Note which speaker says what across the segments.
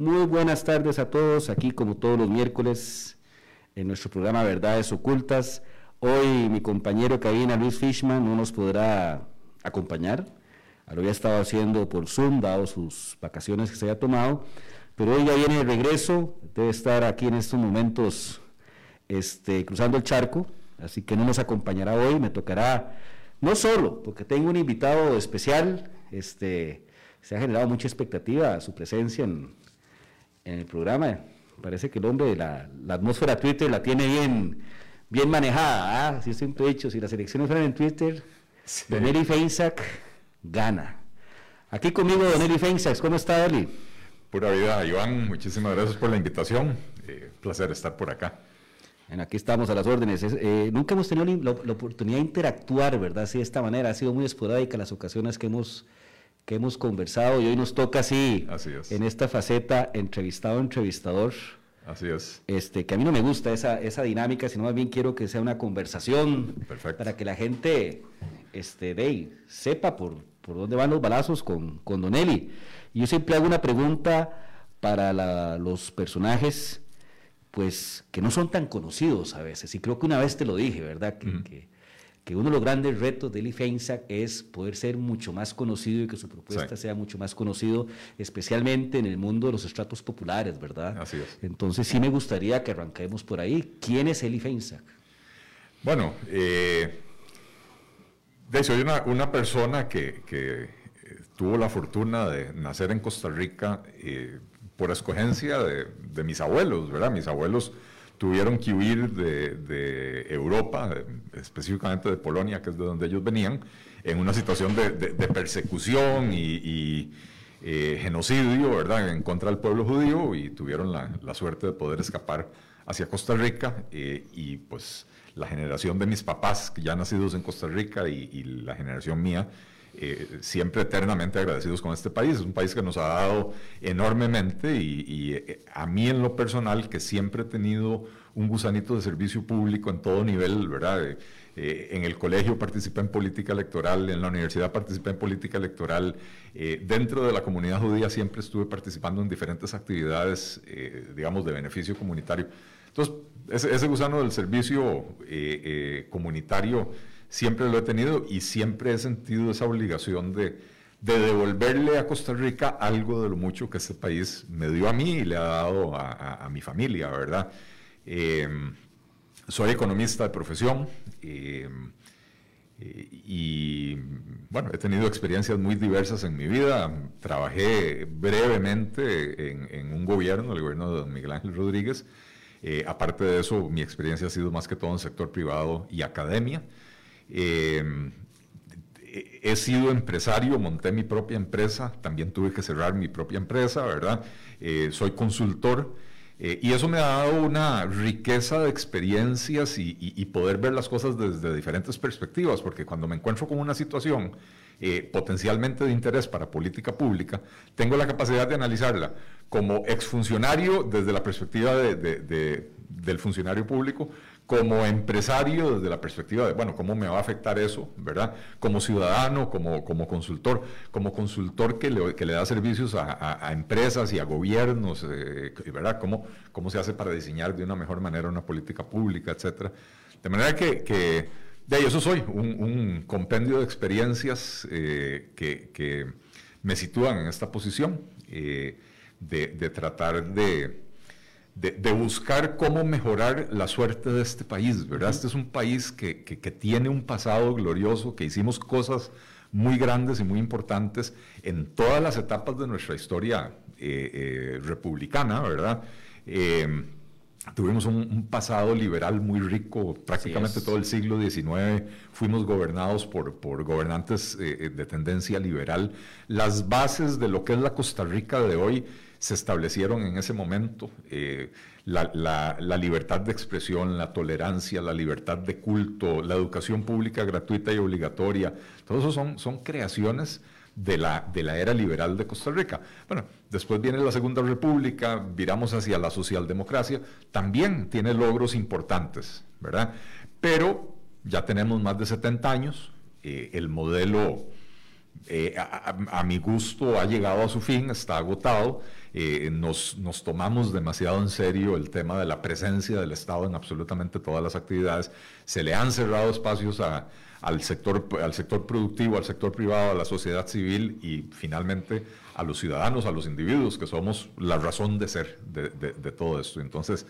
Speaker 1: Muy buenas tardes a todos, aquí como todos los miércoles en nuestro programa Verdades Ocultas. Hoy mi compañero cabina Luis Fishman no nos podrá acompañar, lo había estado haciendo por Zoom, dado sus vacaciones que se había tomado, pero hoy ya viene de regreso, debe estar aquí en estos momentos este, cruzando el charco, así que no nos acompañará hoy, me tocará, no solo, porque tengo un invitado especial, este, se ha generado mucha expectativa su presencia en, en el programa. Parece que el hombre, la, la atmósfera Twitter la tiene bien, bien manejada. ¿ah? Así siempre he dicho, si las elecciones fueran en Twitter, sí. Don Eli Feinsack gana. Aquí conmigo, Don Eli Feinsack, ¿cómo está Eli?
Speaker 2: Pura vida, Iván, muchísimas gracias por la invitación. Eh, placer estar por acá.
Speaker 1: Bueno, aquí estamos a las órdenes. Eh, nunca hemos tenido la, la, oportunidad de interactuar, ¿verdad? Así de esta manera. Ha sido muy esporádica las ocasiones que hemos que hemos conversado y hoy nos toca así,
Speaker 2: así es.
Speaker 1: en esta faceta entrevistado-entrevistador.
Speaker 2: Así es.
Speaker 1: Este, que a mí no me gusta esa, esa dinámica, sino más bien quiero que sea una conversación
Speaker 2: Perfecto.
Speaker 1: para que la gente este, de, sepa por, por dónde van los balazos con, con Don Eli. Y yo siempre hago una pregunta para la, los personajes pues que no son tan conocidos a veces, y creo que una vez te lo dije, ¿verdad? Que, uh -huh. que que uno de los grandes retos de Eli Feinsack es poder ser mucho más conocido y que su propuesta sí. sea mucho más conocido, especialmente en el mundo de los estratos populares, ¿verdad?
Speaker 2: Así es.
Speaker 1: Entonces sí me gustaría que arranquemos por ahí. ¿Quién es Eli Feinsack?
Speaker 2: Bueno, eh, de soy una, una persona que, que, tuvo la fortuna de nacer en Costa Rica eh, por escogencia de, de mis abuelos, ¿verdad? Mis abuelos tuvieron que huir de, de, Europa, específicamente de Polonia, que es de donde ellos venían, en una situación de, de, persecución y, eh, genocidio, ¿verdad?, en contra del pueblo judío y tuvieron la, la suerte de poder escapar hacia Costa Rica eh, y pues la generación de mis papás, que ya nacidos en Costa Rica y la generación mía, eh, siempre eternamente agradecidos con este país. Es un país que nos ha dado enormemente y, y eh, a mí en lo personal, que siempre he tenido un gusanito de servicio público en todo nivel, ¿verdad? Eh, en el colegio participé en política electoral, en la universidad participé en política electoral, eh, dentro de la comunidad judía siempre estuve participando en diferentes actividades, eh, digamos, de beneficio comunitario. Entonces, ese, ese gusano del servicio comunitario siempre lo he tenido y siempre he sentido esa obligación de, de, devolverle a Costa Rica algo de lo mucho que este país me dio a mí y le ha dado a, mi familia, ¿verdad? Eh, soy economista de profesión eh, y, bueno, he tenido experiencias muy diversas en mi vida. Trabajé brevemente en, en un gobierno, el gobierno de don Miguel Ángel Rodríguez. Eh, aparte de eso, mi experiencia ha sido más que todo en sector privado y academia. Eh, he sido empresario, monté mi propia empresa, también tuve que cerrar mi propia empresa, ¿verdad? Eh, soy consultor eh, y eso me ha dado una riqueza de experiencias y, poder ver las cosas desde diferentes perspectivas, porque cuando me encuentro con una situación potencialmente de interés para política pública, tengo la capacidad de analizarla como exfuncionario desde la perspectiva de, de, de, del funcionario público, como empresario desde la perspectiva de, bueno, ¿cómo me va a afectar eso, verdad? Como ciudadano, como, como consultor, como consultor que le, que le da servicios a, a, empresas y a gobiernos, eh, ¿verdad? ¿Cómo, ¿Cómo se hace para diseñar de una mejor manera una política pública, etcétera? De manera que, de ahí eso soy, un, compendio de experiencias eh, que, me sitúan en esta posición eh, de tratar de de, de, buscar cómo mejorar la suerte de este país, ¿verdad? Uh -huh. Este es un país que, que, que, tiene un pasado glorioso, que hicimos cosas muy grandes y muy importantes en todas las etapas de nuestra historia eh, eh, republicana, ¿verdad? Eh, tuvimos un, un, pasado liberal muy rico, prácticamente todo el siglo XIX fuimos gobernados por, por gobernantes de tendencia liberal. Las bases de lo que es la Costa Rica de hoy se establecieron en ese momento. Eh, la, libertad de expresión, la tolerancia, la libertad de culto, la educación pública gratuita y obligatoria, todo eso son, son creaciones de la, de la era liberal de Costa Rica. Bueno, después viene la Segunda República, viramos hacia la socialdemocracia, también tiene logros importantes, ¿verdad? Pero ya tenemos más de 70 años, eh, el modelo eh, a, mi gusto ha llegado a su fin, está agotado. Eh, nos, tomamos demasiado en serio el tema de la presencia del Estado en absolutamente todas las actividades. Se le han cerrado espacios al, sector, al sector productivo, al sector privado, a la sociedad civil y finalmente a los ciudadanos, a los individuos, que somos la razón de ser de, de todo esto. Entonces,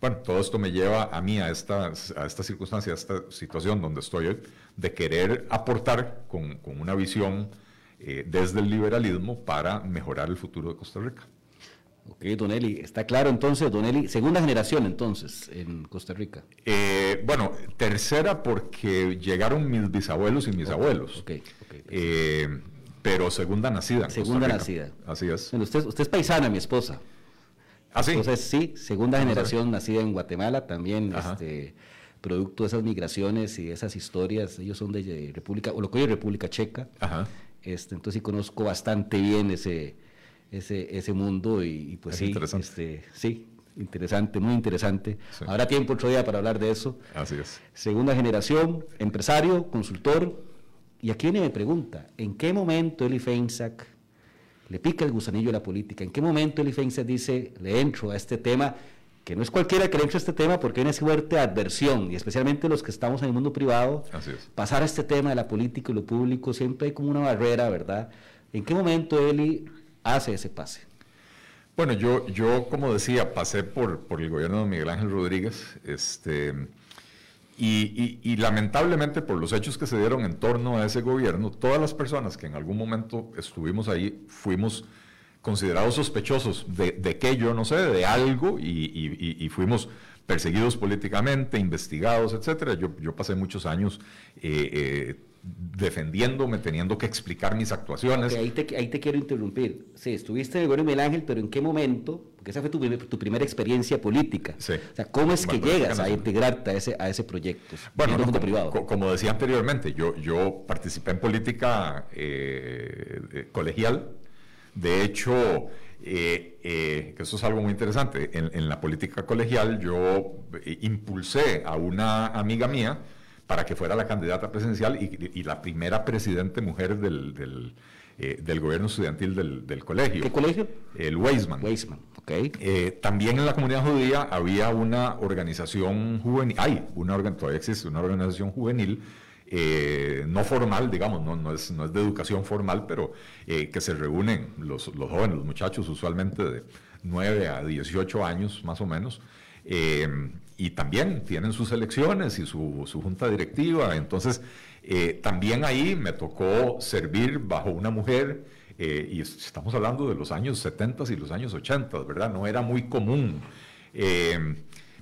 Speaker 2: bueno, todo esto me lleva a mí a esta, a esta circunstancia, a esta situación donde estoy hoy, de querer aportar con, con una visión eh, desde el liberalismo para mejorar el futuro de Costa Rica.
Speaker 1: Ok, Don Eli, está claro entonces, Don Eli, segunda generación entonces en Costa Rica.
Speaker 2: Eh, bueno, tercera porque llegaron mis bisabuelos y mis abuelos. Ok, ok. Eh, pero segunda nacida.
Speaker 1: segunda nacida.
Speaker 2: Así es.
Speaker 1: Bueno, usted, usted es paisana, mi esposa.
Speaker 2: ¿Ah,
Speaker 1: Entonces, sí, segunda generación nacida en Guatemala, también este, producto de esas migraciones y esas historias. Ellos son de República, o lo que hoy es República Checa. Este, entonces sí conozco bastante bien ese, ese, ese mundo y, pues sí, interesante. Este, sí, interesante, muy interesante. Habrá tiempo otro día para hablar de eso.
Speaker 2: Así es.
Speaker 1: Segunda generación, empresario, consultor. Y aquí viene me pregunta, ¿en qué momento Eli Feinsack le pica el gusanillo a la política. ¿En qué momento Eli Feinstein dice, le entro a este tema? Que no es cualquiera que le entre a este tema porque hay una fuerte adversión, y especialmente los que estamos en el mundo privado, pasar a este tema de la política y lo público, siempre hay como una barrera, ¿verdad? ¿En qué momento Eli hace ese pase?
Speaker 2: Bueno, yo, yo como decía, pasé por, por el gobierno de Miguel Ángel Rodríguez, este, y, lamentablemente por los hechos que se dieron en torno a ese gobierno, todas las personas que en algún momento estuvimos ahí fuimos considerados sospechosos de, de que yo no sé, de algo y, fuimos perseguidos políticamente, investigados, etcétera. Yo, yo pasé muchos años eh, eh, defendiéndome, teniendo que explicar mis actuaciones.
Speaker 1: ahí, te, ahí, te, quiero interrumpir. Sí, estuviste en el gobierno de Miguel Ángel, pero ¿en qué momento? Porque esa fue tu, tu primera experiencia política. Sí. O sea, ¿cómo es que llegas a integrarte a ese, a ese proyecto?
Speaker 2: Bueno, como, privado? como decía anteriormente, yo, yo participé en política eh, colegial. De hecho, eh, que eso es algo muy interesante, en, en la política colegial yo impulsé a una amiga mía, para que fuera la candidata presidencial y, la primera presidente mujer del, del, eh, gobierno estudiantil del, colegio.
Speaker 1: ¿Qué colegio?
Speaker 2: El Weisman.
Speaker 1: Weisman, ok.
Speaker 2: Eh, también en la comunidad judía había una organización juvenil, hay una todavía existe una organización juvenil eh, no formal, digamos, no, no, es, no es de educación formal, pero que se reúnen los, los, jóvenes, los muchachos, usualmente de 9 a 18 años más o menos, y también tienen sus elecciones y su, junta directiva. Entonces, eh, también ahí me tocó servir bajo una mujer, eh, y estamos hablando de los años 70 y los años 80, ¿verdad? No era muy común. Eh,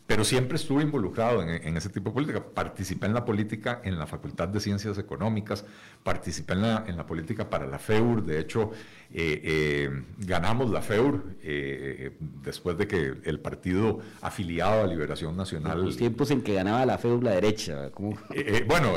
Speaker 2: pero siempre estuve involucrado en, ese tipo de política. Participé en la política en la Facultad de Ciencias Económicas, participé en la, política para la FEUR, de hecho eh, eh, ganamos la FEUR eh, después de que el partido afiliado a Liberación Nacional...
Speaker 1: Los tiempos en que ganaba la FEUR la derecha.
Speaker 2: bueno,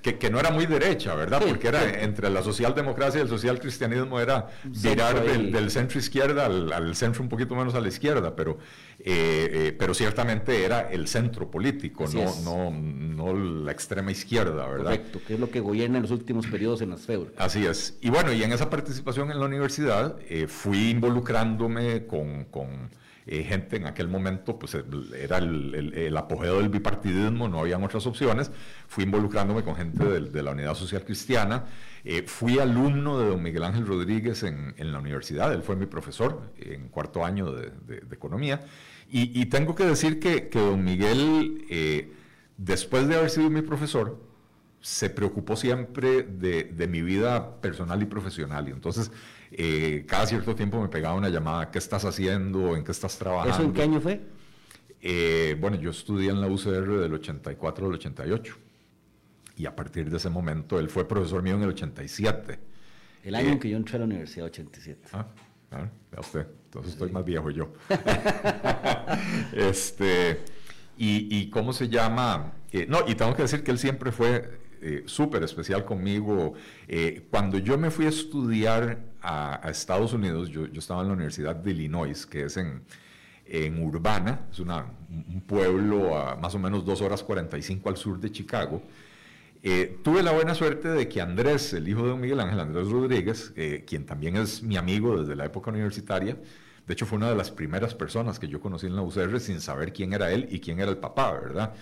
Speaker 2: que, que, no era muy derecha, ¿verdad? Porque era entre la socialdemocracia y el socialcristianismo era virar del, centro izquierda al, al centro un poquito menos a la izquierda, pero... Pero ciertamente era el centro político, no, no, no, la extrema izquierda, ¿verdad?
Speaker 1: Correcto, que es lo que gobierna en los últimos periodos en las FEUR.
Speaker 2: Así es. Y bueno, y en esa participación en la universidad eh, fui involucrándome con, con gente en aquel momento, pues era el, el, apogeo del bipartidismo, no habían otras opciones. Fui involucrándome con gente de, la Unidad Social Cristiana. fui alumno de don Miguel Ángel Rodríguez en, en, la universidad, él fue mi profesor en cuarto año de, de Economía. Y, tengo que decir que, don Miguel, eh, después de haber sido mi profesor, se preocupó siempre de, mi vida personal y profesional. Y entonces, eh, cada cierto tiempo me pegaba una llamada, ¿qué estás haciendo? ¿En qué estás trabajando?
Speaker 1: ¿Eso en qué año fue?
Speaker 2: Eh, bueno, yo estudié en la UCR del 84 al 88. Y a partir de ese momento, él fue profesor mío en el 87.
Speaker 1: El año en que yo entré a la universidad, 87.
Speaker 2: Ah, claro, vea usted. Entonces estoy más viejo yo. este, y, cómo se llama, eh, no, y tengo que decir que él siempre fue eh, súper especial conmigo. Eh, cuando yo me fui a estudiar a, Estados Unidos, yo, estaba en la Universidad de Illinois, que es en, en Urbana, es una, un pueblo a más o menos dos horas 45 al sur de Chicago. Eh, tuve la buena suerte de que Andrés, el hijo de Miguel Ángel, Andrés Rodríguez, eh, quien también es mi amigo desde la época universitaria, de hecho fue una de las primeras personas que yo conocí en la UCR sin saber quién era él y quién era el papá, ¿verdad?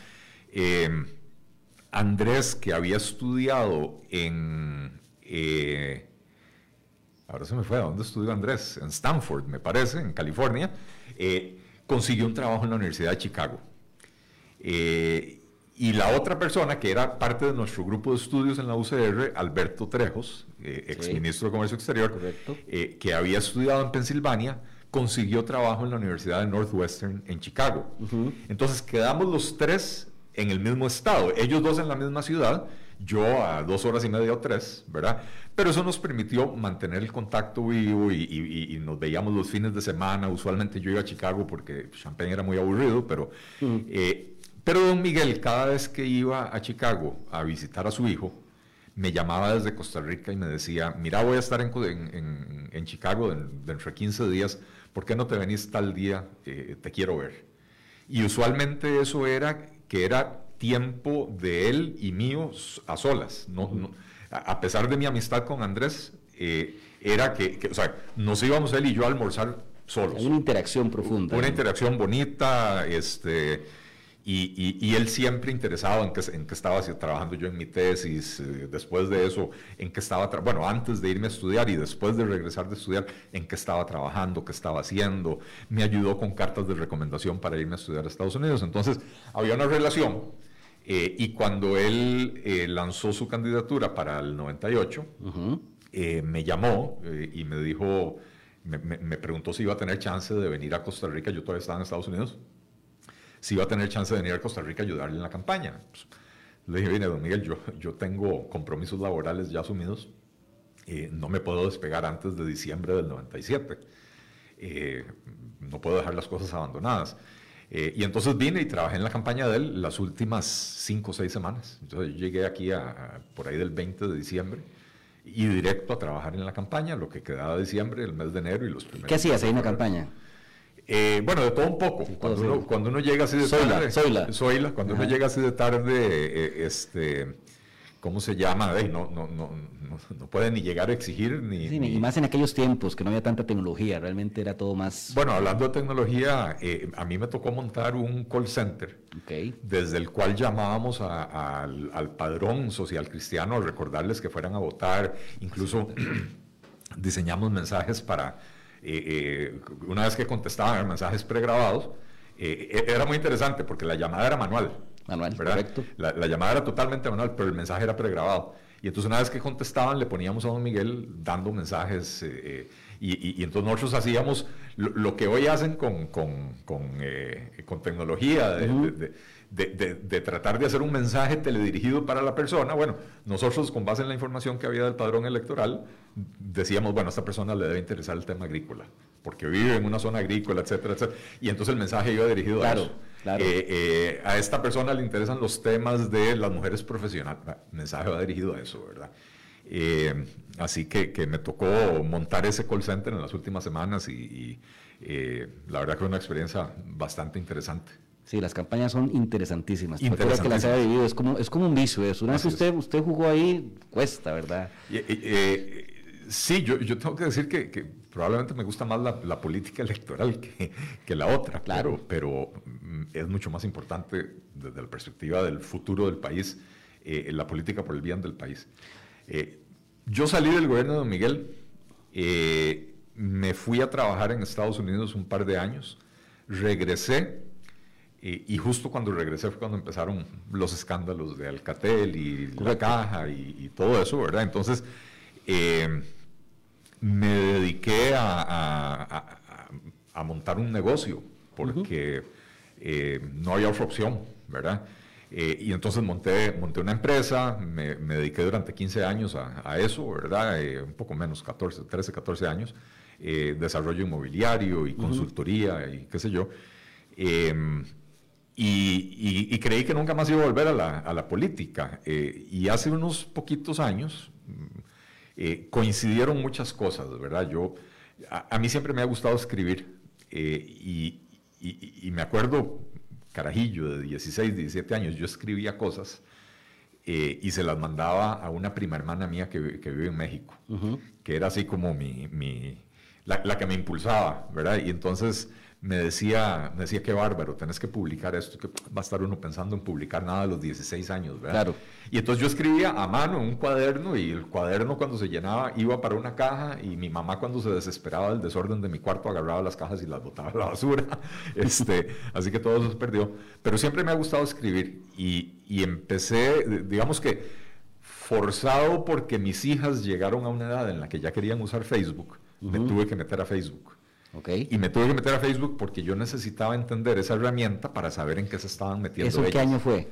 Speaker 2: Andrés, que había estudiado en... ahora se me fue, ¿a dónde estudió Andrés? En Stanford, me parece, en California, consiguió un trabajo en la Universidad de Chicago. Y la otra persona que era parte de nuestro grupo de estudios en la UCR, Alberto Trejos, eh, ex ministro de Comercio Exterior, eh, que había estudiado en Pensilvania, consiguió trabajo en la Universidad de Northwestern en Chicago. Entonces quedamos los tres en el mismo estado, ellos dos en la misma ciudad, yo a dos horas y media o tres, ¿verdad? Pero eso nos permitió mantener el contacto vivo y, nos veíamos los fines de semana. Usualmente yo iba a Chicago porque Champagne era muy aburrido, pero pero don Miguel, cada vez que iba a Chicago a visitar a su hijo, me llamaba desde Costa Rica y me decía, mira, voy a estar en, Chicago dentro de 15 días, ¿por qué no te venís tal día? Eh, te quiero ver. Y usualmente eso era que era tiempo de él y mío a solas. No, a pesar de mi amistad con Andrés, eh, era que, o sea, nos íbamos él y yo a almorzar solos.
Speaker 1: Una interacción profunda.
Speaker 2: Una interacción bonita, este y, él siempre interesado en que, en que estaba trabajando yo en mi tesis, eh, después de eso, en que estaba, bueno, antes de irme a estudiar y después de regresar de estudiar, en que estaba trabajando, qué estaba haciendo, me ayudó con cartas de recomendación para irme a estudiar a Estados Unidos. Entonces, había una relación eh, y cuando él eh, lanzó su candidatura para el 98, me llamó y me dijo, me, me preguntó si iba a tener chance de venir a Costa Rica, yo todavía estaba en Estados Unidos si iba a tener chance de venir a Costa Rica a ayudarle en la campaña. Pues, le dije, viene, don Miguel, yo, yo tengo compromisos laborales ya asumidos, eh, no me puedo despegar antes de diciembre del 97. Eh, no puedo dejar las cosas abandonadas. Eh, y entonces vine y trabajé en la campaña de él las últimas cinco o seis semanas. Entonces llegué aquí a, por ahí del 20 de diciembre y directo a trabajar en la campaña, lo que quedaba de diciembre, el mes de enero y los primeros.
Speaker 1: ¿Qué hacías ahí en la campaña?
Speaker 2: Eh, bueno, de todo un poco. Cuando, uno, cuando uno llega así de tarde. Soyla. cuando uno llega así de tarde, eh, este. ¿Cómo se llama? no, no, no, no, puede ni llegar a exigir ni,
Speaker 1: Y más en aquellos tiempos que no había tanta tecnología, realmente era todo más.
Speaker 2: Bueno, hablando de tecnología, eh, a mí me tocó montar un call center desde el cual llamábamos al, al padrón social cristiano a recordarles que fueran a votar. Incluso diseñamos mensajes para eh, eh, una vez que contestaban mensajes pregrabados, eh, e, era muy interesante porque la llamada era manual.
Speaker 1: Manual, correcto.
Speaker 2: La, llamada era totalmente manual, pero el mensaje era pregrabado. Y entonces una vez que contestaban, le poníamos a don Miguel dando mensajes. Y, entonces nosotros hacíamos lo, que hoy hacen con, con, con, con tecnología, de, de, tratar de hacer un mensaje teledirigido para la persona. Bueno, nosotros con base en la información que había del padrón electoral, decíamos, bueno, a esta persona le debe interesar el tema agrícola, porque vive en una zona agrícola, etcétera, etcétera. Y entonces el mensaje iba dirigido a eso. Claro. Eh, eh, a esta persona le interesan los temas de las mujeres profesionales. El mensaje va dirigido a eso, ¿verdad? Eh, así que, que, me tocó montar ese call center en las últimas semanas y, la verdad que fue una experiencia bastante interesante.
Speaker 1: Sí, las campañas son interesantísimas. Interesantísimas. que las haya vivido, es como, es como un vicio eso. Una vez usted, usted jugó ahí, cuesta, ¿verdad?
Speaker 2: Eh, sí, yo, yo, tengo que decir que, que probablemente me gusta más la, la política electoral que, que, la otra, claro. pero, mm, es mucho más importante desde la perspectiva del futuro del país, eh, la política por el bien del país. Eh, yo salí del gobierno de Don Miguel, me fui a trabajar en Estados Unidos un par de años, regresé y, justo cuando regresé fue cuando empezaron los escándalos de Alcatel y la caja y, todo eso, ¿verdad? Entonces, eh, me dediqué a, montar un negocio porque eh, no había otra opción, ¿verdad? Eh, y entonces monté, monté una empresa, me, dediqué durante 15 años a, eso, ¿verdad? un poco menos, 14, 13, 14 años, desarrollo inmobiliario y consultoría y qué sé yo. Y, creí que nunca más iba a volver a la, política. Eh, y hace unos poquitos años mm, eh, coincidieron muchas cosas, ¿verdad? Yo, a, mí siempre me ha gustado escribir eh, y, me acuerdo, carajillo de 16, 17 años, yo escribía cosas eh, y se las mandaba a una prima hermana mía que, que vive en México, que era así como mi, mi la, la, que me impulsaba, ¿verdad? Y entonces me decía, me decía, qué bárbaro, tenés que publicar esto, que va a estar uno pensando en publicar nada a los 16 años, ¿verdad? Claro. Y entonces yo escribía a mano en un cuaderno y el cuaderno cuando se llenaba iba para una caja y mi mamá cuando se desesperaba del desorden de mi cuarto agarraba las cajas y las botaba a la basura. Este, así que todo eso se perdió. Pero siempre me ha gustado escribir y, y empecé, digamos que forzado porque mis hijas llegaron a una edad en la que ya querían usar Facebook, me tuve que meter a Facebook. Y me tuve que meter a Facebook porque yo necesitaba entender esa herramienta para saber en qué se estaban metiendo.
Speaker 1: ¿Eso qué año fue?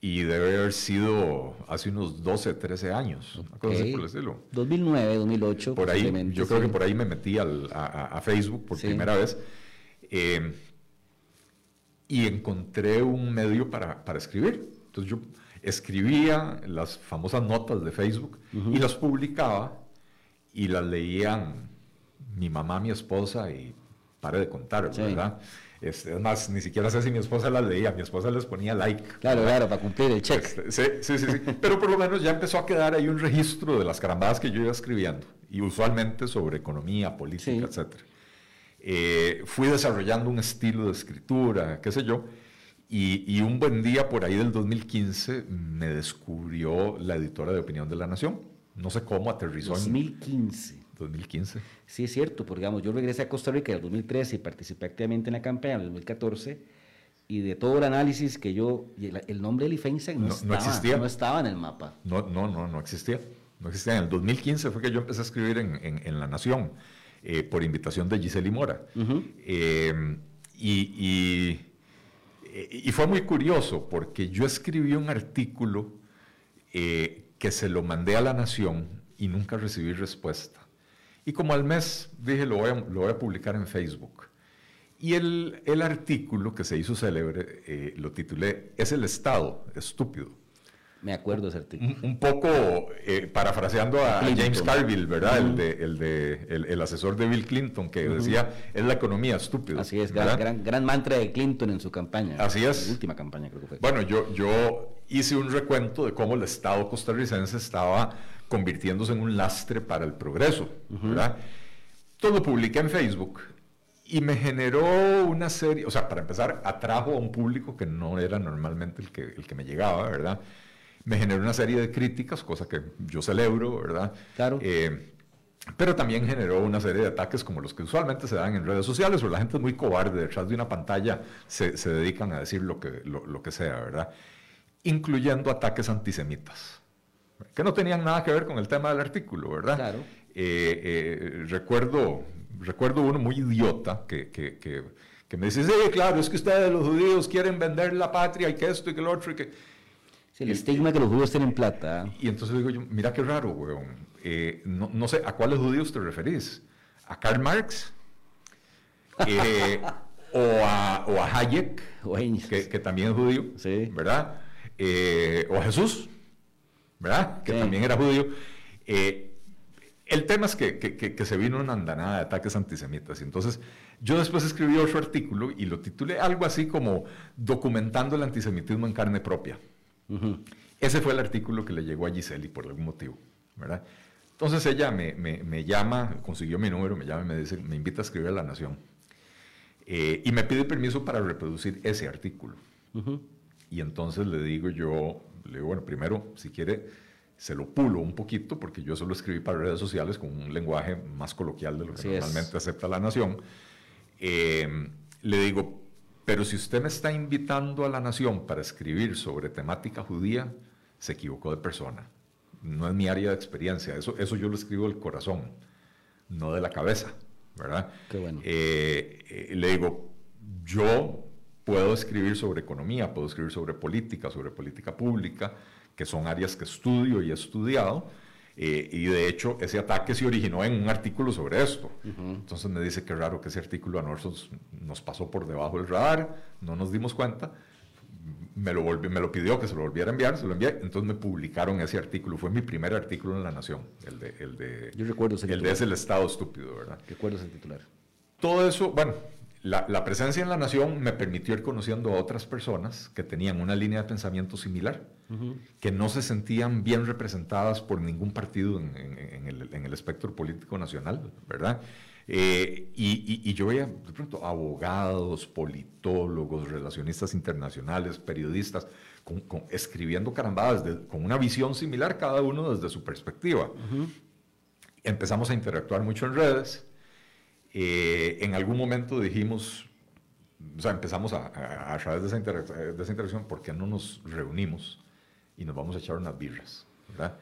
Speaker 2: Y debe haber sido hace unos 12, 13 años.
Speaker 1: Okay. 2009, 2008.
Speaker 2: Por ahí, yo creo que por ahí me metí al, a, Facebook por primera vez. Eh, y encontré un medio para, para, escribir. Entonces yo escribía las famosas notas de Facebook y las publicaba y las leían mi mamá, mi esposa y pare de contar, ¿verdad? Es, más, ni siquiera sé si mi esposa las leía, mi esposa les ponía like.
Speaker 1: Claro, claro, para cumplir el check.
Speaker 2: Este, sí, sí, sí, Pero por lo menos ya empezó a quedar ahí un registro de las carambadas que yo iba escribiendo, y usualmente sobre economía, política, etc. Eh, fui desarrollando un estilo de escritura, qué sé yo, y, y, un buen día por ahí del 2015 me descubrió la editora de Opinión de la Nación. No sé cómo aterrizó
Speaker 1: 2015.
Speaker 2: 2015.
Speaker 1: Sí, es cierto, porque digamos, yo regresé a Costa Rica en el 2013 y participé activamente en la campaña en el 2014 y de todo el análisis que yo, el, nombre de Lifeinstein no, no, existía. no estaba en el mapa.
Speaker 2: No, no, no, no existía. No existía. En el 2015 fue que yo empecé a escribir en, en, La Nación eh, por invitación de Giselle Mora. Eh, y, y, fue muy curioso porque yo escribí un artículo eh, que se lo mandé a La Nación y nunca recibí respuesta. Y como al mes dije, lo voy a, lo voy a publicar en Facebook. Y el, el, artículo que se hizo célebre eh, lo titulé Es el Estado, estúpido.
Speaker 1: Me acuerdo ese artículo.
Speaker 2: Un, poco eh, parafraseando a, James Carville, ¿verdad? el, de, el, de, el, asesor de Bill Clinton, que decía, es la economía estúpida.
Speaker 1: Así es, gran, gran, gran, mantra de Clinton en su campaña.
Speaker 2: Así es.
Speaker 1: última campaña, creo que fue.
Speaker 2: Bueno, yo, yo hice un recuento de cómo el Estado costarricense estaba convirtiéndose en un lastre para el progreso, ¿verdad? Todo publiqué en Facebook y me generó una serie, o sea, para empezar, atrajo a un público que no era normalmente el que, el que me llegaba, ¿verdad? Me generó una serie de críticas, cosa que yo celebro, ¿verdad?
Speaker 1: Claro.
Speaker 2: Eh, pero también generó una serie de ataques como los que usualmente se dan en redes sociales, o la gente es muy cobarde, detrás de una pantalla se, se dedican a decir lo que, lo, lo que sea, ¿verdad? Incluyendo ataques antisemitas que no tenían nada que ver con el tema del artículo, ¿verdad?
Speaker 1: Claro.
Speaker 2: Eh, eh, recuerdo, recuerdo uno muy idiota que, que, que, me dice, sí, claro, es que ustedes los judíos quieren vender la patria y que esto y que lo otro y que...
Speaker 1: Sí, el estigma que los judíos tienen plata.
Speaker 2: Y entonces digo yo, mira qué raro, weón. Eh, no, no, sé, ¿a cuáles judíos te referís? ¿A Karl Marx? o, a, o, a, Hayek, que, que, también es judío,
Speaker 1: sí.
Speaker 2: ¿verdad? o a Jesús. ¿Verdad? Que también era judío. Eh, el tema es que, que, se vino una andanada de ataques antisemitas. Y entonces yo después escribí otro artículo y lo titulé algo así como Documentando el antisemitismo en carne propia. Ese fue el artículo que le llegó a Giseli por algún motivo, ¿verdad? Entonces ella me, me, me, llama, consiguió mi número, me llama y me dice, me invita a escribir a La Nación. Eh, y me pide permiso para reproducir ese artículo. Y entonces le digo yo, le digo, bueno, primero, si quiere, se lo pulo un poquito, porque yo solo escribí para redes sociales con un lenguaje más coloquial de lo que normalmente acepta la nación. Eh, le digo, pero si usted me está invitando a la nación para escribir sobre temática judía, se equivocó de persona. No es mi área de experiencia, eso, eso yo lo escribo del corazón, no de la cabeza, ¿verdad?
Speaker 1: Qué bueno.
Speaker 2: Eh, eh, le digo, yo puedo escribir sobre economía, puedo escribir sobre política, sobre política pública, que son áreas que estudio y he estudiado. Eh, y de hecho, ese ataque se originó en un artículo sobre esto. Entonces me dice que raro que ese artículo a nosotros nos pasó por debajo del radar, no nos dimos cuenta. Me lo, me lo pidió que se lo volviera a enviar, se lo envié. Entonces me publicaron ese artículo. Fue mi primer artículo en La Nación. El de, el de,
Speaker 1: Yo recuerdo ese
Speaker 2: El de Es el Estado Estúpido, ¿verdad?
Speaker 1: Recuerdo ese titular.
Speaker 2: Todo eso, bueno, la, presencia en la nación me permitió ir conociendo a otras personas que tenían una línea de pensamiento similar, que no se sentían bien representadas por ningún partido en, el, espectro político nacional, ¿verdad? Eh, y, yo veía de pronto abogados, politólogos, relacionistas internacionales, periodistas, escribiendo carambadas, con una visión similar cada uno desde su perspectiva. Empezamos a interactuar mucho en redes eh, en algún momento dijimos, o sea, empezamos a, a, través de esa, de esa, interacción, ¿por qué no nos reunimos y nos vamos a echar unas birras? ¿verdad?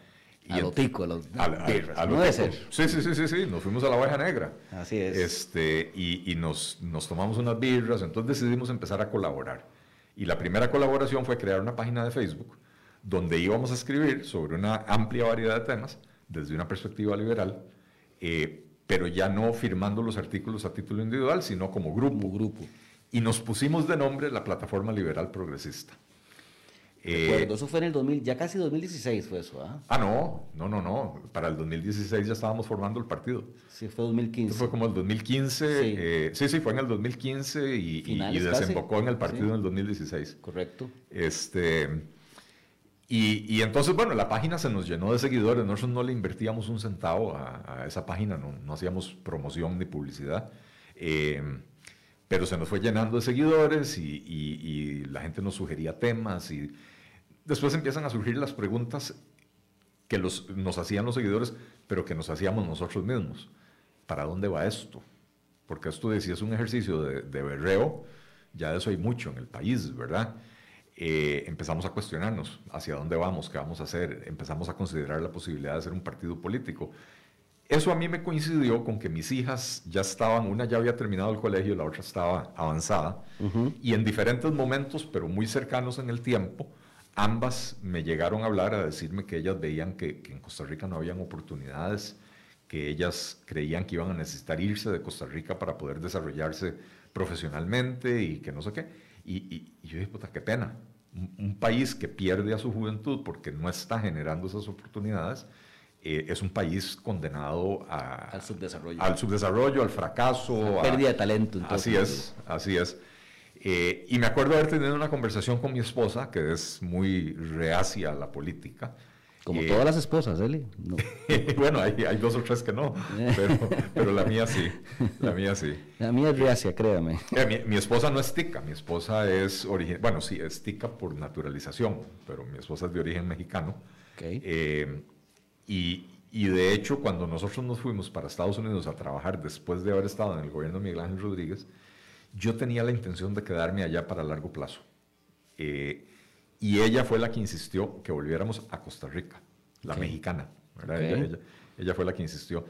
Speaker 1: Y a lo tico, a los
Speaker 2: birras. no debe ser. Sí, sí, sí, sí, sí, nos fuimos a la Oveja Negra.
Speaker 1: Así es.
Speaker 2: Este, y, y nos, nos tomamos unas birras, entonces decidimos empezar a colaborar. Y la primera colaboración fue crear una página de Facebook donde íbamos a escribir sobre una amplia variedad de temas desde una perspectiva liberal. Eh, pero ya no firmando los artículos a título individual, sino como grupo.
Speaker 1: grupo.
Speaker 2: Y nos pusimos de nombre la Plataforma Liberal Progresista.
Speaker 1: Eh, eso fue en el 2000, ya casi 2016 fue eso, ¿ah?
Speaker 2: Ah, no, no, no, no. Para el 2016 ya estábamos formando el partido.
Speaker 1: Sí, fue 2015.
Speaker 2: fue como el 2015. Sí. Eh, sí, sí, fue en el 2015 y, y, desembocó en el partido en el 2016.
Speaker 1: Correcto.
Speaker 2: Este, y, entonces, bueno, la página se nos llenó de seguidores. Nosotros no le invertíamos un centavo a, esa página, no, hacíamos promoción ni publicidad. Eh, pero se nos fue llenando de seguidores y, la gente nos sugería temas. Y después empiezan a surgir las preguntas que los, nos hacían los seguidores, pero que nos hacíamos nosotros mismos. ¿Para dónde va esto? Porque esto decía es un ejercicio de, de berreo, ya de eso hay mucho en el país, ¿verdad? Eh, empezamos a cuestionarnos hacia dónde vamos, qué vamos a hacer, empezamos a considerar la posibilidad de hacer un partido político. Eso a mí me coincidió con que mis hijas ya estaban, una ya había terminado el colegio, la otra estaba avanzada, y en diferentes momentos, pero muy cercanos en el tiempo, ambas me llegaron a hablar, a decirme que ellas veían que, en Costa Rica no habían oportunidades, que ellas creían que iban a necesitar irse de Costa Rica para poder desarrollarse profesionalmente y que no sé qué. Y, yo dije, puta, qué pena. Un, país que pierde a su juventud porque no está generando esas oportunidades, eh, es un país condenado
Speaker 1: al subdesarrollo.
Speaker 2: Al subdesarrollo, al fracaso.
Speaker 1: pérdida de talento.
Speaker 2: así es, así es. Eh, y me acuerdo haber tenido una conversación con mi esposa, que es muy reacia a la política,
Speaker 1: como eh, todas las esposas, Eli.
Speaker 2: bueno, hay, hay, dos o tres que no, pero, la mía sí, la mía sí.
Speaker 1: La mía es reacia, créame.
Speaker 2: Eh, mi, esposa no es tica, mi esposa es origen, bueno, sí, es tica por naturalización, pero mi esposa es de origen mexicano. Eh, y, y, de hecho, cuando nosotros nos fuimos para Estados Unidos a trabajar después de haber estado en el gobierno de Miguel Ángel Rodríguez, yo tenía la intención de quedarme allá para largo plazo. Eh, y ella fue la que insistió que volviéramos a Costa Rica, la mexicana. Ella, fue la que insistió.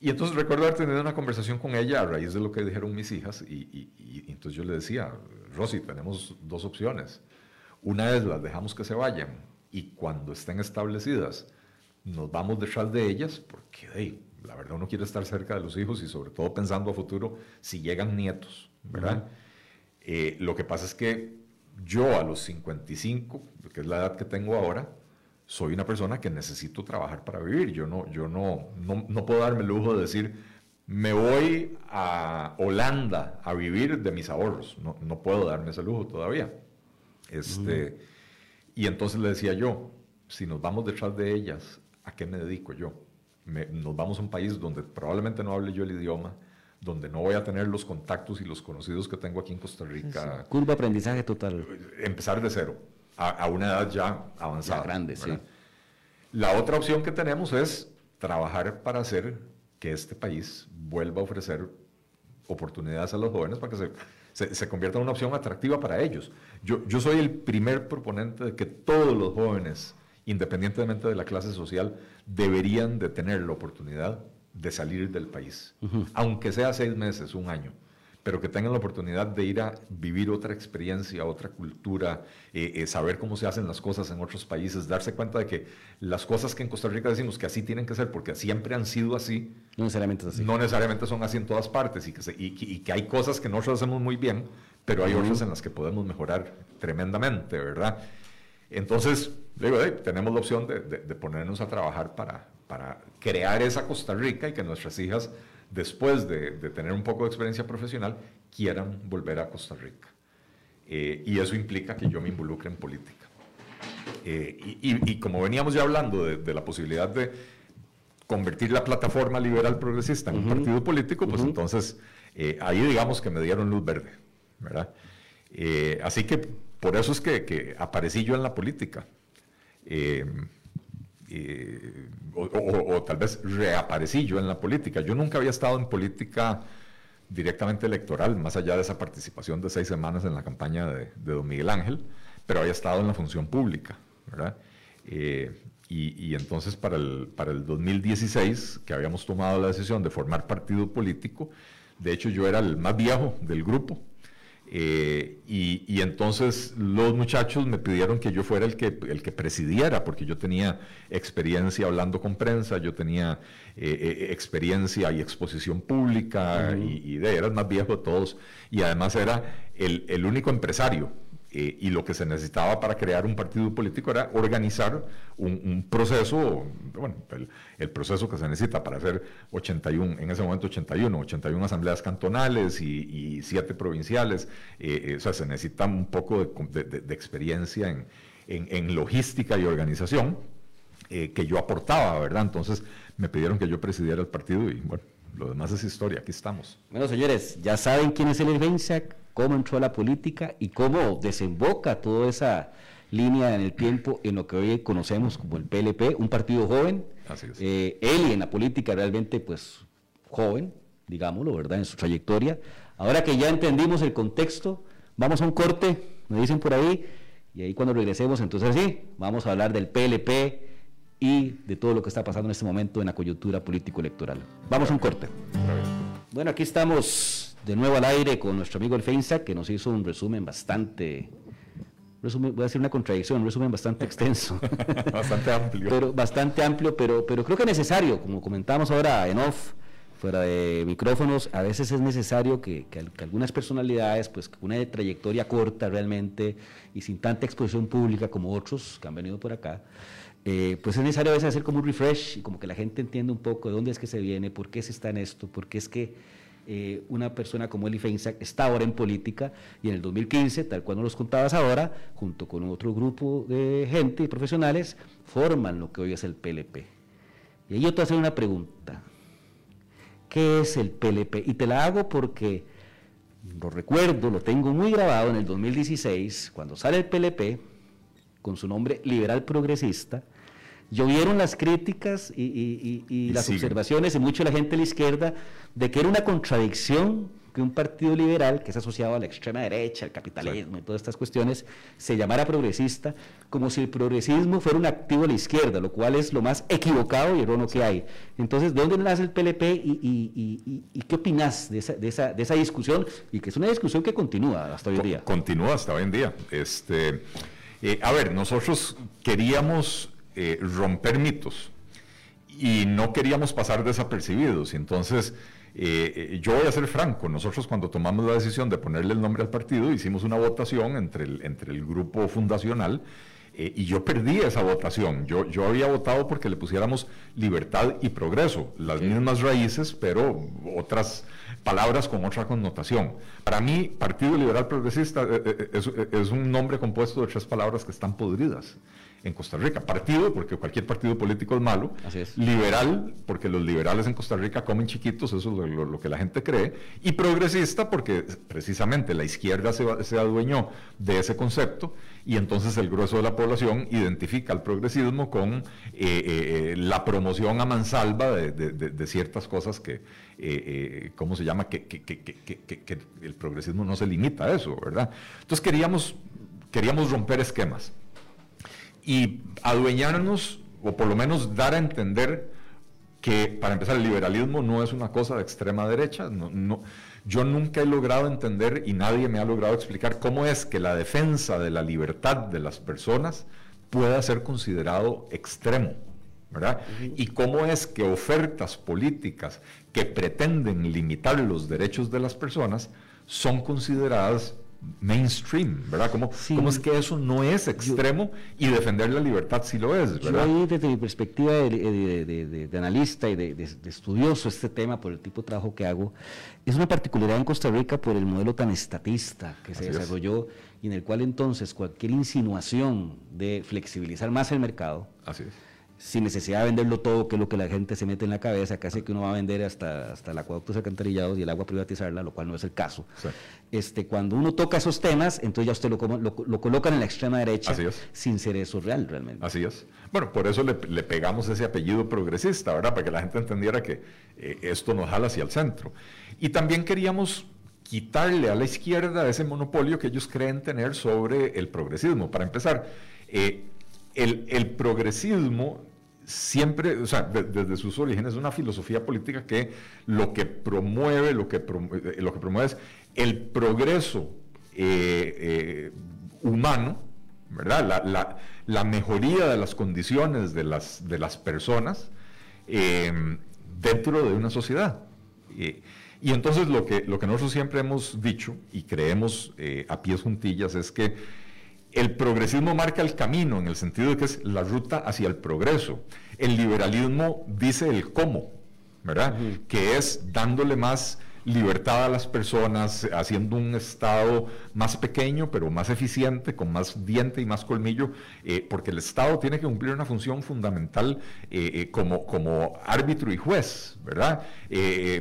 Speaker 2: Y entonces recuerdo haber tenido una conversación con ella a raíz de lo que dijeron mis hijas. Y, entonces yo le decía, Rosy, tenemos dos opciones. Una es las dejamos que se vayan y cuando estén establecidas nos vamos detrás de ellas porque la verdad uno quiere estar cerca de los hijos y sobre todo pensando a futuro si llegan nietos, ¿verdad? Eh, lo que pasa es que yo a los 55, que es la edad que tengo ahora, soy una persona que necesito trabajar para vivir. Yo no, yo no, no, puedo darme el lujo de decir, me voy a Holanda a vivir de mis ahorros. No, no puedo darme ese lujo todavía. Este, Y entonces le decía yo, si nos vamos detrás de ellas, ¿a qué me dedico yo? nos vamos a un país donde probablemente no hable yo el idioma, donde no voy a tener los contactos y los conocidos que tengo aquí en Costa Rica.
Speaker 1: Curva aprendizaje total.
Speaker 2: Empezar de cero, a, una edad ya avanzada.
Speaker 1: grande, sí.
Speaker 2: La otra opción que tenemos es trabajar para hacer que este país vuelva a ofrecer oportunidades a los jóvenes para que se, se, convierta en una opción atractiva para ellos. Yo, yo soy el primer proponente de que todos los jóvenes, independientemente de la clase social, deberían de tener la oportunidad de salir del país, aunque sea seis meses, un año, pero que tengan la oportunidad de ir a vivir otra experiencia, otra cultura, eh, eh, saber cómo se hacen las cosas en otros países, darse cuenta de que las cosas que en Costa Rica decimos que así tienen que ser, porque siempre han sido así,
Speaker 1: no necesariamente, así.
Speaker 2: No necesariamente son así en todas partes y que, y, que hay cosas que nosotros hacemos muy bien, pero hay otras en las que podemos mejorar tremendamente, ¿verdad? Entonces, digo, tenemos la opción de ponernos a trabajar para, para crear esa Costa Rica y que nuestras hijas después de, tener un poco de experiencia profesional, quieran volver a Costa Rica. Eh, y eso implica que yo me involucre en política. Eh, y, como veníamos ya hablando de, la posibilidad de convertir la plataforma liberal progresista en un partido político, pues entonces eh, ahí digamos que me dieron luz verde, ¿verdad? así que por eso es que, aparecí yo en la política. O, tal vez reaparecí yo en la política. Yo nunca había estado en política directamente electoral, más allá de esa participación de seis semanas en la campaña de, don Miguel Ángel, pero había estado en la función pública, ¿verdad? Eh, y, entonces para el, para el 2016, que habíamos tomado la decisión de formar partido político, de hecho yo era el más viejo del grupo, eh, y, entonces los muchachos me pidieron que yo fuera el que, el que presidiera, porque yo tenía experiencia hablando con prensa, yo tenía eh, eh, experiencia y exposición pública, y, de, era el más viejo de todos, y además era el, el único empresario eh, y lo que se necesitaba para crear un partido político era organizar un, proceso, bueno, el, proceso que se necesita para hacer 81, en ese momento 81, 81 asambleas cantonales y, 7 provinciales, eh, eh, o sea, se necesita un poco de, experiencia en, en, logística y organización que yo aportaba, ¿verdad? Entonces me pidieron que yo presidiera el partido y bueno, lo demás es historia, aquí estamos.
Speaker 1: Bueno, señores, ya saben quién es el IRVENSAC, cómo entró a la política y cómo desemboca toda esa línea en el tiempo en lo que hoy conocemos como el PLP, un partido joven. Así es. Eh, él y en la política realmente, pues, joven, digámoslo, ¿verdad? En su trayectoria. Ahora que ya entendimos el contexto, vamos a un corte, me dicen por ahí, y ahí cuando regresemos, entonces sí, vamos a hablar del PLP y de todo lo que está pasando en este momento en la coyuntura político-electoral. Vamos a un corte. Bueno, aquí estamos de nuevo al aire con nuestro amigo el Feinsack, que nos hizo un resumen bastante, resumen, voy a decir una contradicción, un resumen bastante extenso.
Speaker 2: bastante amplio.
Speaker 1: Pero, bastante amplio, pero, pero creo que necesario, como comentamos ahora en off, fuera de micrófonos, a veces es necesario que, algunas personalidades, pues con una trayectoria corta realmente y sin tanta exposición pública como otros que han venido por acá, eh, pues es necesario a veces hacer como un refresh y como que la gente entienda un poco de dónde es que se viene, por qué se está en esto, por qué es que eh, una persona como Eli Feinsack está ahora en política y en el 2015, tal cual nos los contabas ahora, junto con otro grupo de gente y profesionales, forman lo que hoy es el PLP. Y ahí yo te voy una pregunta. ¿Qué es el PLP? Y te la hago porque lo recuerdo, lo tengo muy grabado en el 2016, cuando sale el PLP, con su nombre liberal progresista, Llovieron las críticas y, las observaciones y mucho la gente de la izquierda de que era una contradicción que un partido liberal, que es asociado a la extrema derecha, al capitalismo y todas estas cuestiones, se llamara progresista, como si el progresismo fuera un activo de la izquierda, lo cual es lo más equivocado y erróneo que hay. Entonces, ¿de dónde nace el PLP y, qué opinas de esa, de, esa, de esa, discusión? Y que es una discusión que continúa hasta hoy en día.
Speaker 2: Continúa hasta hoy en día. Este, eh, a ver, nosotros queríamos eh, romper mitos y no queríamos pasar desapercibidos. Entonces, eh, eh, yo voy a ser franco, nosotros cuando tomamos la decisión de ponerle el nombre al partido, hicimos una votación entre el, entre el grupo fundacional y yo perdí esa votación. Yo, yo había votado porque le pusiéramos libertad y progreso, las mismas raíces, pero otras palabras con otra connotación. Para mí, Partido Liberal Progresista es, es un nombre compuesto de tres palabras que están podridas en Costa Rica. Partido, porque cualquier partido político es malo. Liberal, porque los liberales en Costa Rica comen chiquitos, eso es lo, que la gente cree. Y progresista, porque precisamente la izquierda se, adueñó de ese concepto y entonces el grueso de la población identifica el progresismo con eh, eh, la promoción a mansalva de, ciertas cosas que, eh, ¿cómo se llama? Que, que, el progresismo no se limita a eso, ¿verdad? Entonces queríamos, queríamos romper esquemas y adueñarnos, o por lo menos dar a entender que, para empezar, el liberalismo no es una cosa de extrema derecha. No, yo nunca he logrado entender y nadie me ha logrado explicar cómo es que la defensa de la libertad de las personas pueda ser considerado extremo. ¿verdad? Y cómo es que ofertas políticas que pretenden limitar los derechos de las personas son consideradas mainstream, ¿verdad? ¿Cómo, ¿Cómo, es que eso no es extremo y defender la libertad sí lo es, ¿verdad?
Speaker 1: Yo ahí desde mi perspectiva de, analista y de, estudioso este tema por el tipo de trabajo que hago, es una particularidad en Costa Rica por el modelo tan estatista que se desarrolló y en el cual entonces cualquier insinuación de flexibilizar más el mercado,
Speaker 2: Así es
Speaker 1: sin necesidad de venderlo todo, que es lo que la gente se mete en la cabeza, casi que uno va a vender hasta, hasta el acueducto alcantarillados y el agua privatizarla, lo cual no es el caso. Este, cuando uno toca esos temas, entonces ya usted lo, lo, lo colocan en la extrema derecha sin ser eso real realmente.
Speaker 2: Así es. Bueno, por eso le, pegamos ese apellido progresista, ¿verdad? Para que la gente entendiera que eh, esto nos jala hacia el centro. Y también queríamos quitarle a la izquierda ese monopolio que ellos creen tener sobre el progresismo. Para empezar, eh, el, el, progresismo siempre, o sea, desde sus orígenes, es una filosofía política que lo que promueve, lo que, eh, lo que promueve es el progreso eh, eh, humano, ¿verdad? La, mejoría de las condiciones de las, de las personas dentro de una sociedad. y entonces lo que, lo que nosotros siempre hemos dicho y creemos a pies juntillas es que el progresismo marca el camino en el sentido de que es la ruta hacia el progreso. El liberalismo dice el cómo, ¿verdad? Que es dándole más libertad a las personas, haciendo un Estado más pequeño, pero más eficiente, con más diente y más colmillo, eh, porque el Estado tiene que cumplir una función fundamental eh, eh, como, como árbitro y juez, ¿verdad?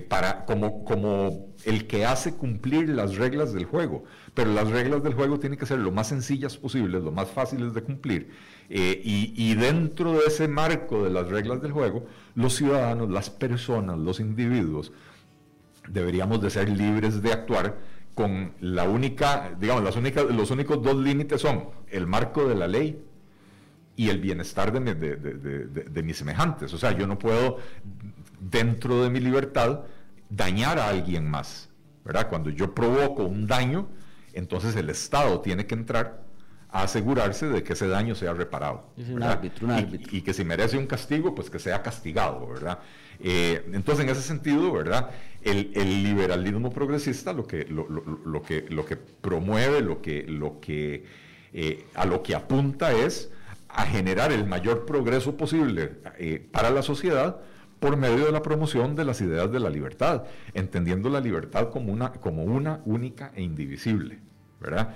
Speaker 2: para, como, como el que hace cumplir las reglas del juego pero las reglas del juego tienen que ser lo más sencillas posibles, lo más fáciles de cumplir. Y, dentro de ese marco de las reglas del juego, los ciudadanos, las personas, los individuos, deberíamos de ser libres de actuar con la única, digamos, las únicas, los únicos dos límites son el marco de la ley y el bienestar de, de mis semejantes. O sea, yo no puedo, dentro de mi libertad, dañar a alguien más. ¿verdad? Cuando yo provoco un daño, entonces el Estado tiene que entrar a asegurarse de que ese daño sea reparado. Y, que si merece un castigo, pues que sea castigado, ¿verdad? Eh, entonces, en ese sentido, ¿verdad? El, liberalismo progresista lo que, lo, que, lo que promueve, lo que, lo que, eh, a lo que apunta es a generar el mayor progreso posible eh, para la sociedad por medio de la promoción de las ideas de la libertad, entendiendo la libertad como una, como una única e indivisible. ¿verdad?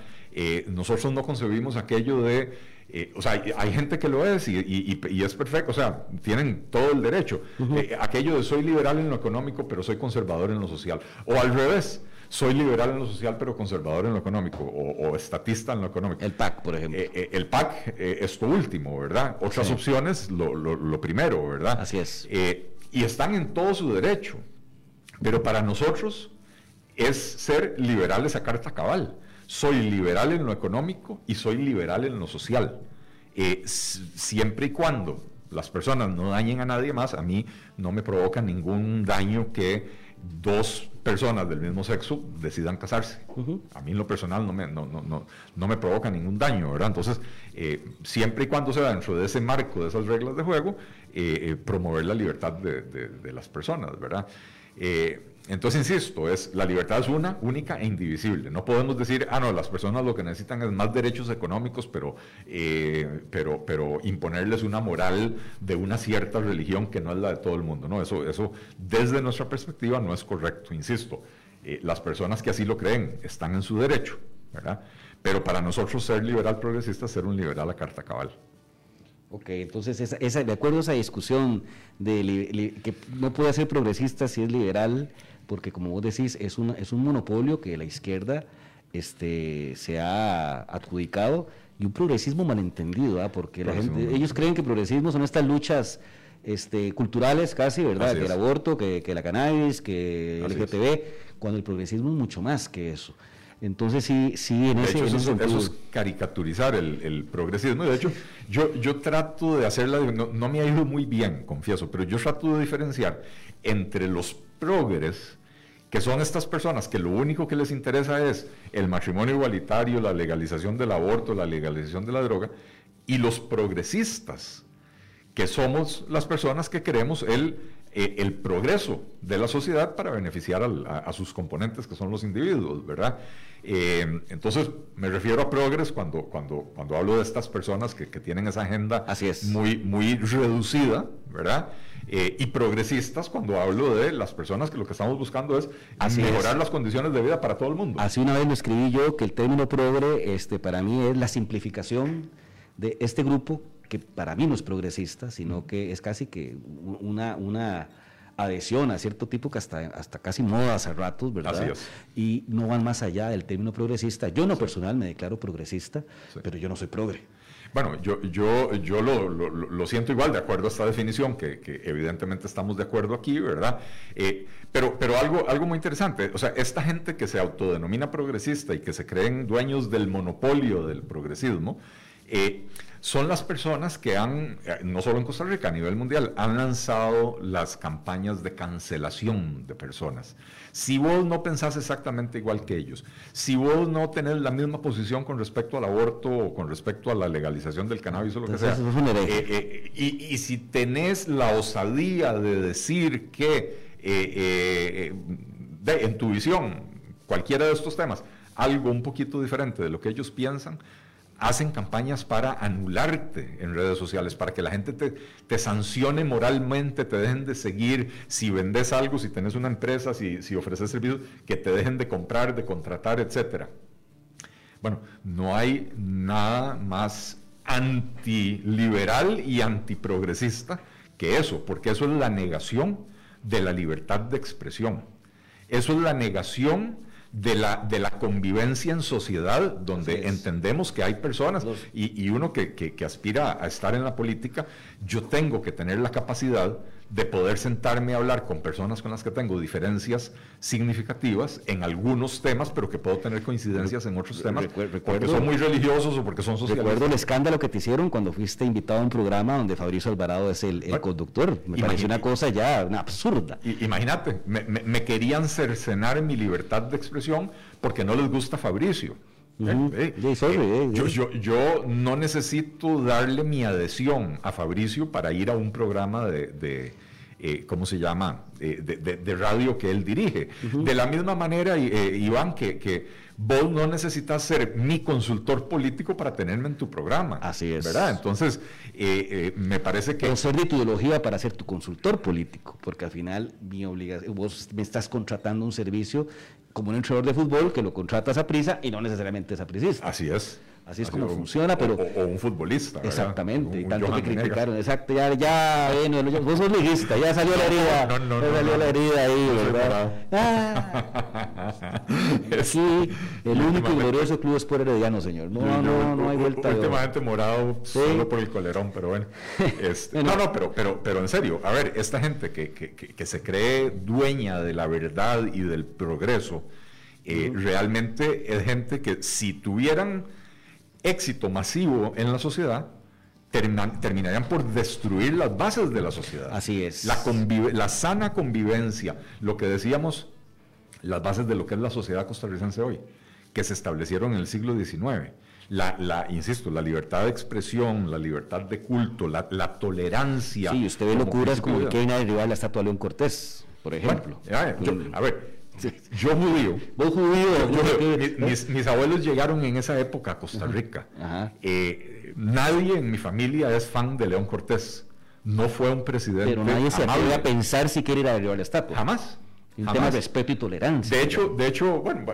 Speaker 2: Nosotros no concebimos aquello de, eh, o sea, hay gente que lo es y, es perfecto, o sea, tienen todo el derecho. Eh, aquello de soy liberal en lo económico, pero soy conservador en lo social. O al revés, soy liberal en lo social, pero conservador en lo económico, o, estatista en lo económico.
Speaker 1: El PAC, por ejemplo.
Speaker 2: el PAC es lo último, ¿verdad? Otras opciones, lo, lo, primero, ¿verdad?
Speaker 1: Así es.
Speaker 2: y están en todo su derecho. Pero para nosotros es ser liberales a carta cabal soy liberal en lo económico y soy liberal en lo social. Eh, siempre y cuando las personas no dañen a nadie más, a mí no me provoca ningún daño que dos personas del mismo sexo decidan casarse. A mí en lo personal no me, no, no, no, me provoca ningún daño, ¿verdad? Entonces, eh, siempre y cuando sea dentro de ese marco, de esas reglas de juego, eh, promover la libertad de, de, las personas, ¿verdad? Entonces, insisto, es, la libertad es una, única e indivisible. No podemos decir, ah, no, las personas lo que necesitan es más derechos económicos, pero, eh, pero, pero imponerles una moral de una cierta religión que no es la de todo el mundo. No, eso, eso desde nuestra perspectiva no es correcto, insisto. Eh, las personas que así lo creen están en su derecho, ¿verdad? Pero para nosotros ser liberal progresista es ser un liberal a carta cabal.
Speaker 1: Ok, entonces esa, de acuerdo a esa discusión de que no puede ser progresista si es liberal, porque como vos decís, es un, es un monopolio que la izquierda este, se ha adjudicado y un progresismo malentendido, ¿ah? porque la gente, ellos creen que progresismo son estas luchas este, culturales casi, ¿verdad? Que el aborto, que, la cannabis, que el LGTB, cuando el progresismo es mucho más que eso. Entonces sí, sí,
Speaker 2: en, ese, hecho, eso, es caricaturizar el, progresismo. De hecho, yo, yo trato de hacerla, no, no, me ha ido muy bien, confieso, pero yo trato de diferenciar entre los progres que son estas personas que lo único que les interesa es el matrimonio igualitario, la legalización del aborto, la legalización de la droga, y los progresistas, que somos las personas que queremos el eh, el progreso de la sociedad para beneficiar a, sus componentes, que son los individuos, ¿verdad? Eh, entonces, me refiero a progres cuando, cuando, cuando hablo de estas personas que, tienen esa agenda Muy, muy reducida, ¿verdad? Eh, y progresistas cuando hablo de las personas que lo que estamos buscando es mejorar las condiciones de vida para todo el mundo.
Speaker 1: Así una vez lo escribí yo, que el término progre este, para mí es la simplificación de este grupo que para mí no es progresista, sino que es casi que una, una adhesión a cierto tipo que hasta, hasta casi moda hace ratos, ¿verdad? Y no van más allá del término progresista. Yo no personal me declaro progresista, pero yo no soy progre.
Speaker 2: Bueno, yo, yo, yo lo, lo, siento igual, de acuerdo a esta definición, que, que evidentemente estamos de acuerdo aquí, ¿verdad? Eh, pero pero algo, algo muy interesante, o sea, esta gente que se autodenomina progresista y que se creen dueños del monopolio del progresismo, eh, son las personas que han, eh, no solo en Costa Rica, a nivel mundial, han lanzado las campañas de cancelación de personas. Si vos no pensás exactamente igual que ellos, si vos no tenés la misma posición con respecto al aborto o con respecto a la legalización del cannabis o lo que sea, eh, eh, y, si tenés la osadía de decir que en tu visión, cualquiera de estos temas, algo un poquito diferente de lo que ellos piensan, hacen campañas para anularte en redes sociales, para que la gente te, sancione moralmente, te dejen de seguir, si vendes algo, si tenés una empresa, si, si ofreces servicios, que te dejen de comprar, de contratar, etc. Bueno, no hay nada más antiliberal y antiprogresista que eso, porque eso es la negación de la libertad de expresión. Eso es la negación de la, de la convivencia en sociedad, donde entendemos que hay personas y, uno que, que, aspira a estar en la política, yo tengo que tener la capacidad de poder sentarme a hablar con personas con las que tengo diferencias significativas en algunos temas, pero que puedo tener coincidencias en otros temas, recuerdo, porque son muy religiosos o porque son socialistas.
Speaker 1: Recuerdo el escándalo que te hicieron cuando fuiste invitado a un programa donde Fabricio Alvarado es el, conductor. Me pareció una cosa ya una absurda.
Speaker 2: Imagínate, me, me querían cercenar mi libertad de expresión porque no les gusta Fabricio. Yo, no necesito darle mi adhesión a Fabricio para ir a un programa de, eh, ¿cómo se llama?, eh, de, radio que él dirige. De la misma manera, eh, Iván, que, que, vos no necesitas ser mi consultor político para tenerme en tu programa.
Speaker 1: Así es.
Speaker 2: ¿Verdad? Entonces, me parece que...
Speaker 1: O ser de tu ideología para ser tu consultor político, porque al final mi obligación, vos me estás contratando un servicio como un entrenador de fútbol que lo contratas a prisa y no necesariamente es apricista.
Speaker 2: Así es.
Speaker 1: Así es como funciona, pero...
Speaker 2: O, un futbolista.
Speaker 1: Exactamente, y tanto que criticaron, exacto, ya, ya, bueno, vos sos liguista, ya salió la herida, no, no, ya salió la herida ahí, ¿verdad? Ah, sí, el único y glorioso club es por Herediano, señor, no, no, no hay vuelta
Speaker 2: Últimamente morado solo por el colerón, pero bueno. Este, no, no, pero, pero, pero en serio, a ver, esta gente que, que, que se cree dueña de la verdad y del progreso, eh, realmente es gente que si tuvieran éxito masivo en la sociedad, terminarían por destruir las bases de la sociedad.
Speaker 1: Así es.
Speaker 2: La, la sana convivencia, lo que decíamos, las bases de lo que es la sociedad costarricense hoy, que se establecieron en el siglo XIX. La, la, insisto, la libertad de expresión, la libertad de culto, la, tolerancia.
Speaker 1: Sí, usted ve locuras como el que hay derribar la estatua de León Cortés, por ejemplo.
Speaker 2: a ver, yo judío. Vos judío. mis, abuelos llegaron en esa época a Costa Rica. Eh, nadie en mi familia es fan de León Cortés. No fue un presidente.
Speaker 1: Pero nadie se atreve a pensar si quiere ir a la estatua.
Speaker 2: Jamás.
Speaker 1: Un tema de respeto y tolerancia.
Speaker 2: De hecho, de hecho bueno,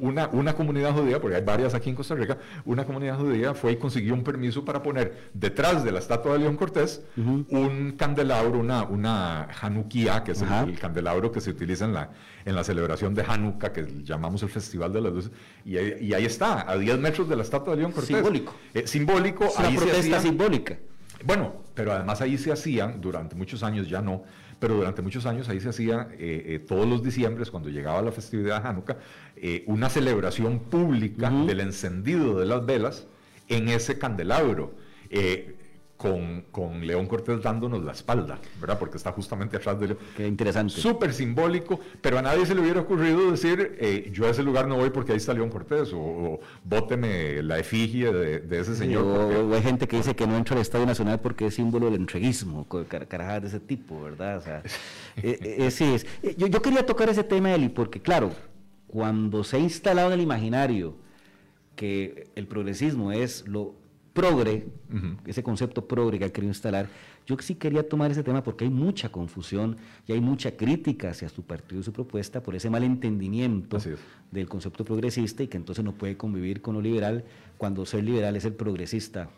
Speaker 2: una, una comunidad judía, porque hay varias aquí en Costa Rica, una comunidad judía fue y consiguió un permiso para poner detrás de la estatua de León Cortés un candelabro, una, una Hanukkah, que es el, candelabro que se utiliza en la, en la celebración de Hanukkah, que llamamos el Festival de las Luces, y, ahí está, a 10 metros de la estatua de León Cortés.
Speaker 1: Simbólico.
Speaker 2: Eh, simbólico.
Speaker 1: Una protesta simbólica.
Speaker 2: Bueno, pero además ahí se hacían, durante muchos años ya no, pero durante muchos años ahí se hacía eh, eh, todos los diciembres, cuando llegaba la festividad de Hanukkah, eh, una celebración pública del encendido de las velas en ese candelabro con, con, León Cortés dándonos la espalda, ¿verdad? Porque está justamente atrás de León.
Speaker 1: Qué interesante.
Speaker 2: Súper simbólico, pero a nadie se le hubiera ocurrido decir, eh, yo a ese lugar no voy porque ahí está León Cortés, o, bóteme la efigie de, ese señor.
Speaker 1: o, hay gente que dice que no entra al Estadio Nacional porque es símbolo del entreguismo, carajadas de ese tipo, ¿verdad? O sea, eh, eh, sí es. Yo, yo, quería tocar ese tema, Eli, porque claro, cuando se ha instalado en el imaginario que el progresismo es lo progre, ese concepto progre que ha querido instalar, yo sí quería tomar ese tema porque hay mucha confusión y hay mucha crítica hacia su partido y su propuesta por ese malentendimiento del concepto progresista y que entonces no puede convivir con lo liberal cuando ser liberal es el progresista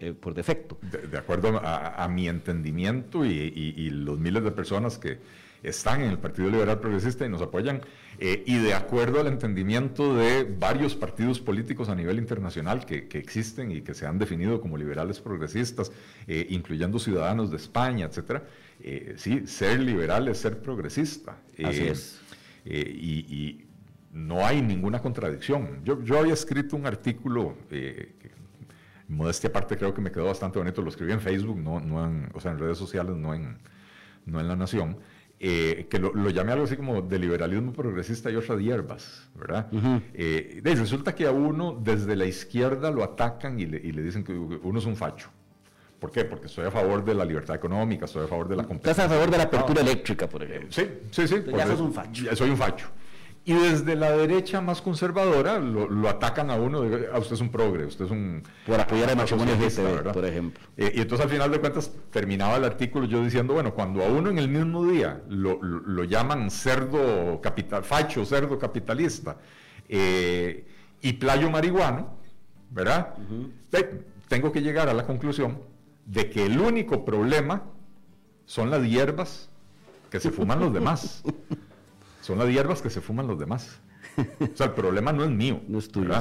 Speaker 1: eh, por defecto.
Speaker 2: De, acuerdo a, mi entendimiento y los miles de personas que están en el Partido Liberal Progresista y nos apoyan, eh, y de acuerdo al entendimiento de varios partidos políticos a nivel internacional que, existen y que se han definido como liberales progresistas, eh, incluyendo ciudadanos de España, etcétera, eh, sí, ser liberal es ser progresista.
Speaker 1: Así es.
Speaker 2: Y, no hay ninguna contradicción. Yo, yo había escrito un artículo modestia aparte creo que me quedó bastante bonito, lo escribí en Facebook, no, no en, o sea, en redes sociales, no en, no en La Nación, eh, que lo, llamé algo así como de liberalismo progresista y otra hierbas, ¿verdad? Eh, resulta que a uno desde la izquierda lo atacan y le, y le, dicen que uno es un facho. ¿Por qué? Porque estoy a favor de la libertad económica, estoy a favor de la
Speaker 1: competencia. Estás a favor de la apertura eléctrica, por ejemplo.
Speaker 2: Sí, sí, sí.
Speaker 1: Ya sos un facho.
Speaker 2: Soy un facho. Y desde la derecha más conservadora lo, atacan a uno, a ah, usted es un progre, usted es un...
Speaker 1: Por apoyar el matrimonio ¿verdad? por ejemplo.
Speaker 2: Eh, y entonces al final de cuentas terminaba el artículo yo diciendo, bueno, cuando a uno en el mismo día lo, llaman cerdo capital, facho, cerdo capitalista, eh, y playo marihuano, ¿verdad? tengo que llegar a la conclusión de que el único problema son las hierbas que se fuman los demás. son las hierbas que se fuman los demás. O sea, el problema no es mío.
Speaker 1: No es tuyo,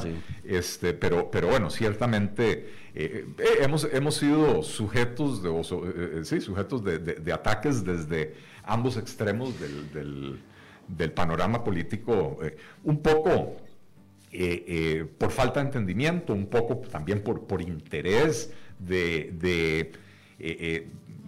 Speaker 2: este, pero, pero bueno, ciertamente eh, eh, hemos, hemos sido sujetos de, eh, sí, sujetos de, ataques desde ambos extremos del, panorama político, un poco por falta de entendimiento, un poco también por, por interés de,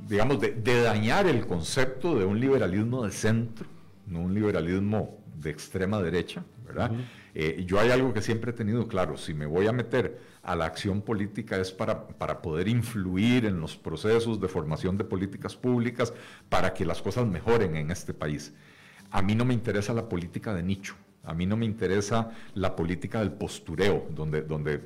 Speaker 2: digamos, de dañar el concepto de un liberalismo de centro no un liberalismo de extrema derecha, ¿verdad? Eh, yo hay algo que siempre he tenido claro, si me voy a meter a la acción política es para, para poder influir en los procesos de formación de políticas públicas para que las cosas mejoren en este país. A mí no me interesa la política de nicho, a mí no me interesa la política del postureo, donde, donde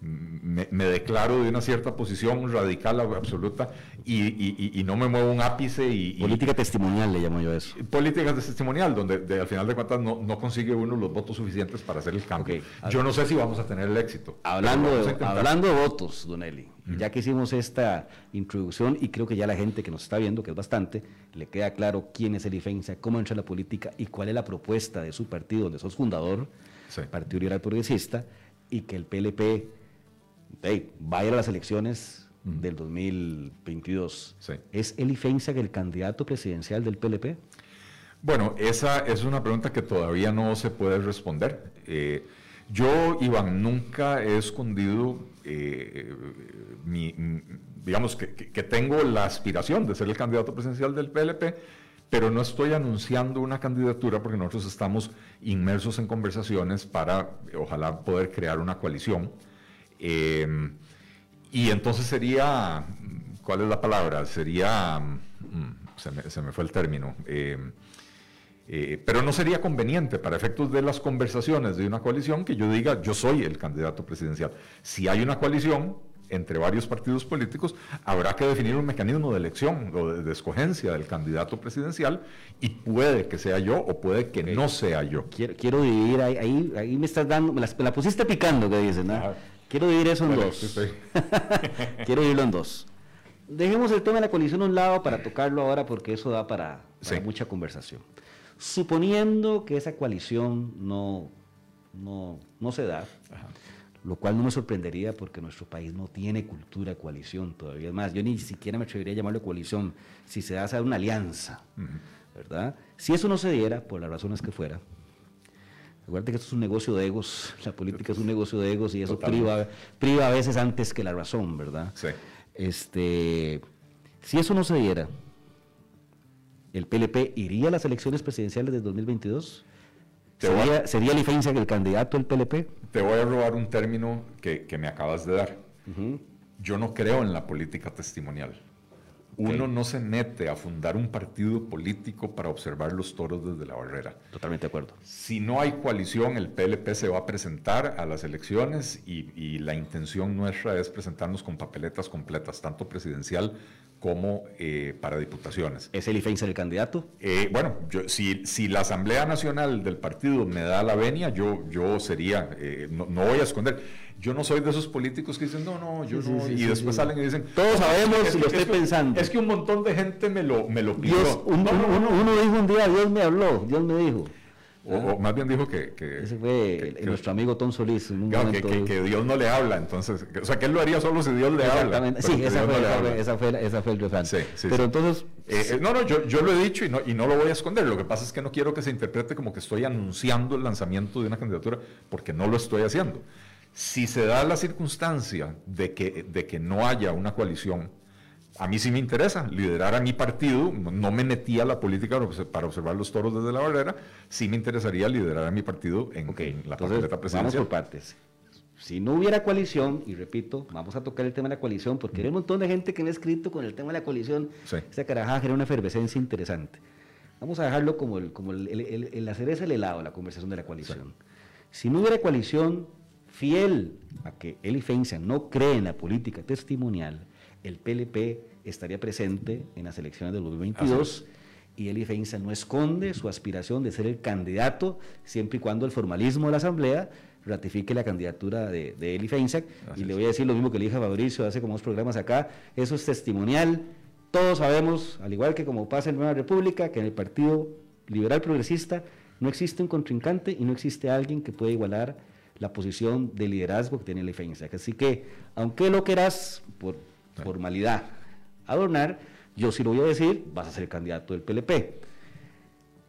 Speaker 2: me, declaro de una cierta posición radical absoluta y, no me muevo un ápice. Y,
Speaker 1: política testimonial le llamo yo eso.
Speaker 2: Política testimonial, donde al final de cuentas no, consigue uno los votos suficientes para hacer el cambio. Yo no sé si vamos a tener el éxito.
Speaker 1: Hablando, de, hablando de votos, Don Eli, ya que hicimos esta introducción y creo que ya la gente que nos está viendo, que es bastante, le queda claro quién es el IFENSA, cómo entra la política y cuál es la propuesta de su partido, donde sos fundador, Partido Liberal Progresista, y que el PLP va a ir a las elecciones del 2022. ¿Es Eli Feinsack el candidato presidencial del PLP?
Speaker 2: Bueno, esa es una pregunta que todavía no se puede responder. Eh, yo, Iván, nunca he escondido, eh, mi, digamos, que, tengo la aspiración de ser el candidato presidencial del PLP, pero no estoy anunciando una candidatura porque nosotros estamos inmersos en conversaciones para, ojalá, poder crear una coalición Em, y entonces sería, ¿cuál es la palabra? Sería, mm, se, me, fue el término, em, eh, pero no sería conveniente para efectos de las conversaciones de una coalición que yo diga yo soy el candidato presidencial. Si hay una coalición entre varios partidos políticos, habrá que definir un mecanismo de elección o de, escogencia del candidato presidencial y puede que sea yo o puede que no sea yo.
Speaker 1: Quiero, quiero dividir, ahí, ahí, me estás dando, me la, pusiste picando, que dices, ¿no? Quiero dividir eso en dos. Quiero dividirlo en dos. Dejemos el tema de la coalición a un lado para tocarlo ahora porque eso da para, mucha conversación. Suponiendo que esa coalición no, no, se da, lo cual no me sorprendería porque nuestro país no tiene cultura de coalición todavía. Es más, yo ni siquiera me atrevería a llamarlo coalición si se da a una alianza, ¿verdad? Si eso no se diera, por las razones que fuera, Recuerda que esto es un negocio de egos, la política es un negocio de egos y eso priva, priva, a veces antes que la razón, ¿verdad?
Speaker 2: Sí.
Speaker 1: Este, si eso no se diera, ¿el PLP iría a las elecciones presidenciales de 2022? ¿Sería, ¿Sería el candidato del PLP?
Speaker 2: Te voy a robar un término que, me acabas de dar. Yo no creo en la política testimonial. Uno no se mete a fundar un partido político para observar los toros desde la barrera.
Speaker 1: Totalmente de acuerdo.
Speaker 2: Si no hay coalición, el PLP se va a presentar a las elecciones y, la intención nuestra es presentarnos con papeletas completas, tanto presidencial como eh, para diputaciones.
Speaker 1: ¿Es el IFEINSA el candidato?
Speaker 2: Eh, bueno, yo, si, si, la Asamblea Nacional del partido me da la venia, yo, yo sería, eh, no, no voy a esconder yo no soy de esos políticos que dicen, no, no, yo no. y después salen y dicen,
Speaker 1: todos sabemos y lo estoy pensando.
Speaker 2: Es que un montón de gente me lo, me lo pidió.
Speaker 1: Dios, uno, dijo un día, Dios me habló, Dios me dijo.
Speaker 2: O, más bien dijo que...
Speaker 1: Ese fue nuestro amigo Tom Solís.
Speaker 2: que, Dios no le habla, entonces... O sea, que él lo haría solo si Dios le habla.
Speaker 1: Sí, esa fue, esa, fue, esa fue, el refrán. Sí, sí, pero entonces...
Speaker 2: Eh, eh, no, no, yo, yo lo he dicho y no, y no lo voy a esconder. Lo que pasa es que no quiero que se interprete como que estoy anunciando el lanzamiento de una candidatura, porque no lo estoy haciendo. Si se da la circunstancia de que, de que no haya una coalición, a mí sí me interesa liderar a mi partido, no me metí a la política para observar los toros desde la barrera, sí me interesaría liderar a mi partido en, la
Speaker 1: papeleta presidencial. Vamos por partes. Si no hubiera coalición, y repito, vamos a tocar el tema de la coalición, porque hay un montón de gente que me ha escrito con el tema de la coalición, esa caraja genera una efervescencia interesante. Vamos a dejarlo como, el, como el, el, la cereza del helado, la conversación de la coalición. Si no hubiera coalición, fiel a que Eli Feinstein no cree en la política testimonial, el PLP estaría presente en las elecciones del 2022 y Eli Feinstein no esconde su aspiración de ser el candidato siempre y cuando el formalismo de la Asamblea ratifique la candidatura de, de Eli Feinstein. Y le voy a decir lo mismo que le dije a Fabricio hace como dos programas acá, eso es testimonial. Todos sabemos, al igual que como pasa en Nueva República, que en el Partido Liberal Progresista no existe un contrincante y no existe alguien que pueda igualar la posición de liderazgo que tiene la IFENSA. Así que, aunque lo quieras por formalidad adornar, yo sí lo voy a decir, vas a ser candidato del PLP.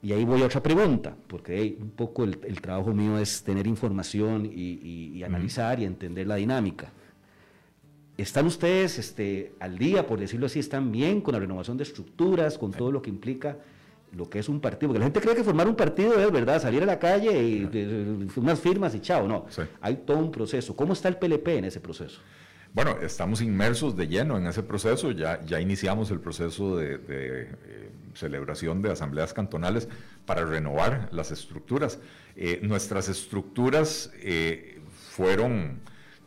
Speaker 1: Y ahí voy a otra pregunta, porque un poco el, trabajo mío es tener información y, analizar y entender la dinámica. ¿Están ustedes este, al día, por decirlo así, están bien con la renovación de estructuras, con todo lo que implica lo que es un partido, porque la gente cree que formar un partido es, ¿verdad?, salir a la calle y unas firmas y chao, no. Hay todo un proceso. ¿Cómo está el PLP en ese proceso?
Speaker 2: Bueno, estamos inmersos de lleno en ese proceso, ya, ya iniciamos el proceso de, eh, celebración de asambleas cantonales para renovar las estructuras. Eh, nuestras estructuras eh, fueron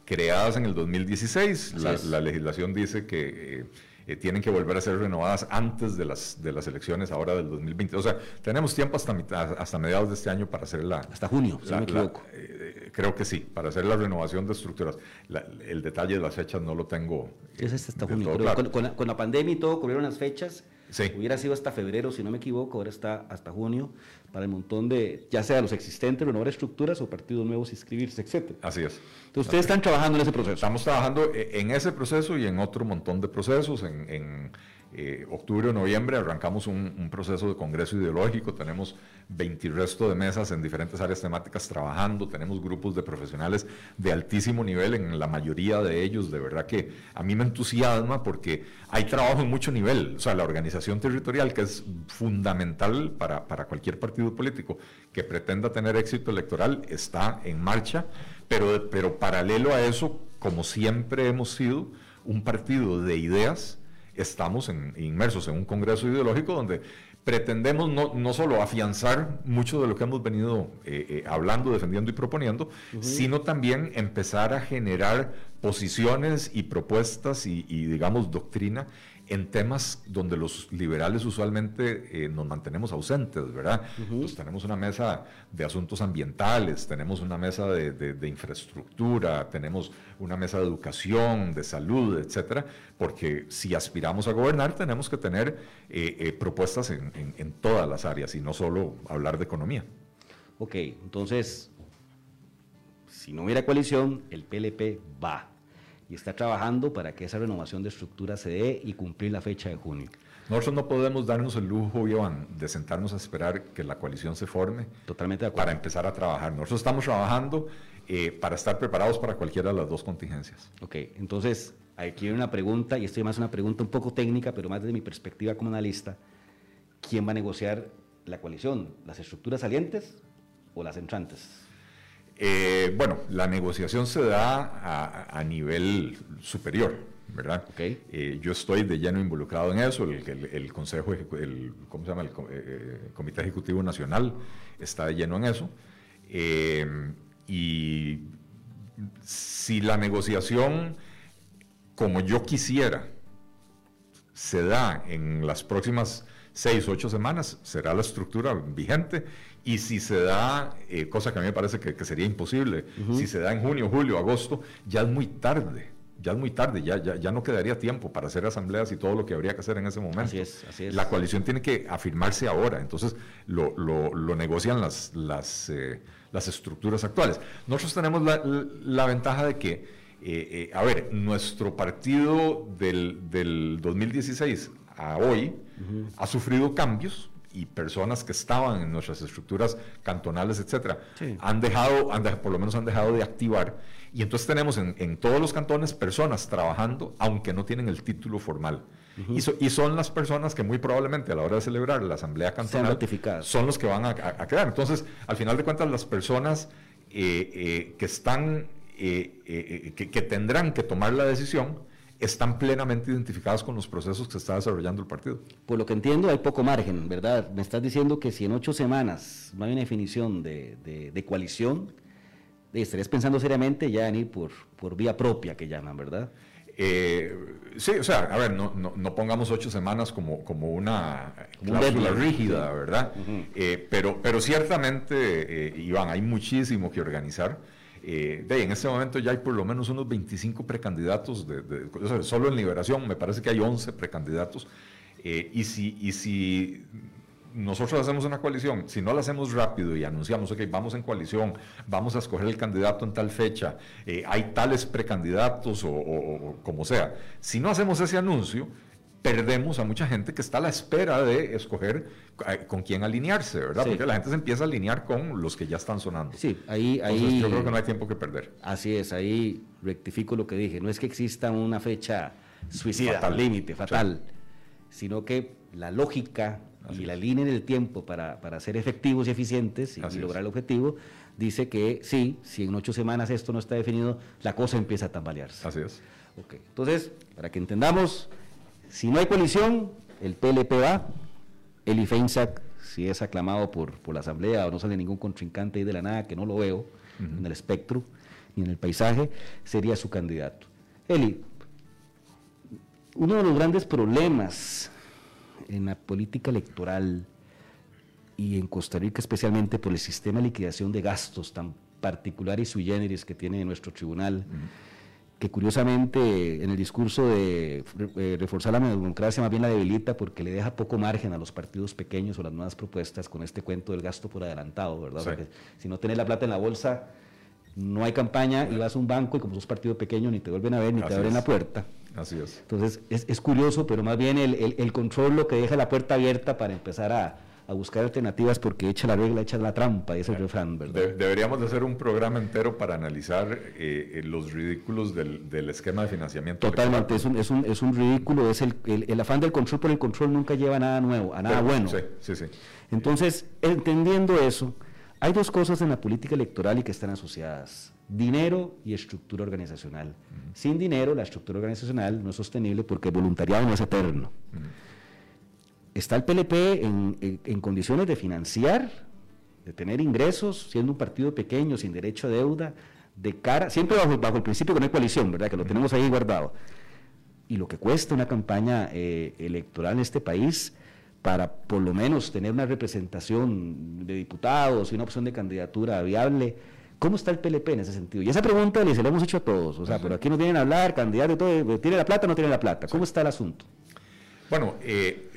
Speaker 2: creadas en el 2016, la, la, legislación dice que eh, tienen que volver a ser renovadas antes de las, de las elecciones ahora del 2020. O sea, tenemos tiempo hasta, hasta mediados de este año para hacer la...
Speaker 1: Hasta junio, si no me equivoco.
Speaker 2: Eh, creo que sí, para hacer la renovación de estructuras. el detalle de las fechas no lo tengo.
Speaker 1: es este hasta junio. con, con, la, pandemia y todo, cubrieron las fechas. Hubiera sido hasta febrero, si no me equivoco, ahora está hasta junio para el montón de, ya sea los existentes, renovar estructuras o partidos nuevos, inscribirse, etc.
Speaker 2: Así es.
Speaker 1: Entonces, ustedes están trabajando en ese proceso.
Speaker 2: Estamos trabajando e, en ese proceso y en otro montón de procesos, en eh, octubre o noviembre arrancamos un, proceso de congreso ideológico, tenemos 20 resto de mesas en diferentes áreas temáticas trabajando, tenemos grupos de profesionales de altísimo nivel, en la mayoría de ellos, de verdad que a mí me entusiasma porque hay trabajo en mucho nivel, o sea, la organización territorial que es fundamental para, para cualquier partido político que pretenda tener éxito electoral está en marcha, pero, pero paralelo a eso, como siempre hemos sido, un partido de ideas, estamos inmersos en un congreso ideológico donde pretendemos no, no, solo afianzar mucho de lo que hemos venido eh, eh, hablando, defendiendo y proponiendo, sino también empezar a generar posiciones y propuestas y, y digamos, doctrina en temas donde los liberales usualmente eh, nos mantenemos ausentes, ¿verdad? Pues tenemos una mesa de asuntos ambientales, tenemos una mesa de, infraestructura, tenemos una mesa de educación, de salud, etcétera, porque si aspiramos a gobernar tenemos que tener eh, eh, propuestas en, en todas las áreas y no solo hablar de economía.
Speaker 1: Ok, entonces, si no hubiera coalición, el PLP va y está trabajando para que esa renovación de estructura se dé y cumplir la fecha de junio.
Speaker 2: Nosotros no podemos darnos el lujo, Iván, de sentarnos a esperar que la coalición se forme.
Speaker 1: Totalmente
Speaker 2: Para empezar a trabajar. Nosotros estamos trabajando eh, para estar preparados para cualquiera de las dos contingencias.
Speaker 1: Ok, entonces Aquí hay una pregunta, y esto es más una pregunta un poco técnica, pero más desde mi perspectiva como analista. ¿Quién va a negociar la coalición? ¿Las estructuras salientes o las entrantes?
Speaker 2: Eh, bueno, la negociación se da a, nivel superior, ¿verdad?
Speaker 1: Okay.
Speaker 2: Eh, yo estoy de lleno involucrado en eso, el, Consejo, el, ¿cómo se llama? El eh, Comité Ejecutivo Nacional está de lleno en eso. y si la negociación, como yo quisiera, se da en las próximas seis, ocho semanas, será la estructura vigente y si se da, eh, cosa que a mí me parece que, sería imposible, si se da en junio, julio, agosto, ya es muy tarde. Ya es muy tarde, ya, ya, no quedaría tiempo para hacer asambleas y todo lo que habría que hacer en ese momento.
Speaker 1: Así es, así es.
Speaker 2: La coalición tiene que afirmarse ahora, entonces lo, lo, negocian las, las, eh, las, estructuras actuales. Nosotros tenemos la, la ventaja de que, eh, a ver, nuestro partido del, del 2016 a hoy ha sufrido cambios, y personas que estaban en nuestras estructuras cantonales, etcétera, han dejado, han por lo menos han dejado de activar. Y entonces tenemos en, todos los cantones personas trabajando, aunque no tienen el título formal. y, y, son las personas que muy probablemente a la hora de celebrar la asamblea cantonal son los que van a, quedar. Entonces, al final de cuentas, las personas eh, eh, que están, eh, que tendrán que tomar la decisión, están plenamente identificadas con los procesos que está desarrollando el partido.
Speaker 1: Por lo que entiendo, hay poco margen, ¿verdad? Me estás diciendo que si en ocho semanas no hay una definición de, de, coalición, estarías pensando seriamente ya en ir por, por vía propia, que llaman, ¿verdad?
Speaker 2: Eh, sí, o sea, a ver, no, no, pongamos ocho semanas como, como una cláusula rígida, ¿verdad? Eh, pero, pero ciertamente, eh, Iván, hay muchísimo que organizar. Eh, en este momento ya hay por lo menos unos 25 precandidatos, de, solo en Liberación me parece que hay 11 precandidatos. Eh, y, si, y si nosotros hacemos una coalición, si no la hacemos rápido y anunciamos, ok, vamos en coalición, vamos a escoger el candidato en tal fecha, eh, hay tales precandidatos o como sea, si no hacemos ese anuncio, perdemos a mucha gente que está a la espera de escoger eh, con quién alinearse, ¿verdad? Porque la gente se empieza a alinear con los que ya están sonando.
Speaker 1: Sí, ahí, ahí...
Speaker 2: yo creo que no hay tiempo que perder.
Speaker 1: Así es, ahí rectifico lo que dije. No es que exista una fecha suicida, límite, fatal, sino que la lógica y la línea del tiempo para, para ser efectivos y eficientes y, lograr el objetivo dice que sí, si en ocho semanas esto no está definido, la cosa empieza a tambalearse.
Speaker 2: Así es.
Speaker 1: Okay. Entonces, para que entendamos, si no hay coalición, el PLP va, el IFEINSAC, si es aclamado por, por la Asamblea o no sale ningún contrincante ahí de la nada, que no lo veo en el espectro ni en el paisaje, sería su candidato. Eli, uno de los grandes problemas en la política electoral y en Costa Rica especialmente por el sistema de liquidación de gastos tan particular y sui generis que tiene nuestro tribunal, que curiosamente en el discurso de eh, reforzar la democracia más bien la debilita porque le deja poco margen a los partidos pequeños o las nuevas propuestas con este cuento del gasto por adelantado, ¿verdad? Porque si no tenés la plata en la bolsa, no hay campaña y vas a un banco y como sos partido pequeño ni te vuelven a ver ni te abren la puerta.
Speaker 2: Así es.
Speaker 1: Entonces es, es curioso, pero más bien el, el, el control lo que deja la puerta abierta para empezar a, a buscar alternativas porque echa la regla, echa la trampa, ese refrán, ¿verdad?
Speaker 2: deberíamos de hacer un programa entero para analizar eh, eh, los ridículos del, del, esquema de financiamiento.
Speaker 1: Totalmente, es un, es, un, es un ridículo, es el, el, afán del control por el control nunca lleva a nada nuevo, a nada bueno.
Speaker 2: Sí, sí, sí.
Speaker 1: Entonces, entendiendo eso, hay dos cosas en la política electoral y que están asociadas, dinero y estructura organizacional. Sin dinero, la estructura organizacional no es sostenible porque el voluntariado no es eterno está el PLP en, condiciones de financiar, de tener ingresos, siendo un partido pequeño, sin derecho a deuda, de cara, siempre bajo, el principio que no hay coalición, ¿verdad? Que lo tenemos ahí guardado. Y lo que cuesta una campaña eh, electoral en este país para por lo menos tener una representación de diputados y una opción de candidatura viable. ¿Cómo está el PLP en ese sentido? Y esa pregunta se la hemos hecho a todos. O sea, por aquí nos vienen a hablar, candidato todo, ¿tiene la plata o no tiene la plata? ¿Cómo está el asunto?
Speaker 2: Bueno, eh,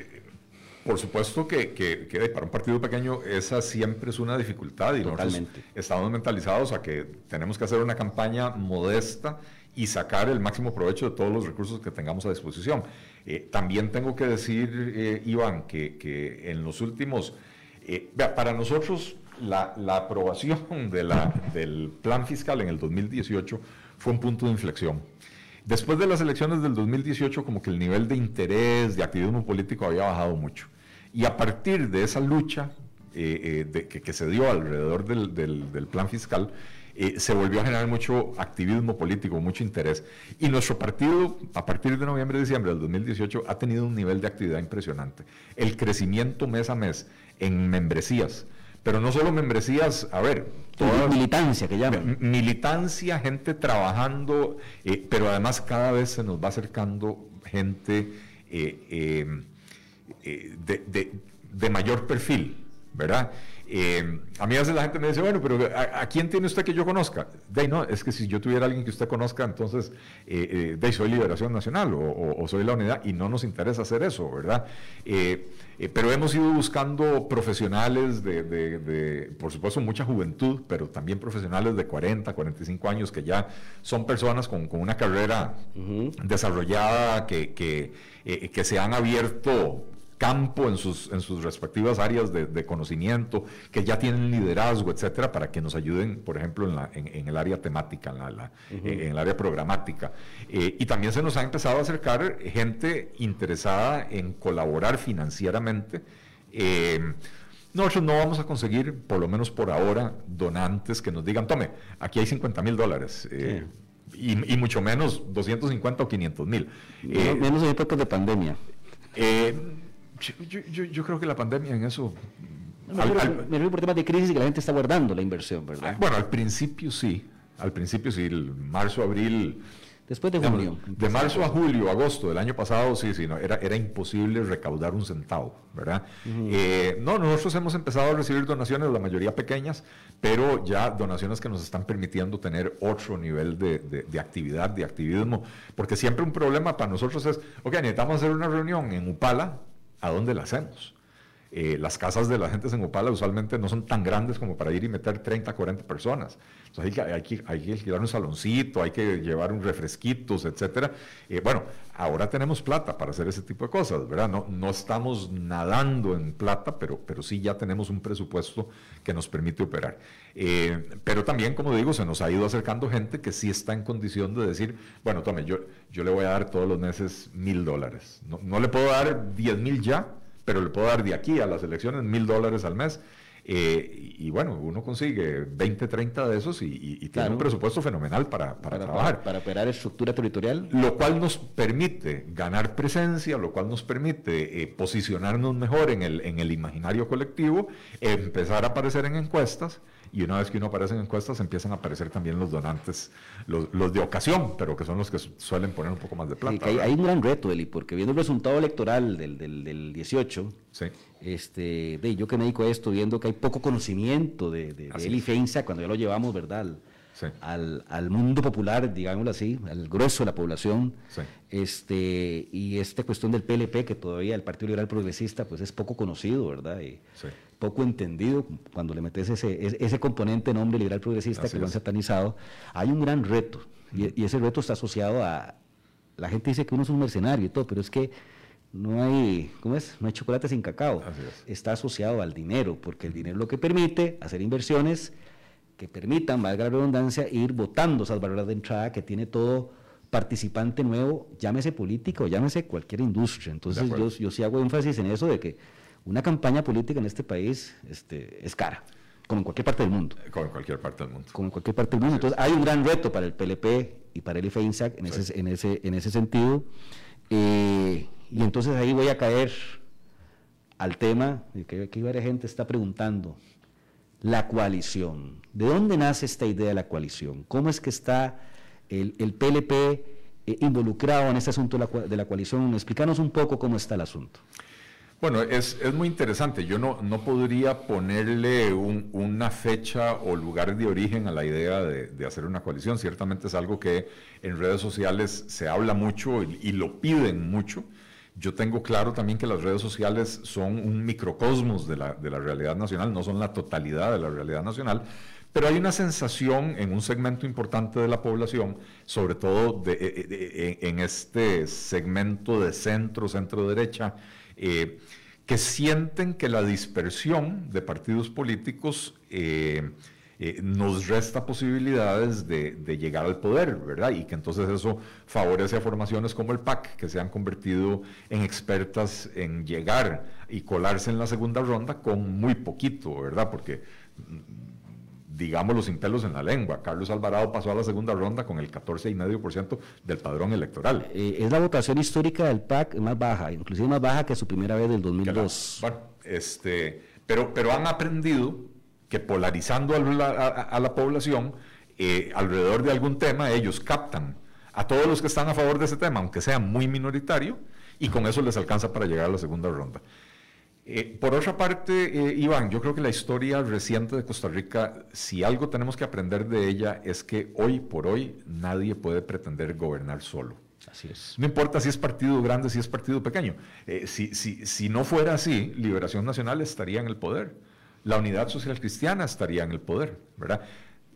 Speaker 2: por supuesto que, que, para un partido pequeño esa siempre es una dificultad y nosotros estamos mentalizados a que tenemos que hacer una campaña modesta y sacar el máximo provecho de todos los recursos que tengamos a disposición. Eh, también tengo que decir, eh, Iván, que, en los últimos, eh, para nosotros la, la aprobación de la, del plan fiscal en el 2018 fue un punto de inflexión. Después de las elecciones del 2018, como que el nivel de interés, de activismo político había bajado mucho. Y a partir de esa lucha eh, eh, que, se dio alrededor del, plan fiscal, eh, se volvió a generar mucho activismo político, mucho interés. Y nuestro partido, a partir de noviembre, diciembre del 2018, ha tenido un nivel de actividad impresionante. El crecimiento mes a mes en membresías, pero no solo membresías, a ver,
Speaker 1: toda militancia que llaman.
Speaker 2: Militancia, gente trabajando, pero además cada vez se nos va acercando gente de mayor perfil. ¿verdad? Eh, a mí a veces la gente me dice, bueno, pero ¿a, quién tiene usted que yo conozca? De no, es que si yo tuviera alguien que usted conozca, entonces eh, eh soy Liberación Nacional o, soy la unidad y no nos interesa hacer eso, ¿verdad? Eh, pero hemos ido buscando profesionales de, por supuesto, mucha juventud, pero también profesionales de 40, 45 años que ya son personas con, una carrera desarrollada, que, que, que se han abierto campo en sus, en sus respectivas áreas de, conocimiento, que ya tienen liderazgo, etcétera, para que nos ayuden, por ejemplo, en, la, en, el área temática, en, la, en, el área programática. Eh, y también se nos ha empezado a acercar gente interesada en colaborar financieramente. Eh, nosotros no vamos a conseguir, por lo menos por ahora, donantes que nos digan, tome, aquí hay 50 mil dólares. Eh, y, y, mucho menos 250 o 500 mil.
Speaker 1: menos en épocas de pandemia.
Speaker 2: Yo, creo que la pandemia en eso...
Speaker 1: Me refiero por temas de crisis y que la gente está guardando la inversión, ¿verdad?
Speaker 2: Ah, bueno, al principio sí. Al principio sí, el marzo, abril...
Speaker 1: Después de junio.
Speaker 2: De, marzo a julio, agosto del año pasado, sí, sí, no, era, era imposible recaudar un centavo, ¿verdad? Eh, no, nosotros hemos empezado a recibir donaciones, la mayoría pequeñas, pero ya donaciones que nos están permitiendo tener otro nivel de, de actividad, de activismo, porque siempre un problema para nosotros es, ok, necesitamos hacer una reunión en Upala, ¿a dónde la hacemos? Eh, las casas de la gente en Upala usualmente no son tan grandes como para ir y meter 30, 40 personas. Entonces hay que, hay hay un saloncito, hay que llevar un refresquitos, etc. Eh, bueno, ahora tenemos plata para hacer ese tipo de cosas, ¿verdad? No, no estamos nadando en plata, pero, pero sí ya tenemos un presupuesto que nos permite operar. Eh, pero también, como digo, se nos ha ido acercando gente que sí está en condición de decir, bueno, tome, yo, yo le voy a dar todos los meses mil dólares. No, no le puedo dar diez mil ya, pero le puedo dar de aquí a las elecciones mil dólares al mes. Eh, y, bueno, uno consigue 20, 30 de esos y, tiene un presupuesto fenomenal para, para, trabajar.
Speaker 1: Para, operar estructura territorial.
Speaker 2: Lo cual nos permite ganar presencia, lo cual nos permite eh, posicionarnos mejor en el, en el imaginario colectivo, empezar a aparecer en encuestas y una vez que uno aparece en encuestas empiezan a aparecer también los donantes, los, de ocasión, pero que son los que suelen poner un poco más de plata.
Speaker 1: hay, un gran reto, Eli, porque viendo el resultado electoral del, del, 18, este, de, yo que me dedico a esto, viendo que hay poco conocimiento de, de, Feinza cuando ya lo llevamos, ¿verdad? Al, al, mundo popular, digámoslo así, al grueso de la población, este, y esta cuestión del PLP, que todavía el Partido Liberal Progresista, pues es poco conocido, ¿verdad? Y, poco entendido, cuando le metes ese, ese componente nombre liberal progresista que lo han satanizado, hay un gran reto, y, ese reto está asociado a, la gente dice que uno es un mercenario y todo, pero es que no hay, ¿cómo es? No hay chocolate sin cacao, está asociado al dinero, porque el dinero es lo que permite hacer inversiones que permitan, valga la redundancia, ir votando esas barreras de entrada que tiene todo participante nuevo, llámese político, llámese cualquier industria. Entonces yo, yo sí hago énfasis en eso de que una campaña política en este país este, es cara, como en cualquier parte del mundo.
Speaker 2: Como en cualquier parte del mundo.
Speaker 1: Como en cualquier parte del mundo. Entonces hay un gran reto para el PLP y para el IFEINSAC en, ese, en, ese, en ese sentido. Eh, y entonces ahí voy a caer al tema que aquí varias gente está preguntando. La coalición. ¿De dónde nace esta idea de la coalición? ¿Cómo es que está el, PLP eh, involucrado en este asunto de la, coalición? Explícanos un poco cómo está el asunto.
Speaker 2: Bueno, es, muy interesante. Yo no, no podría ponerle una fecha o lugar de origen a la idea de, hacer una coalición. Ciertamente es algo que en redes sociales se habla mucho y, lo piden mucho. Yo tengo claro también que las redes sociales son un microcosmos de la, de la realidad nacional, no son la totalidad de la realidad nacional, pero hay una sensación en un segmento importante de la población, sobre todo de, eh, eh, en este segmento de centro, centro-derecha, eh, que sienten que la dispersión de partidos políticos eh, eh, nos resta posibilidades de, llegar al poder, ¿verdad? Y que entonces eso favorece a formaciones como el PAC, que se han convertido en expertas en llegar y colarse en la segunda ronda con muy poquito, ¿verdad? Porque mm, digámoslo sin pelos en la lengua. Carlos Alvarado pasó a la segunda ronda con el 14,5% del padrón electoral.
Speaker 1: Eh, es la votación histórica del PAC más baja, inclusive más baja que su primera vez del 2002.
Speaker 2: bueno, este, pero, pero han aprendido que polarizando a la, población eh, alrededor de algún tema, ellos captan a todos los que están a favor de ese tema, aunque sea muy minoritario, y con eso les alcanza para llegar a la segunda ronda. Eh, por otra parte, eh, Iván, yo creo que la historia reciente de Costa Rica, si algo tenemos que aprender de ella, es que hoy por hoy nadie puede pretender gobernar solo.
Speaker 1: Así es.
Speaker 2: No importa si es partido grande, si es partido pequeño. si, si, si no fuera así, Liberación Nacional estaría en el poder la unidad social cristiana estaría en el poder, ¿verdad?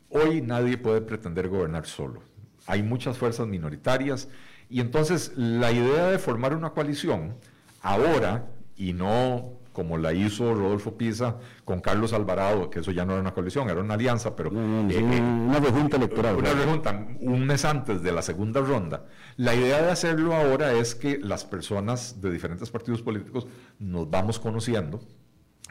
Speaker 2: Hoy nadie puede pretender gobernar solo. Hay muchas fuerzas minoritarias y entonces la idea de formar una coalición ahora y no como la hizo Rodolfo Pisa con Carlos Alvarado, que eso ya no era una coalición, era una alianza, pero...
Speaker 1: Eh, eh, una rejunta electoral.
Speaker 2: Una rejunta, un mes antes de la segunda ronda. La idea de hacerlo ahora es que las personas de diferentes partidos políticos nos vamos conociendo,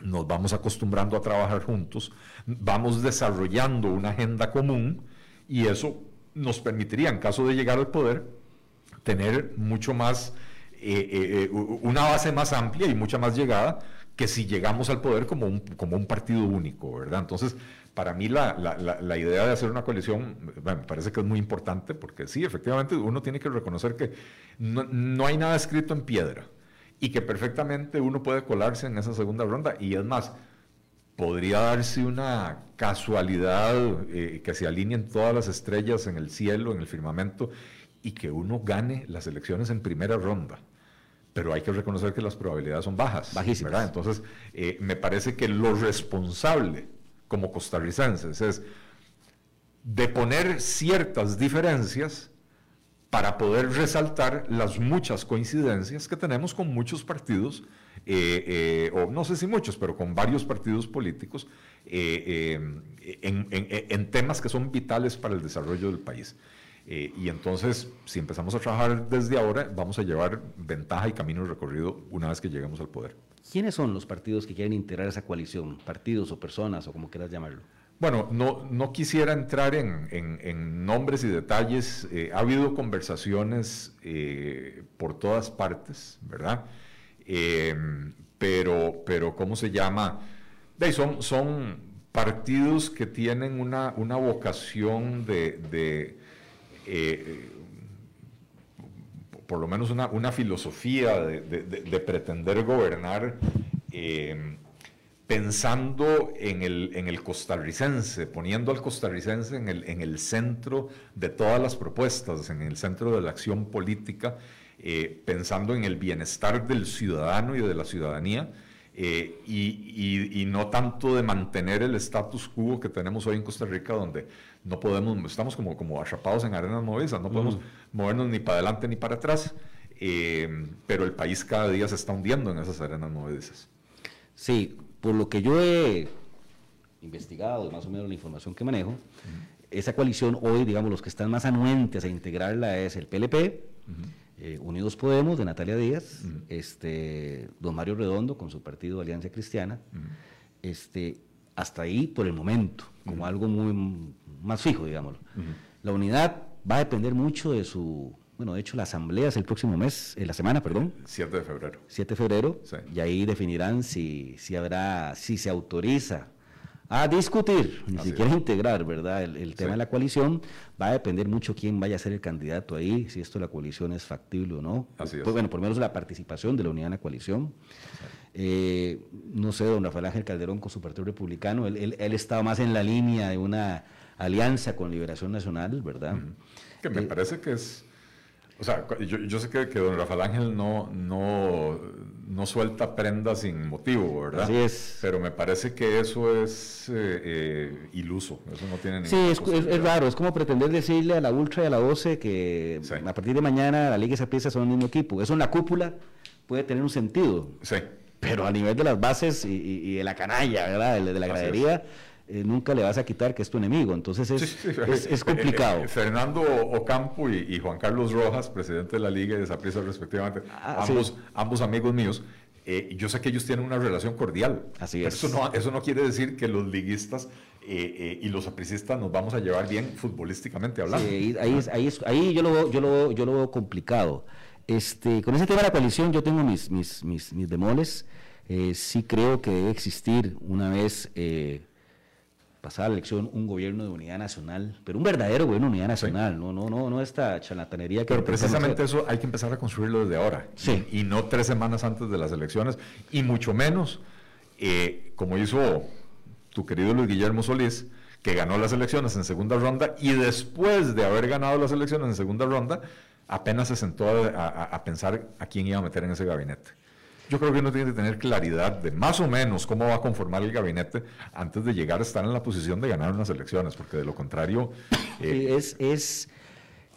Speaker 2: nos vamos acostumbrando a trabajar juntos, vamos desarrollando una agenda común y eso nos permitiría, en caso de llegar al poder, tener mucho más, eh, eh, eh, una base más amplia y mucha más llegada que si llegamos al poder como un, como un partido único, ¿verdad? Entonces, para mí la, idea de hacer una coalición me parece que es muy importante porque sí, efectivamente uno tiene que reconocer que no hay nada escrito en piedra y que perfectamente uno puede colarse en esa segunda ronda. Y es más, podría darse una casualidad eh, que se alineen todas las estrellas en el cielo, en el firmamento, y que uno gane las elecciones en primera ronda. Pero hay que reconocer que las probabilidades son bajas.
Speaker 1: Bajísimas.
Speaker 2: ¿verdad? Entonces, eh, me parece que lo responsable como costarricenses es de poner ciertas diferencias para poder resaltar las muchas coincidencias que tenemos con muchos partidos, eh, eh, o no sé si muchos, pero con varios partidos políticos, eh, en, temas que son vitales para el desarrollo del país. y entonces, si empezamos a trabajar desde ahora, vamos a llevar ventaja y camino recorrido una vez que lleguemos al poder.
Speaker 1: ¿Quiénes son los partidos que quieren integrar esa coalición? ¿Partidos o personas o como quieras llamarlo?
Speaker 2: Bueno, no, quisiera entrar en, nombres y detalles. Eh, ha habido conversaciones eh, por todas partes, ¿verdad? Em, pero, ¿cómo se llama? son, son partidos que tienen una, vocación de, eh, por lo menos una, filosofía de, pretender gobernar em, pensando en el, en el costarricense, poniendo al costarricense en el, en el centro de todas las propuestas, en el centro de la acción política, eh, pensando en el bienestar del ciudadano y de la ciudadanía, eh, y, y, no tanto de mantener el status quo que tenemos hoy en Costa Rica, donde no podemos, estamos como, como atrapados en arenas movedizas, no podemos movernos ni para adelante ni para atrás, eh, pero el país cada día se está hundiendo en esas arenas movedizas.
Speaker 1: Sí, por lo que yo he investigado, más o menos la información que manejo, esa coalición hoy, digamos, los que están más anuentes a integrarla es el PLP, eh, Unidos Podemos de Natalia Díaz, este, don Mario Redondo con su partido Alianza Cristiana, este, hasta ahí por el momento, como algo muy más fijo, digámoslo. La unidad va a depender mucho de su bueno, de hecho la asamblea es el próximo mes, en la semana, perdón.
Speaker 2: 7 de febrero.
Speaker 1: 7 de febrero. Y ahí definirán si, si habrá, si se autoriza a discutir, ni siquiera integrar, ¿verdad? El, tema de la coalición va a depender mucho quién vaya a ser el candidato ahí, si esto de la coalición es factible o no.
Speaker 2: Así es.
Speaker 1: Pues, bueno, por lo menos la participación de la unidad en la coalición. Eh, no sé, don Rafael Ángel Calderón con su Partido Republicano, él, él, estaba más en la línea de una alianza con Liberación Nacional, ¿verdad?
Speaker 2: Que me eh, parece que es o sea, yo, sé que, que, don Rafael Ángel no, no, no suelta prendas sin motivo, ¿verdad?
Speaker 1: Así es.
Speaker 2: Pero me parece que eso es eh, eh, iluso, eso no tiene
Speaker 1: Sí, es, es, raro, es como pretender decirle a la Ultra y a la 12 que a partir de mañana la Liga y esa pieza son el mismo equipo. Eso en la cúpula puede tener un sentido.
Speaker 2: Sí.
Speaker 1: Pero a nivel de las bases y, de la canalla, ¿verdad? De, la gradería eh, nunca le vas a quitar que es tu enemigo. Entonces es, complicado. Eh,
Speaker 2: Fernando Ocampo y, Juan Carlos Rojas, presidente de la Liga y de Saprissa respectivamente, ah, ambos, ambos amigos míos, yo sé que ellos tienen una relación cordial.
Speaker 1: Así es.
Speaker 2: Eso no, eso no quiere decir que los liguistas y los apricistas nos vamos a llevar bien futbolísticamente hablando.
Speaker 1: Sí, ahí, ahí, ahí yo, lo veo, yo, lo, yo lo veo complicado. Este, con ese tema de la coalición yo tengo mis, mis, mis, mis demoles. sí creo que debe existir una vez pasada la elección un gobierno de unidad nacional, pero un verdadero gobierno de unidad nacional, no, no, no, no esta charlatanería que...
Speaker 2: Pero precisamente eso hay que empezar a construirlo desde ahora,
Speaker 1: sí.
Speaker 2: y, no tres semanas antes de las elecciones, y mucho menos eh, como hizo tu querido Luis Guillermo Solís, que ganó las elecciones en segunda ronda, y después de haber ganado las elecciones en segunda ronda, apenas se sentó a pensar a quién iba a meter en ese gabinete. Yo creo que uno tiene que tener claridad de más o menos cómo va a conformar el gabinete antes de llegar a estar en la posición de ganar unas elecciones, porque de lo contrario...
Speaker 1: Eh, es, es,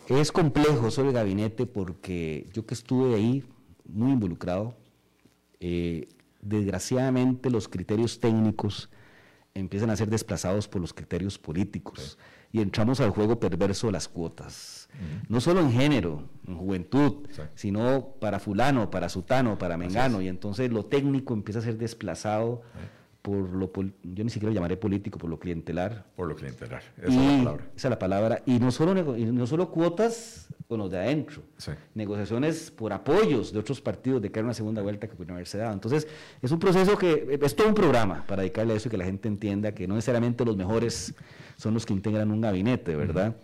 Speaker 1: es complejo sobre el gabinete porque yo que estuve ahí muy involucrado, eh, desgraciadamente los criterios técnicos empiezan a ser desplazados por los criterios políticos y entramos al juego perverso de las cuotas no solo en género, en juventud, sino para fulano, para sutano, para mengano, y entonces lo técnico empieza a ser desplazado por lo, yo ni siquiera lo llamaré político, por lo clientelar.
Speaker 2: Por lo clientelar,
Speaker 1: esa es la palabra. Esa es la palabra, y no solo, y no solo cuotas con los de adentro, negociaciones por apoyos de otros partidos de que era una segunda vuelta que pudieron haberse dado. Entonces, es un proceso que, es todo un programa para dedicarle a eso y que la gente entienda que no necesariamente los mejores son los que integran un gabinete, ¿verdad?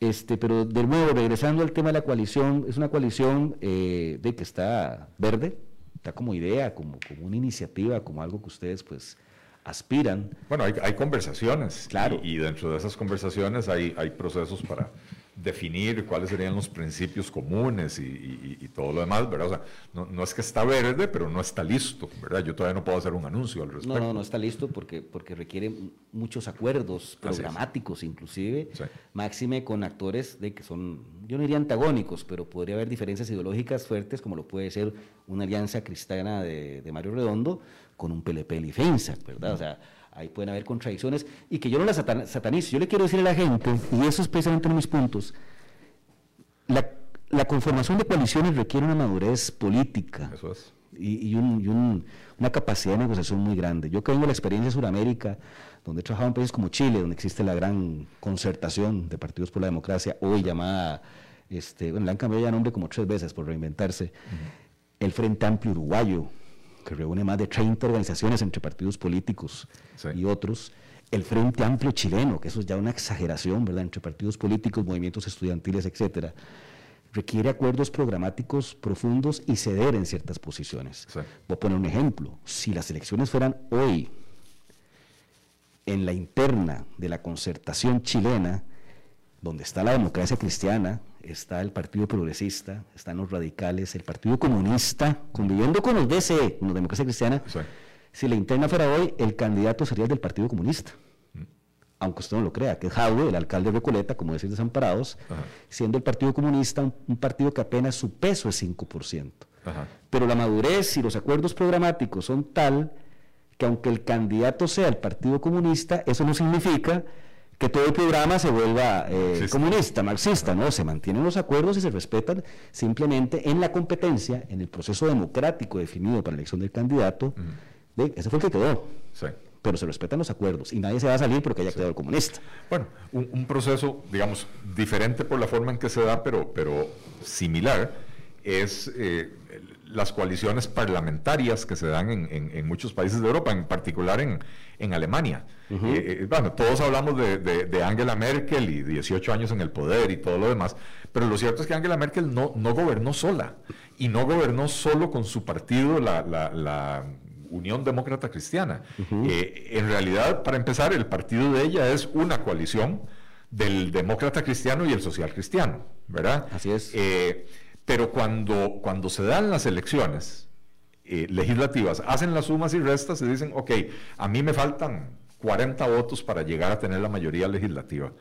Speaker 1: Este, pero de nuevo, regresando al tema de la coalición, es una coalición eh, de que está verde, está como idea, como, como una iniciativa, como algo que ustedes pues aspiran.
Speaker 2: Bueno, hay, hay conversaciones.
Speaker 1: Claro.
Speaker 2: Y, dentro de esas conversaciones hay, hay procesos para definir cuáles serían los principios comunes y, todo lo demás, ¿verdad? O sea, no, es que está verde, pero no está listo, ¿verdad? Yo todavía no puedo hacer un anuncio al respecto.
Speaker 1: No, no, no está listo porque, porque requiere muchos acuerdos programáticos inclusive, máxime con actores de que son, yo no diría antagónicos, pero podría haber diferencias ideológicas fuertes, como lo puede ser una alianza cristiana de, Mario Redondo con un PLP Lifensa, ¿verdad? O sea, ahí pueden haber contradicciones y que yo no las satanizo. Yo le quiero decir a la gente, y eso es precisamente uno de mis puntos, la, conformación de coaliciones requiere una madurez política y, una capacidad de negociación muy grande. Yo que vengo de la experiencia de Sudamérica, donde he trabajado en países como Chile, donde existe la gran concertación de partidos por la democracia, hoy llamada, este, bueno, le han cambiado ya nombre como tres veces por reinventarse, el Frente Amplio Uruguayo, que reúne más de 30 organizaciones entre partidos políticos y otros, el Frente Amplio Chileno, que eso es ya una exageración, ¿verdad?, entre partidos políticos, movimientos estudiantiles, etcétera, requiere acuerdos programáticos profundos y ceder en ciertas posiciones. Voy a poner un ejemplo. Si las elecciones fueran hoy en la interna de la concertación chilena, donde está la democracia cristiana, está el Partido Progresista, están los radicales, el Partido Comunista, conviviendo con los DCE, con la democracia cristiana. Si la interna fuera hoy, el candidato sería el del Partido Comunista. Mm. Aunque usted no lo crea, que es Jaue, el alcalde de Recoleta, como decir Desamparados, siendo el Partido Comunista un, partido que apenas su peso es 5%. Pero la madurez y los acuerdos programáticos son tal que aunque el candidato sea el Partido Comunista, eso no significa que todo el programa se vuelva eh, comunista, marxista, ¿no? Se mantienen los acuerdos y se respetan simplemente en la competencia, en el proceso democrático definido para la elección del candidato. ese fue el que quedó. Pero se respetan los acuerdos y nadie se va a salir porque haya quedado el comunista.
Speaker 2: Bueno, un, proceso, digamos, diferente por la forma en que se da, pero, pero similar, es eh, las coaliciones parlamentarias que se dan en, muchos países de Europa, en particular en, en Alemania. Eh, eh, bueno, todos hablamos de, Angela Merkel y 18 años en el poder y todo lo demás, pero lo cierto es que Angela Merkel no, no gobernó sola y no gobernó solo con su partido, la, Unión Demócrata Cristiana. Eh, en realidad, para empezar, el partido de ella es una coalición del demócrata cristiano y el social cristiano, ¿verdad?
Speaker 1: Así es.
Speaker 2: Pero cuando, cuando se dan las elecciones, legislativas hacen las sumas y restas y dicen, ok, a mí me faltan 40 votos para llegar a tener la mayoría legislativa.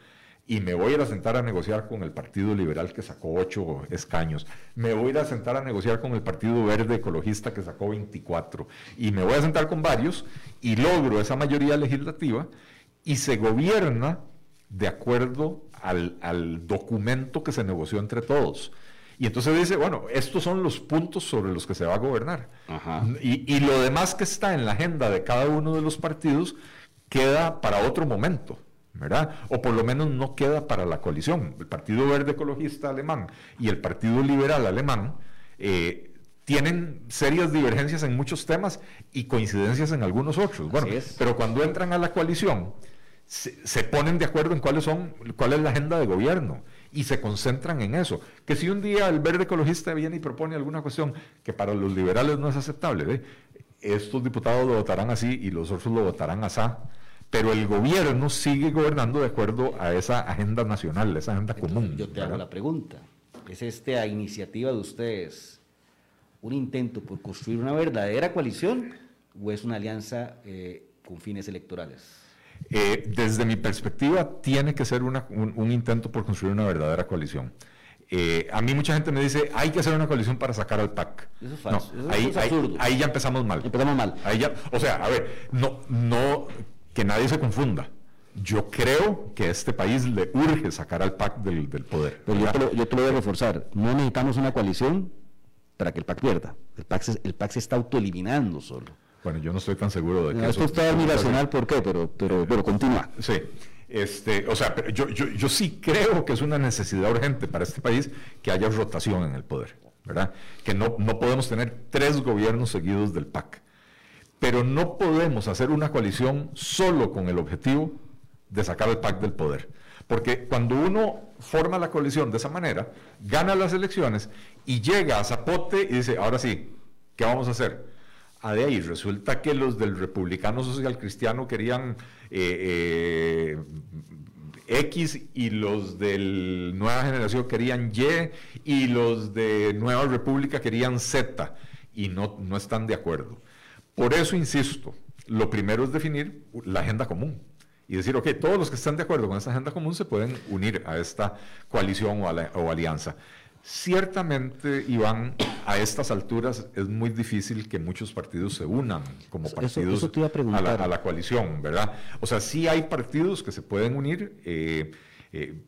Speaker 2: Y me voy a ir a sentar a negociar con el Partido Liberal que sacó 8 escaños. Me voy a ir a sentar a negociar con el Partido Verde Ecologista que sacó 24. Y me voy a sentar con varios y logro esa mayoría legislativa. y se gobierna de acuerdo al, documento que se negoció entre todos. Y entonces dice, bueno, estos son los puntos sobre los que se va a gobernar. Y, y, lo demás que está en la agenda de cada uno de los partidos queda para otro momento. ¿verdad? O por lo menos no queda para la coalición. El Partido Verde Ecologista Alemán y el Partido Liberal Alemán eh, tienen serias divergencias en muchos temas y coincidencias en algunos otros. Bueno, pero cuando entran a la coalición, se, ponen de acuerdo en cuáles son, cuál es la agenda de gobierno y se concentran en eso. Que si un día el verde ecologista viene y propone alguna cuestión que para los liberales no es aceptable, estos diputados lo votarán así y los otros lo votarán así pero el gobierno sigue gobernando de acuerdo a esa agenda nacional, esa agenda común.
Speaker 1: Yo te hago la pregunta, ¿es esta iniciativa de ustedes un intento por construir una verdadera coalición o es una alianza eh, con fines electorales?
Speaker 2: Eh, desde mi perspectiva, tiene que ser un, intento por construir una verdadera coalición. Eh, a mí mucha gente me dice, hay que hacer una coalición para sacar al PAC.
Speaker 1: Eso es falso.
Speaker 2: ahí, ahí, ya empezamos mal.
Speaker 1: Empezamos mal.
Speaker 2: Ahí ya, o sea, a ver, no, no, que nadie se confunda. Yo creo que a este país le urge sacar al PAC del, poder.
Speaker 1: Pero yo te, lo, yo te, lo, voy a reforzar. No necesitamos una coalición para que el PAC pierda. El PAC se, el PAC se está autoeliminando solo.
Speaker 2: Bueno, yo no estoy tan seguro de que
Speaker 1: no. Esto está muy racional, ¿por qué? Pero, pero, pero continúa.
Speaker 2: Sí. Este, o sea, yo, yo, yo sí creo que es una necesidad urgente para este país que haya rotación en el poder, ¿verdad? Que no, no podemos tener tres gobiernos seguidos del PAC. Pero no podemos hacer una coalición solo con el objetivo de sacar el PAC del poder. Porque cuando uno forma la coalición de esa manera, gana las elecciones y llega a Zapote y dice, ahora sí, ¿qué vamos a hacer? Ah, de ahí resulta que los del republicano social cristiano querían eh, eh, X y los del Nueva Generación querían Y y los de Nueva República querían Z y no, no están de acuerdo. Por eso insisto, lo primero es definir la agenda común y decir, ok, todos los que están de acuerdo con esta agenda común se pueden unir a esta coalición o, alianza. Ciertamente, Iván, a estas alturas es muy difícil que muchos partidos se unan como partidos a, la, coalición, ¿verdad? O sea, sí hay partidos que se pueden unir. Eh, eh,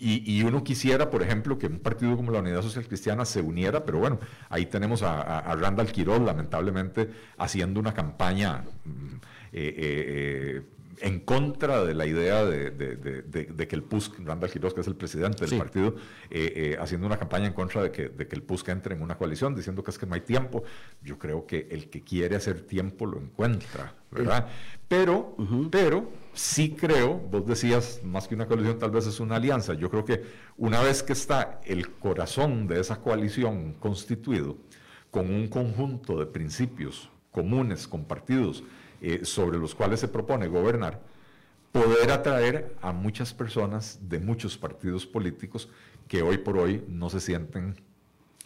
Speaker 2: y, uno quisiera, por ejemplo, que un partido como la Unidad Social Cristiana se uniera, pero bueno, ahí tenemos a, Randall Quiroz, lamentablemente, haciendo una campaña mm, eh, eh, en contra de la idea de, que el PUSC, Randall Quiroz, que es el presidente del partido, eh, haciendo una campaña en contra de que, el PUSC entre en una coalición, diciendo que es que no hay tiempo. Yo creo que el que quiere hacer tiempo lo encuentra, ¿verdad? Pero, pero sí creo, vos decías, más que una coalición tal vez es una alianza, yo creo que una vez que está el corazón de esa coalición constituido, con un conjunto de principios comunes, compartidos, eh, sobre los cuales se propone gobernar, poder atraer a muchas personas de muchos partidos políticos que hoy por hoy no se sienten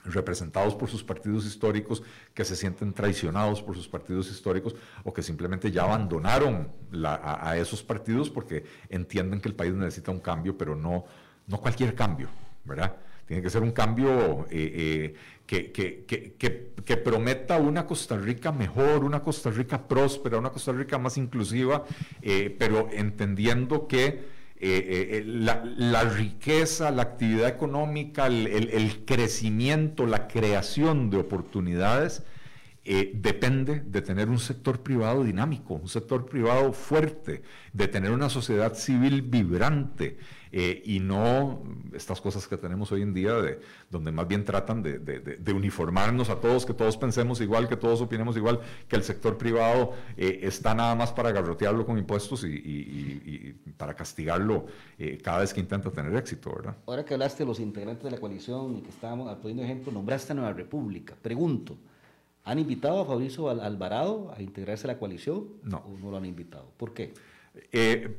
Speaker 2: representados por sus partidos históricos, que se sienten traicionados por sus partidos históricos o que simplemente ya abandonaron a, esos partidos porque entienden que el país necesita un cambio, pero no, no cualquier cambio, ¿verdad? Tiene que ser un cambio eh, eh, que, prometa una Costa Rica mejor, una Costa Rica próspera, una Costa Rica más inclusiva, eh, pero entendiendo que la, riqueza, la actividad económica, el, crecimiento, la creación de oportunidades depende de tener un sector privado dinámico, un sector privado fuerte, de tener una sociedad civil vibrante. Eh, y no estas cosas que tenemos hoy en día, de, donde más bien tratan de, uniformarnos a todos, que todos pensemos igual, que todos opinemos igual, que el sector privado eh, está nada más para garrotearlo con impuestos y, para castigarlo eh, cada vez que intenta tener éxito, ¿verdad?
Speaker 1: Ahora que hablaste de los integrantes de la coalición y que estábamos poniendo ejemplo, nombraste a Nueva República. Pregunto, ¿han invitado a Fabricio Alvarado a integrarse a la coalición?
Speaker 2: No.
Speaker 1: ¿O no lo han invitado? ¿Por qué?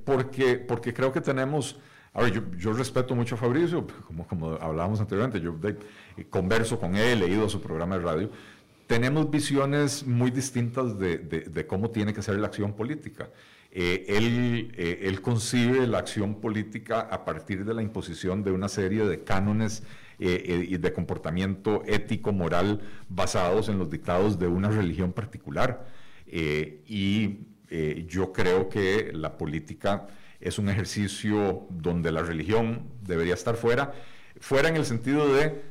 Speaker 2: porque, porque creo que tenemos a ver, yo, respeto mucho a Fabricio, como, como hablábamos anteriormente, yo converso con él, he leído su programa de radio. Tenemos visiones muy distintas de, cómo tiene que ser la acción política. Eh, él, eh, él, concibe la acción política a partir de la imposición de una serie de cánones eh, y de comportamiento ético, moral, basados en los dictados de una religión particular. y eh, yo creo que la política es un ejercicio donde la religión debería estar fuera, fuera en el sentido de,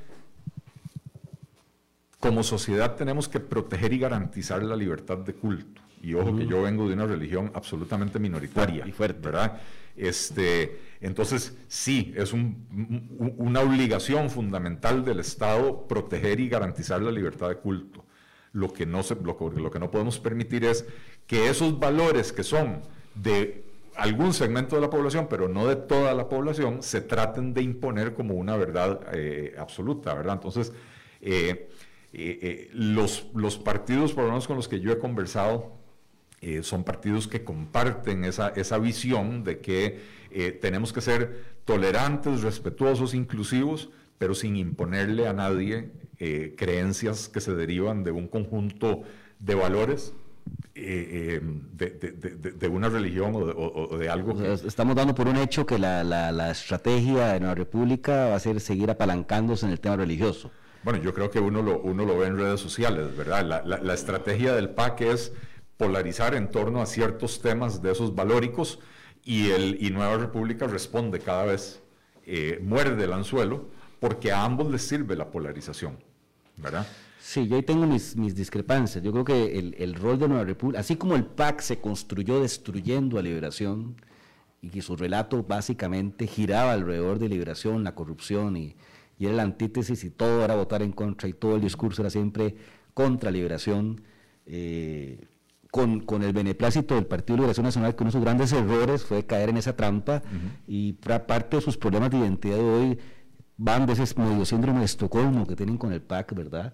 Speaker 2: como sociedad tenemos que proteger y garantizar la libertad de culto. Y ojo que yo vengo de una religión absolutamente minoritaria, y fuerte, ¿verdad? Este, entonces, sí, es una obligación fundamental del Estado proteger y garantizar la libertad de culto. Lo que, no se, lo que no podemos permitir es que esos valores que son de algún segmento de la población, pero no de toda la población, se traten de imponer como una verdad eh, absoluta, ¿verdad? Entonces, eh, eh, los, los, partidos, por lo menos con los que yo he conversado, son partidos que comparten esa, esa visión de que tenemos que ser tolerantes, respetuosos, inclusivos, pero sin imponerle a nadie creencias que se derivan de un conjunto de valores eh, eh, de, una religión o de, algo.
Speaker 1: Estamos dando por un hecho que la, la, estrategia de la República va a ser seguir apalancándose en el tema religioso.
Speaker 2: Bueno, yo creo que uno lo, uno lo ve en redes sociales, ¿verdad? La, la, estrategia del PAC es polarizar en torno a ciertos temas de esos valóricos y, el, y Nueva República responde cada vez, eh, muerde el anzuelo, porque a ambos les sirve la polarización, ¿verdad?
Speaker 1: Sí, yo ahí tengo mis, discrepancias. Yo creo que el, rol de Nueva República, así como el PAC se construyó destruyendo a Liberación y que su relato básicamente giraba alrededor de Liberación, la corrupción y, era la antítesis y todo era votar en contra y todo el discurso era siempre contra Liberación, eh, con, el beneplácito del Partido de Liberación Nacional, que uno de sus grandes errores fue caer en esa trampa y parte de sus problemas de identidad de hoy van de ese medio síndrome de Estocolmo que tienen con el PAC, ¿verdad?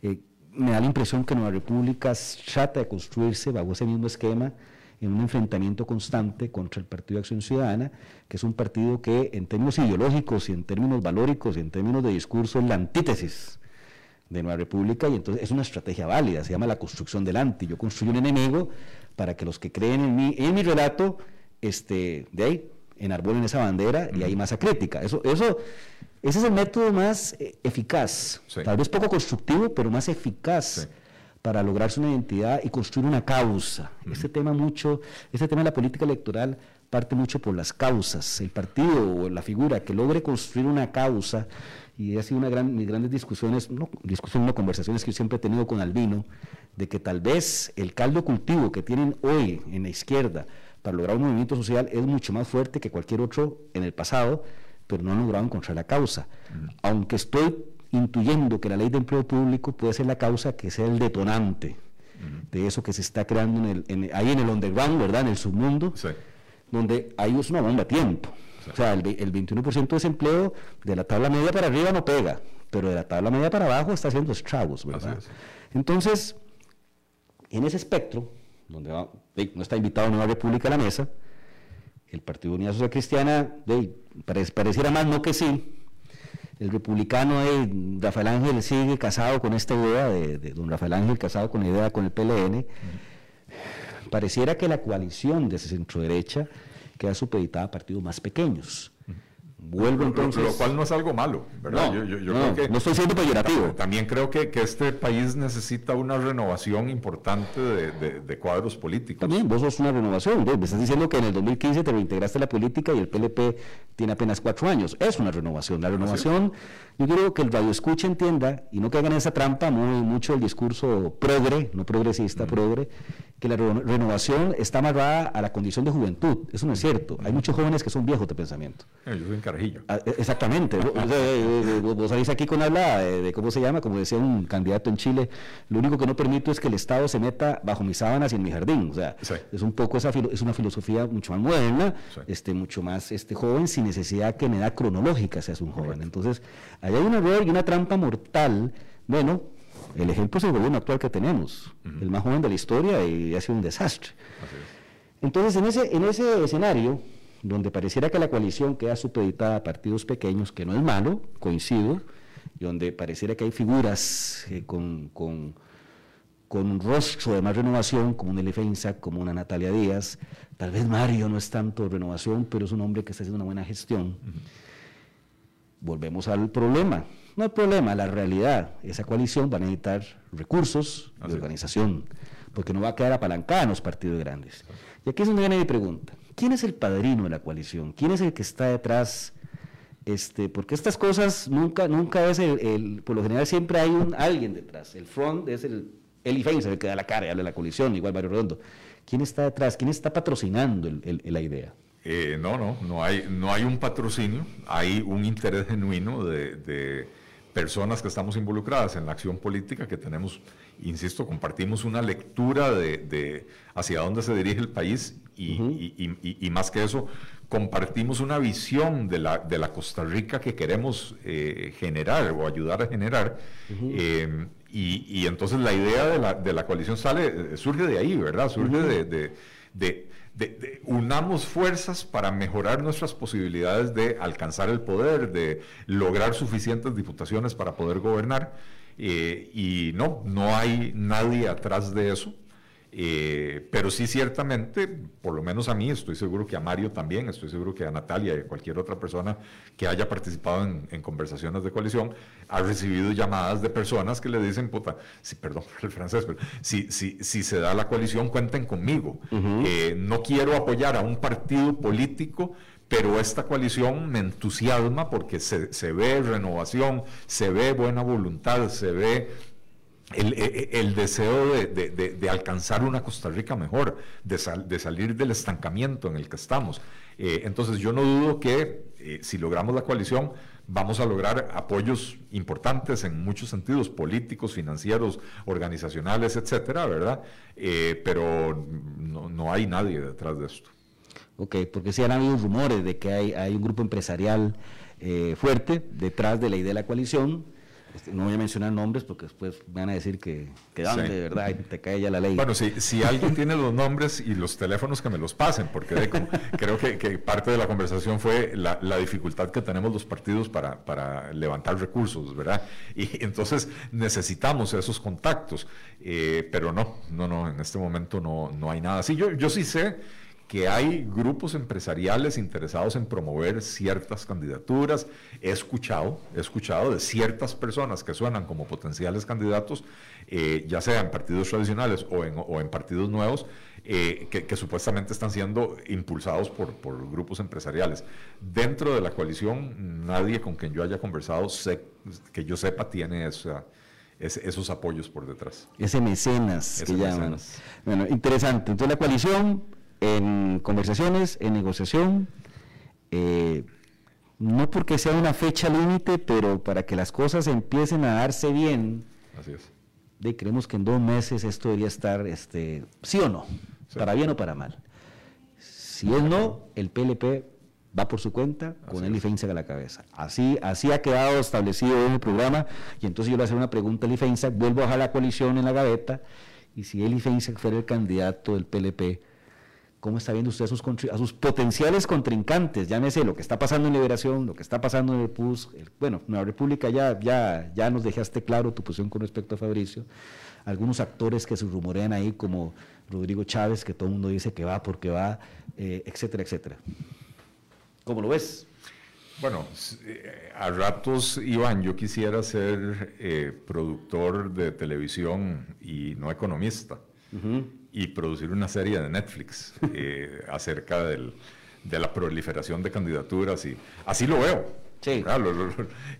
Speaker 1: Eh, me da la impresión que Nueva República trata de construirse bajo ese mismo esquema en un enfrentamiento constante contra el Partido de Acción Ciudadana, que es un partido que en términos ideológicos y en términos valóricos y en términos de discurso es la antítesis de Nueva República y entonces es una estrategia válida, se llama la construcción del anti. Yo construyo un enemigo para que los que creen en mí, en mi relato, este, de ahí enarbolen esa bandera y hay masa crítica. Eso, eso ese es el método más eh, eficaz, tal vez poco constructivo, pero más eficaz para lograrse una identidad y construir una causa. Este tema mucho, este tema de la política electoral parte mucho por las causas. El partido o la figura que logre construir una causa, y ha sido una gran, mis grandes discusiones, no discusiones, no conversaciones que yo siempre he tenido con Albino, de que tal vez el caldo cultivo que tienen hoy en la izquierda para lograr un movimiento social es mucho más fuerte que cualquier otro en el pasado, pero no han logrado encontrar la causa. Aunque estoy intuyendo que la ley de empleo público puede ser la causa que sea el detonante de eso que se está creando en el, ahí en el underground, ¿verdad? En el submundo, donde ahí es una bomba a tiempo. O sea, el, 21% de desempleo de la tabla media para arriba no pega, pero de la tabla media para abajo está haciendo estragos, ¿verdad? Entonces, en ese espectro, donde no está invitado Nueva República a la mesa, el Partido Unidad Social Cristiana, pareciera más no que sí. El republicano de Rafael Ángel sigue casado con esta idea, de, don Rafael Ángel casado con la idea con el PLN. Pareciera que la coalición de centro derecha queda supeditada a partidos más pequeños.
Speaker 2: Vuelvo entonces. Lo, cual no es algo malo, ¿verdad?
Speaker 1: No, yo, creo que, no estoy siendo peyorativo.
Speaker 2: También creo que, que, este país necesita una renovación importante de, de, cuadros políticos.
Speaker 1: También, vos sos una renovación. Me estás diciendo que en el 2015 te reintegraste a la política y el PLP tiene apenas cuatro años. Es una renovación. La renovación, yo quiero que el radio escuche entienda y no caigan en esa trampa muy mucho el discurso progre, no progresista, progre que la renovación está amarrada a la condición de juventud. Eso no es cierto. Hay muchos jóvenes que son viejos de pensamiento.
Speaker 2: Eh, yo soy un carajillo.
Speaker 1: Ah, e, exactamente. vos, salís aquí con habla de, cómo se llama, como decía un candidato en Chile, lo único que no permito es que el Estado se meta bajo mis sábanas y en mi jardín. O sea, es un poco esa es una filosofía mucho más moderna, este, mucho más este, joven, sin necesidad que en edad cronológica seas un joven. Entonces, ahí hay un error y una trampa mortal. Bueno, el ejemplo es el gobierno actual que tenemos, el más joven de la historia y ha sido un desastre. Entonces, en ese, en ese escenario, donde pareciera que la coalición queda supeditada a partidos pequeños, que no es malo, coincido, y donde pareciera que hay figuras eh, con, con, un rostro de más renovación, como un Elefensa, como una Natalia Díaz, tal vez Mario no es tanto renovación, pero es un hombre que está haciendo una buena gestión. Volvemos al problema no hay problema, la realidad, esa coalición va a necesitar recursos de organización. porque no va a quedar apalancada en los partidos grandes. Y aquí es donde viene mi pregunta. ¿Quién es el padrino de la coalición? ¿Quién es el que está detrás? Este, porque estas cosas nunca, nunca es el, por lo general siempre hay un alguien detrás. El front es el Feinstein, el que da la cara y habla de la coalición, igual Mario Redondo. ¿Quién está detrás? ¿Quién está patrocinando la idea?
Speaker 2: Eh, no, no, no hay, no hay un patrocinio, hay un interés genuino de, personas que estamos involucradas en la acción política, que tenemos, insisto, compartimos una lectura de, hacia dónde se dirige el país y, más que eso, compartimos una visión de la, de la Costa Rica que queremos eh, generar o ayudar a generar. Eh, y, entonces la idea de la, de la coalición sale, surge de ahí, ¿verdad? Surge de unamos fuerzas para mejorar nuestras posibilidades de alcanzar el poder, de lograr suficientes diputaciones para poder gobernar. Eh, y no, no hay nadie atrás de eso. Eh, pero sí, ciertamente, por lo menos a mí, estoy seguro que a Mario también, estoy seguro que a Natalia y a cualquier otra persona que haya participado en, conversaciones de coalición, ha recibido llamadas de personas que le dicen, puta, si, perdón por el francés, pero si, si, si se da la coalición, cuenten conmigo. Eh, no quiero apoyar a un partido político pero esta coalición me entusiasma porque se, se, ve renovación, se ve buena voluntad, se ve el, e, e, el, deseo de, alcanzar una Costa Rica mejor, de, de, salir del estancamiento en el que estamos. Eh, entonces yo no dudo que eh, si logramos la coalición vamos a lograr apoyos importantes en muchos sentidos, políticos, financieros, organizacionales, etcétera, ¿verdad? Eh, pero no, no, hay nadie detrás de esto.
Speaker 1: Ok, porque si han habido rumores de que hay un grupo empresarial fuerte detrás de la idea de la coalición, este, no voy a mencionar nombres porque después van a decir que, que de verdad y te cae ya la ley.
Speaker 2: Bueno, si, si alguien tiene los nombres y los teléfonos que me los pasen, porque creo que, que, parte de la conversación fue la, la dificultad que tenemos los partidos para, para, levantar recursos, ¿verdad? Y entonces necesitamos esos contactos, eh, pero no, no, no, en este momento no, no hay nada así. Yo, yo sí sé que hay grupos empresariales interesados en promover ciertas candidaturas. He escuchado, he escuchado de ciertas personas que suenan como potenciales candidatos, eh, ya sea en partidos tradicionales o en, partidos nuevos, eh, que, supuestamente están siendo impulsados por, grupos empresariales. Dentro de la coalición, nadie con quien yo haya conversado, que yo sepa, tiene esos apoyos por detrás.
Speaker 1: Ese mecenas que llaman. Bueno, interesante. Entonces la coalición en conversaciones, en negociación, eh, no porque sea una fecha límite, pero para que las cosas empiecen a darse bien.
Speaker 2: Así es.
Speaker 1: De, creemos que en dos meses esto debería estar, este, sí o no, para bien o para mal. Si es no, el PLP va por su cuenta con el IFEINSAC a la cabeza. Así, así ha quedado establecido en el programa y entonces yo le a hacer una pregunta al IFEINSAC, vuelvo a dejar la coalición en la gaveta y si el IFEINSAC fuera el candidato del PLP, ¿Cómo está viendo usted a sus, a sus potenciales contrincantes? Llámese lo que está pasando en Liberación, lo que está pasando en el PUS. bueno, Nueva República ya, ya, ya nos dejaste claro tu posición con respecto a Fabricio. Algunos actores que se rumorean ahí, como Rodrigo Chávez, que todo el mundo dice que va porque va, eh, etcétera, etcétera. ¿Cómo lo ves?
Speaker 2: Bueno, eh, a ratos, Iván, yo quisiera ser eh, productor de televisión y no economista y producir una serie de Netflix eh, acerca del, de la proliferación de candidaturas y así lo veo.
Speaker 1: Sí.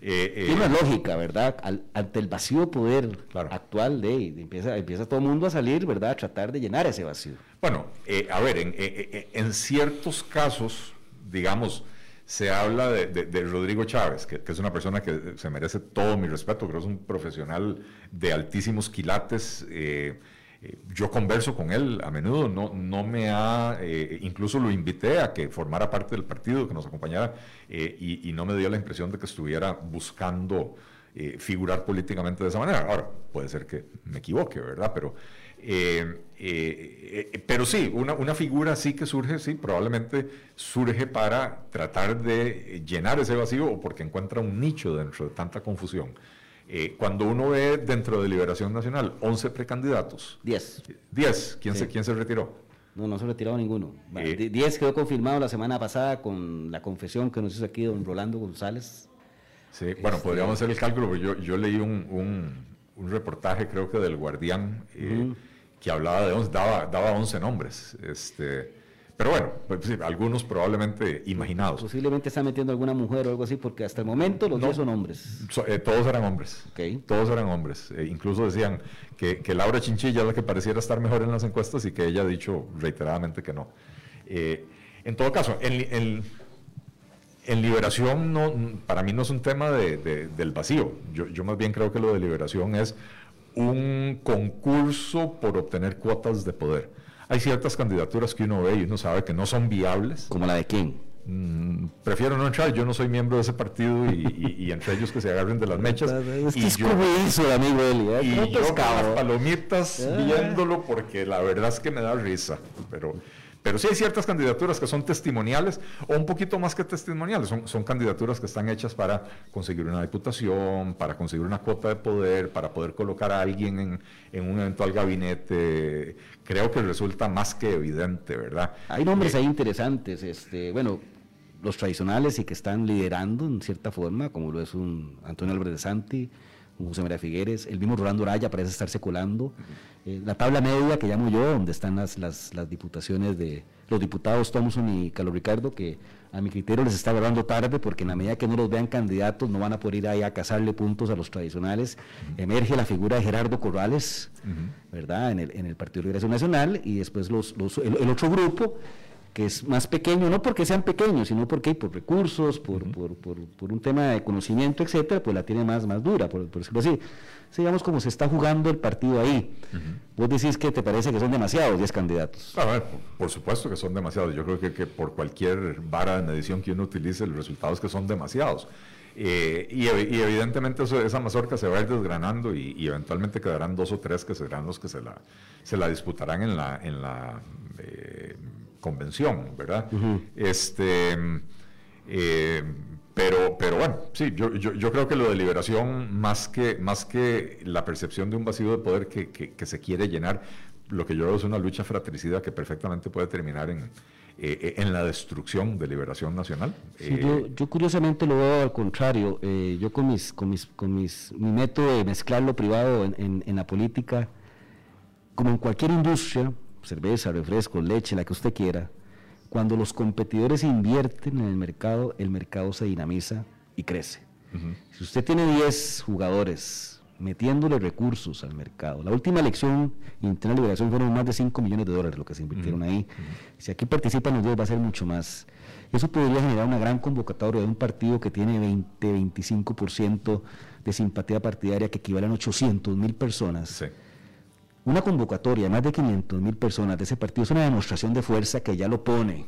Speaker 1: Eh, eh, Tiene una lógica, ¿verdad? ante el vacío poder actual de, empieza, empieza todo el mundo a salir, ¿verdad? A tratar de llenar ese vacío.
Speaker 2: Bueno, a ver, en, en, ciertos casos, digamos, se habla de, de, Rodrigo Chávez, que, que, es una persona que se merece todo mi respeto, creo que es un profesional de altísimos quilates. Eh, eh, yo converso con él a menudo, no, no me ha, eh, incluso lo invité a que formara parte del partido, que nos acompañara, eh, y, no me dio la impresión de que estuviera buscando figurar políticamente de esa manera. Ahora, puede ser que me equivoque, ¿verdad? Pero, pero sí, una, una figura sí que surge, sí, probablemente surge para tratar de llenar ese vacío o porque encuentra un nicho dentro de tanta confusión. Eh, cuando uno ve dentro de Liberación Nacional 11 precandidatos.
Speaker 1: 10.
Speaker 2: 10. ¿Quién, se, ¿Quién se retiró?
Speaker 1: No, no se retiró ninguno. 10 eh, quedó confirmado la semana pasada con la confesión que nos hizo aquí don Rolando González.
Speaker 2: Sí, bueno, este, podríamos hacer el cálculo, porque yo, yo leí un, un, reportaje, creo que del Guardián, eh, que hablaba de 11, daba, daba 11 nombres. Este, pero bueno, pues, algunos probablemente imaginados.
Speaker 1: Posiblemente está metiendo alguna mujer o algo así, porque hasta el momento los dos son hombres.
Speaker 2: Eh, todos eran hombres. Todos eran hombres. Eh, incluso decían que, Laura Chinchilla es la que pareciera estar mejor en las encuestas y que ella ha dicho reiteradamente que no. Eh, en todo caso, en, en, liberación no, para mí no es un tema del vacío. Yo, yo más bien creo que lo de liberación es un concurso por obtener cuotas de poder hay ciertas candidaturas que uno ve y uno sabe que no son viables.
Speaker 1: ¿Como la de quién?
Speaker 2: Mm, prefiero no entrar, yo no soy miembro de ese partido y, entre ellos que se agarren de las mechas.
Speaker 1: Es que es como eso, amigo Eli. ¿eh?
Speaker 2: Y yo con las palomitas ah. viéndolo porque la verdad es que me da risa. Pero pero sí hay ciertas candidaturas que son testimoniales o un poquito más que testimoniales, son, son candidaturas que están hechas para conseguir una diputación, para conseguir una cuota de poder, para poder colocar a alguien en, en un eventual gabinete. Creo que resulta más que evidente, ¿verdad?
Speaker 1: Hay nombres eh, ahí interesantes, este, bueno, los tradicionales y que están liderando en cierta forma, como lo es un Antonio Álvarez de Santi, José María Figueres, el mismo Rolando Raya parece estar seculando. Eh, la tabla media que llamo yo, donde están las, las, diputaciones de los diputados Thompson y Carlos Ricardo, que a mi criterio les está agarrando tarde porque en la medida que no los vean candidatos no van a poder ir ahí a cazarle puntos a los tradicionales. Emerge la figura de Gerardo Corrales, ¿verdad?, en el, en el Partido de Liberación Nacional y después los, el otro grupo que es más pequeño, no porque sean pequeños, sino porque por recursos, por, por, por, un tema de conocimiento, etcétera, pues la tiene más, más dura, por, decirlo así. Digamos como se está jugando el partido ahí. Vos decís que te parece que son demasiados 10 candidatos.
Speaker 2: A ver, por, supuesto que son demasiados. Yo creo que, que, por cualquier vara de medición que uno utilice, el resultado es que son demasiados. Eh, y, evidentemente esa mazorca se va a ir desgranando y, eventualmente quedarán dos o tres que serán los que se la, se la disputarán en la, en la eh, convención, ¿verdad? Este, eh, pero, pero bueno, sí, yo, yo, creo que lo de liberación, más que, más que la percepción de un vacío de poder que, que, se quiere llenar, lo que yo veo es una lucha fratricida que perfectamente puede terminar en, eh, eh, en la destrucción de liberación nacional.
Speaker 1: yo, curiosamente lo veo al contrario. yo con mis, con mis, con mis, mi método de mezclar lo privado en, en la política, como en cualquier industria, cerveza, refresco, leche, la que usted quiera, cuando los competidores invierten en el mercado, el mercado se dinamiza y crece. Si usted tiene 10 jugadores metiéndole recursos al mercado, la última elección interna de liberación fueron más de 5 millones de dólares lo que se invirtieron ahí. Si aquí participan los 10 va a ser mucho más. Eso podría generar una gran convocatoria de un partido que tiene 20, 25% de simpatía partidaria que equivale a 800 mil personas. Sí una convocatoria de más de 500 mil personas de ese partido es una demostración de fuerza que ya lo pone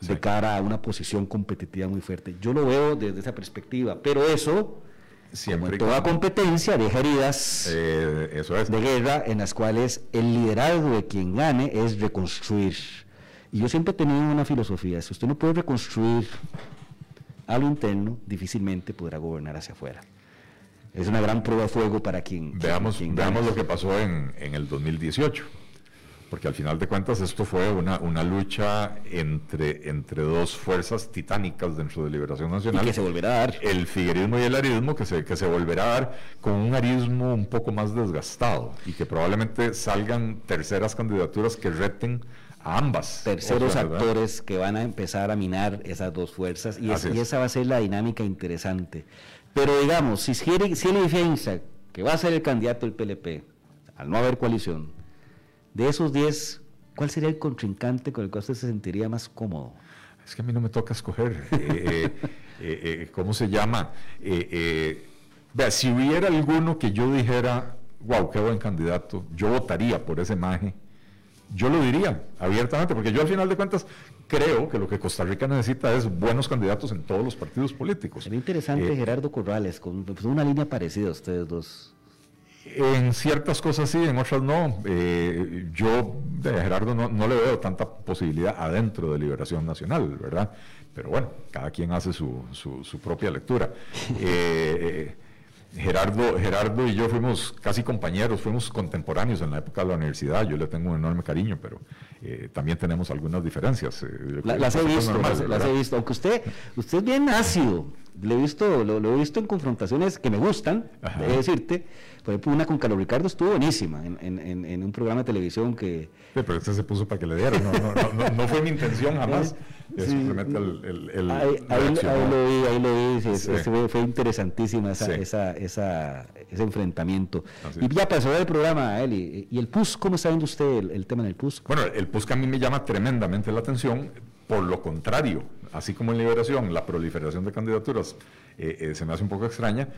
Speaker 1: de cara a una posición competitiva muy fuerte. Yo lo veo desde esa perspectiva, pero eso, Siempre como en toda competencia, deja heridas
Speaker 2: eh, de
Speaker 1: guerra en las cuales el liderazgo de quien gane es reconstruir. Y yo siempre he tenido una filosofía, si usted no puede reconstruir a lo interno, difícilmente podrá gobernar hacia afuera es una gran prueba de fuego para quien...
Speaker 2: Veamos, veamos lo que pasó en, en, el 2018, porque al final de cuentas esto fue una, una lucha entre, entre dos fuerzas titánicas dentro de Liberación Nacional.
Speaker 1: Y que se volverá a dar.
Speaker 2: El figuerismo y el arismo, que se, que se volverá a dar con un arismo un poco más desgastado y que probablemente salgan terceras candidaturas que reten a ambas.
Speaker 1: Terceros actores que van a empezar a minar esas dos fuerzas y, y, esa va a ser la dinámica interesante. Pero digamos, si, si él piensa que va a ser el candidato del PLP, al no haber coalición, de esos 10, ¿cuál sería el contrincante con el cual usted se sentiría más cómodo?
Speaker 2: Es que a mí no me toca escoger. Eh, eh, eh, ¿Cómo se llama? vea, si hubiera alguno que yo dijera, wow, qué buen candidato, yo votaría por ese maje yo lo diría abiertamente, porque yo al final de cuentas creo que lo que Costa Rica necesita es buenos candidatos en todos los partidos políticos.
Speaker 1: Sería interesante eh, Gerardo Corrales, con pues, una línea parecida a ustedes dos.
Speaker 2: En ciertas cosas sí, en otras no. Eh, yo de Gerardo no, le veo tanta posibilidad adentro de Liberación Nacional, ¿verdad? Pero bueno, cada quien hace su, su, propia lectura. eh, Gerardo, Gerardo y yo fuimos casi compañeros, fuimos contemporáneos en la época de la universidad. Yo le tengo un enorme cariño, pero eh, también tenemos algunas diferencias.
Speaker 1: Eh, las, he visto, las, he visto. Aunque usted, usted es bien ácido, lo he visto, lo, he visto en confrontaciones que me gustan, de decirte. Por ejemplo, una con Carlos Ricardo estuvo buenísima en, un programa de televisión que...
Speaker 2: Sí, pero este se puso para que le dieran, no, fue mi intención jamás. simplemente el,
Speaker 1: ahí, lo vi, ahí lo vi, fue, interesantísima esa, esa, ese enfrentamiento. Y ya pasó el programa, Eli, ¿y el PUS, cómo está viendo usted el, tema del PUS?
Speaker 2: Bueno, el PUS a mí me llama tremendamente la atención, por lo contrario, así como en Liberación, la proliferación de candidaturas eh, eh, se me hace un poco extraña,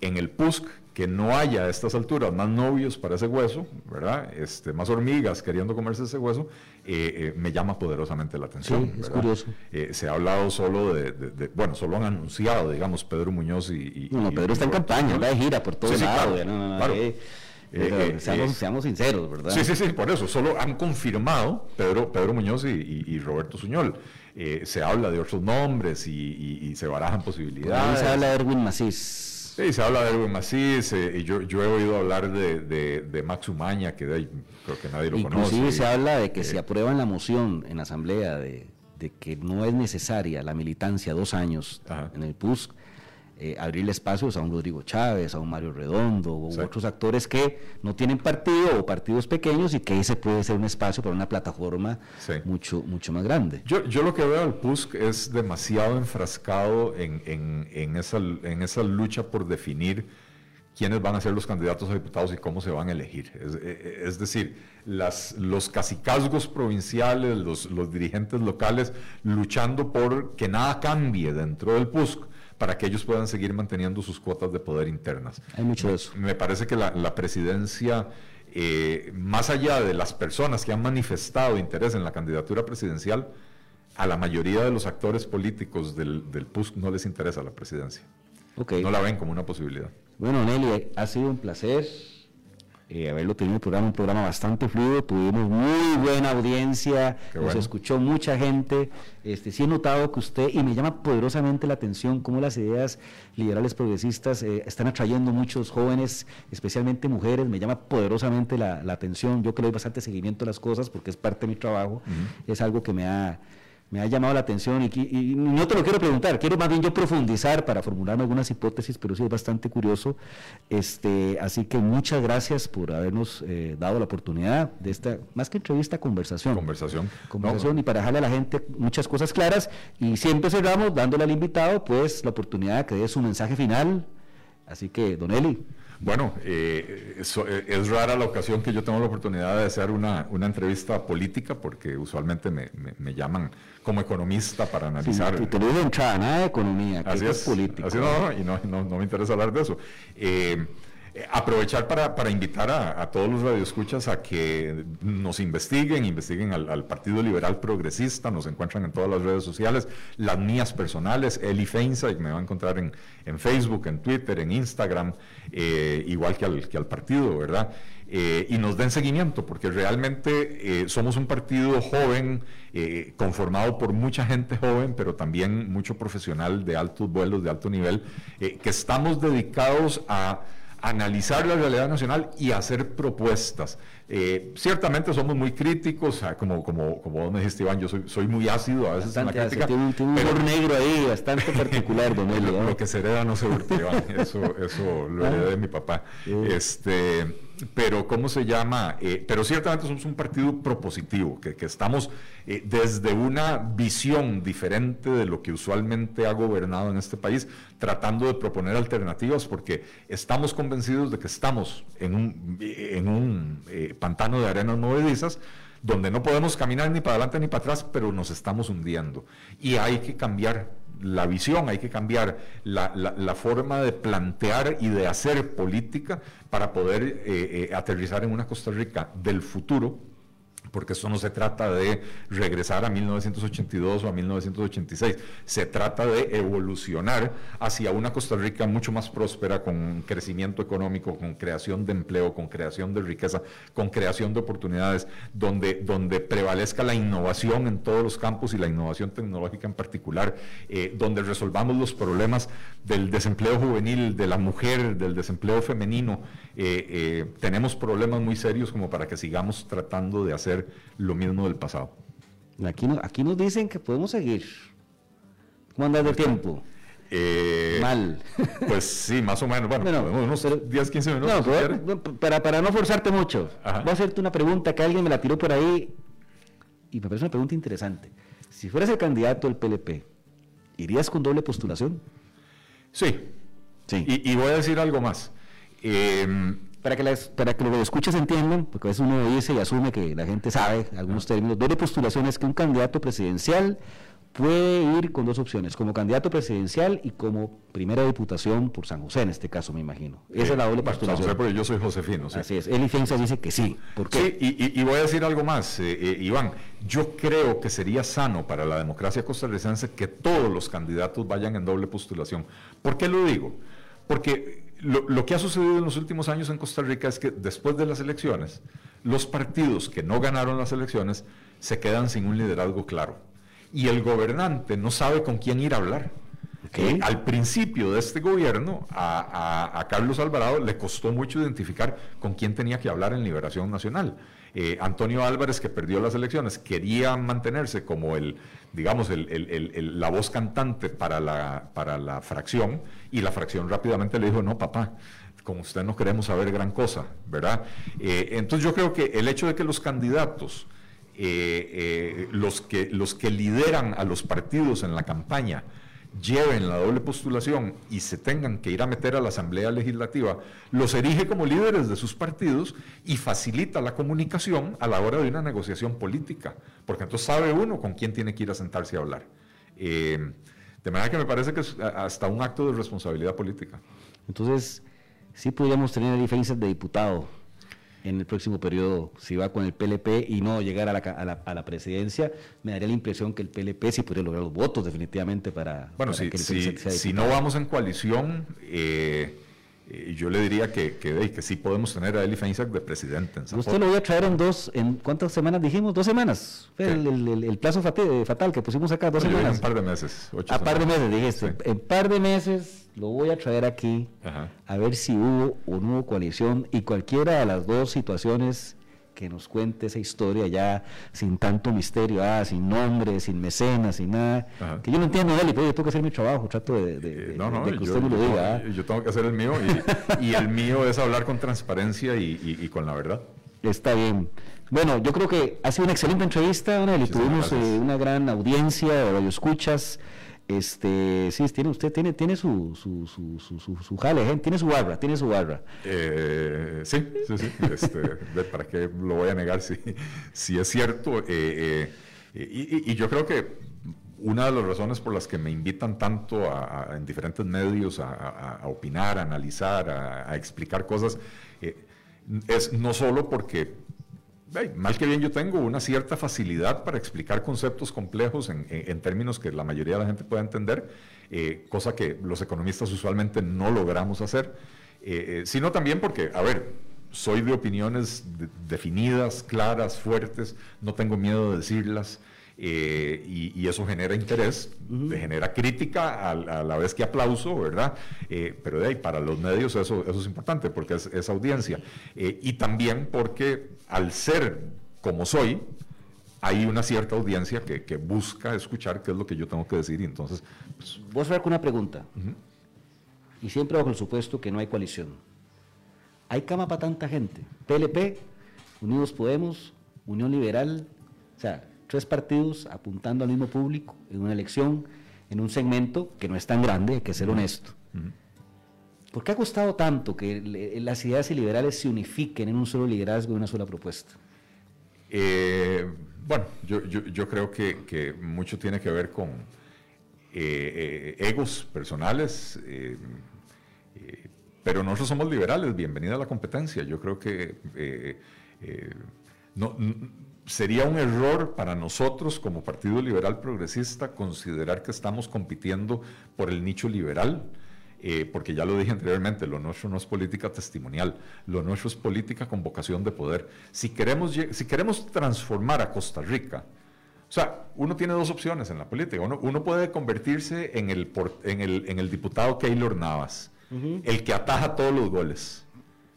Speaker 2: en el PUSC que no haya a estas alturas más novios para ese hueso, ¿verdad? Este, más hormigas queriendo comerse ese hueso, eh, eh, me llama poderosamente la atención.
Speaker 1: Sí, es curioso.
Speaker 2: Eh, se ha hablado solo de, bueno, solo han anunciado, digamos, Pedro Muñoz y...
Speaker 1: no, Pedro está en campaña, va de gira por todo sí, lado. seamos, sinceros, ¿verdad?
Speaker 2: Sí, sí, sí, por eso, solo han confirmado Pedro, Pedro Muñoz y, Roberto Suñol. Se habla de otros nombres y, se barajan posibilidades.
Speaker 1: se habla de Erwin Macís.
Speaker 2: Sí, se habla de Erwin Macís, y yo, yo, he oído hablar de, de, Max Umaña, que creo que nadie lo conoce.
Speaker 1: Inclusive se habla de que si aprueban la moción en la Asamblea de, que no es necesaria la militancia dos años en el PUSC, eh, abrirle espacios a un Rodrigo Chávez, a un Mario Redondo u otros actores que no tienen partido o partidos pequeños y que ese puede ser un espacio para una plataforma mucho, mucho más grande.
Speaker 2: Yo, yo lo que veo al PUSC es demasiado enfrascado en, en, esa, en esa lucha por definir quiénes van a ser los candidatos a diputados y cómo se van a elegir. Es, e, e, decir, las, los cacicazgos provinciales, los, los dirigentes locales luchando por que nada cambie dentro del PUSC para que ellos puedan seguir manteniendo sus cuotas de poder internas.
Speaker 1: Hay mucho
Speaker 2: de
Speaker 1: eso.
Speaker 2: Me parece que la, presidencia, eh, más allá de las personas que han manifestado interés en la candidatura presidencial, a la mayoría de los actores políticos del, del PUSC no les interesa la presidencia. No la ven como una posibilidad.
Speaker 1: Bueno, Nelly, ha sido un placer eh, haberlo tenido el programa, un programa bastante fluido, tuvimos muy buena audiencia, nos escuchó mucha gente, este, sí he notado que usted, y me llama poderosamente la atención cómo las ideas liberales progresistas eh, están atrayendo muchos jóvenes, especialmente mujeres, me llama poderosamente la, atención, yo que le doy bastante seguimiento a las cosas porque es parte de mi trabajo, es algo que me ha me ha llamado la atención y, no te lo quiero preguntar, quiero más bien yo profundizar para formularme algunas hipótesis, pero sí es bastante curioso. Este, así que muchas gracias por habernos eh, dado la oportunidad de esta, más que entrevista, conversación.
Speaker 2: Conversación.
Speaker 1: Conversación y para dejarle a la gente muchas cosas claras. Y siempre cerramos dándole al invitado pues la oportunidad de que dé su mensaje final. Así que, Don Eli.
Speaker 2: Bueno, eh, eh, es rara la ocasión que yo tengo la oportunidad de hacer una, entrevista política porque usualmente me llaman como economista para analizar.
Speaker 1: Sí, te lo digo nada de economía, que así es, político.
Speaker 2: Así no, y no, no, me interesa hablar de eso. Eh, aprovechar para, para invitar a, todos los radioescuchas a que nos investiguen, investiguen al, Partido Liberal Progresista, nos encuentran en todas las redes sociales, las mías personales, Eli Feinza, y me va a encontrar en, en Facebook, en Twitter, en Instagram, eh, igual que al, que al partido, ¿verdad? Eh, y nos den seguimiento, porque realmente eh, somos un partido joven, eh, conformado por mucha gente joven, pero también mucho profesional de altos vuelos, de alto nivel, que estamos dedicados a analizar la realidad nacional y hacer propuestas. ciertamente somos muy críticos, como, como, como vos me dijiste, Iván, yo soy, soy muy ácido a veces en la crítica.
Speaker 1: Tiene, un pero, negro ahí, bastante particular, don
Speaker 2: Lo, lo, que se hereda no se hurta, Iván, eso, eso lo heredé de mi papá. Este, pero ¿cómo se llama? Eh, pero ciertamente somos un partido propositivo, que, estamos eh, desde una visión diferente de lo que usualmente ha gobernado en este país, tratando de proponer alternativas, porque estamos convencidos de que estamos en un, en un eh, pantano de arenas movedizas, donde no podemos caminar ni para adelante ni para atrás, pero nos estamos hundiendo. Y hay que cambiar la visión, hay que cambiar la, forma de plantear y de hacer política para poder eh, eh, aterrizar en una Costa Rica del futuro porque esto no se trata de regresar a 1982 o a 1986, se trata de evolucionar hacia una Costa Rica mucho más próspera, con crecimiento económico, con creación de empleo, con creación de riqueza, con creación de oportunidades, donde, donde prevalezca la innovación en todos los campos y la innovación tecnológica en particular, eh, donde resolvamos los problemas del desempleo juvenil, de la mujer, del desempleo femenino. Eh, eh, tenemos problemas muy serios como para que sigamos tratando de hacer lo mismo del pasado.
Speaker 1: Aquí, aquí nos dicen que podemos seguir. ¿Cómo andas de tiempo? Eh, Mal.
Speaker 2: Pues sí, más o menos. Bueno, unos 10, 15 minutos.
Speaker 1: para, para no forzarte mucho, voy a hacerte una pregunta que alguien me la tiró por ahí y me parece una pregunta interesante. Si fueras el candidato del PLP, ¿irías con doble postulación?
Speaker 2: Sí. sí. Y, voy a decir algo más.
Speaker 1: Em, para, que para que lo escuches entiendan, porque a veces uno dice y asume que la gente sabe algunos términos, doble postulación es que un candidato presidencial puede ir con dos opciones, como candidato presidencial y como primera diputación por San José, en este caso, me imagino. Esa es la doble postulación.
Speaker 2: José, porque yo soy Josefino.
Speaker 1: Así es. Eli Fianza dice que sí.
Speaker 2: ¿Por qué? Sí, y, voy a decir algo más, eh, eh, Iván. Yo creo que sería sano para la democracia costarricense que todos los candidatos vayan en doble postulación. ¿Por qué lo digo? Porque lo, lo que ha sucedido en los últimos años en Costa Rica es que después de las elecciones, los partidos que no ganaron las elecciones se quedan sin un liderazgo claro y el gobernante no sabe con quién ir a hablar. Eh, al principio de este gobierno, a, Carlos Alvarado le costó mucho identificar con quién tenía que hablar en Liberación Nacional. Eh, Antonio Álvarez, que perdió las elecciones, quería mantenerse como el, digamos, la voz cantante para la, para la fracción, y la fracción rápidamente le dijo, no, papá, con usted no queremos saber gran cosa, ¿verdad? Eh, entonces yo creo que el hecho de que los candidatos eh, los, que, los que lideran a los partidos en la campaña lleven la doble postulación y se tengan que ir a meter a la Asamblea Legislativa, los erige como líderes de sus partidos y facilita la comunicación a la hora de una negociación política, porque entonces sabe uno con quién tiene que ir a sentarse a hablar. Eh, de manera que me parece que es hasta un acto de responsabilidad política.
Speaker 1: Entonces, sí podríamos tener diferencias de diputado en el próximo periodo, si va con el PLP y no llegar a la, a la, presidencia, me daría la impresión que el PLP sí podría lograr los votos definitivamente para...
Speaker 2: Bueno, si, si, no vamos en coalición, eh, eh, yo le diría que, que, que, sí podemos tener a Eli Feinsack de presidente.
Speaker 1: En Usted lo voy a traer en dos, en ¿cuántas semanas dijimos? Dos semanas. El, el, el, plazo fatal que pusimos acá, dos semanas.
Speaker 2: Un par de meses.
Speaker 1: a par de meses, dijiste. En par de meses lo voy a traer aquí a ver si hubo o no hubo coalición y cualquiera de las dos situaciones que nos cuente esa historia ya sin tanto misterio, ah, sin nombre, sin mecenas, sin nada. Que yo no entiendo, Dali, pero yo tengo que hacer mi trabajo, trato de,
Speaker 2: de, que usted me lo diga. ¿ah? Yo tengo que hacer el mío y, el mío es hablar con transparencia y, con la verdad.
Speaker 1: Está bien. Bueno, yo creo que ha sido una excelente entrevista. Tuvimos eh, una gran audiencia de escuchas este, sí, tiene, usted tiene, tiene su, su, su, su, su jale, ¿eh? tiene su barra, tiene su barra.
Speaker 2: Eh, sí, sí, sí. Este, ¿Para qué lo voy a negar si, si es cierto? Eh, y, y, yo creo que una de las razones por las que me invitan tanto en diferentes medios a, opinar, a analizar, a, explicar cosas, es no solo porque mal que bien yo tengo una cierta facilidad para explicar conceptos complejos en, términos que la mayoría de la gente pueda entender, eh, cosa que los economistas usualmente no logramos hacer, eh, eh, sino también porque, a ver, soy de opiniones definidas, claras, fuertes, no tengo miedo de decirlas. y, eso genera interés, genera crítica a, la vez que aplauso, ¿verdad? pero de ahí, para los medios eso, eso es importante porque es, es audiencia. y también porque al ser como soy, hay una cierta audiencia que, busca escuchar qué es lo que yo tengo que decir y entonces...
Speaker 1: Pues, Vos con una pregunta, y siempre bajo el supuesto que no hay coalición. ¿Hay cama para tanta gente? PLP, Unidos Podemos, Unión Liberal, o sea, tres partidos apuntando al mismo público en una elección, en un segmento que no es tan grande, hay que ser honesto. ¿Por qué ha costado tanto que las ideas liberales se unifiquen en un solo liderazgo y una sola propuesta?
Speaker 2: Eh, bueno, yo, creo que, mucho tiene que ver con eh, eh, egos personales, pero nosotros somos liberales, bienvenida a la competencia. Yo creo que no, sería un error para nosotros como Partido Liberal Progresista considerar que estamos compitiendo por el nicho liberal eh, porque ya lo dije anteriormente, lo nuestro no es política testimonial, lo nuestro es política con vocación de poder. Si queremos, si queremos transformar a Costa Rica, o sea, uno tiene dos opciones en la política. Uno, puede convertirse en el, en el, en el diputado Keylor Navas, el que ataja todos los goles,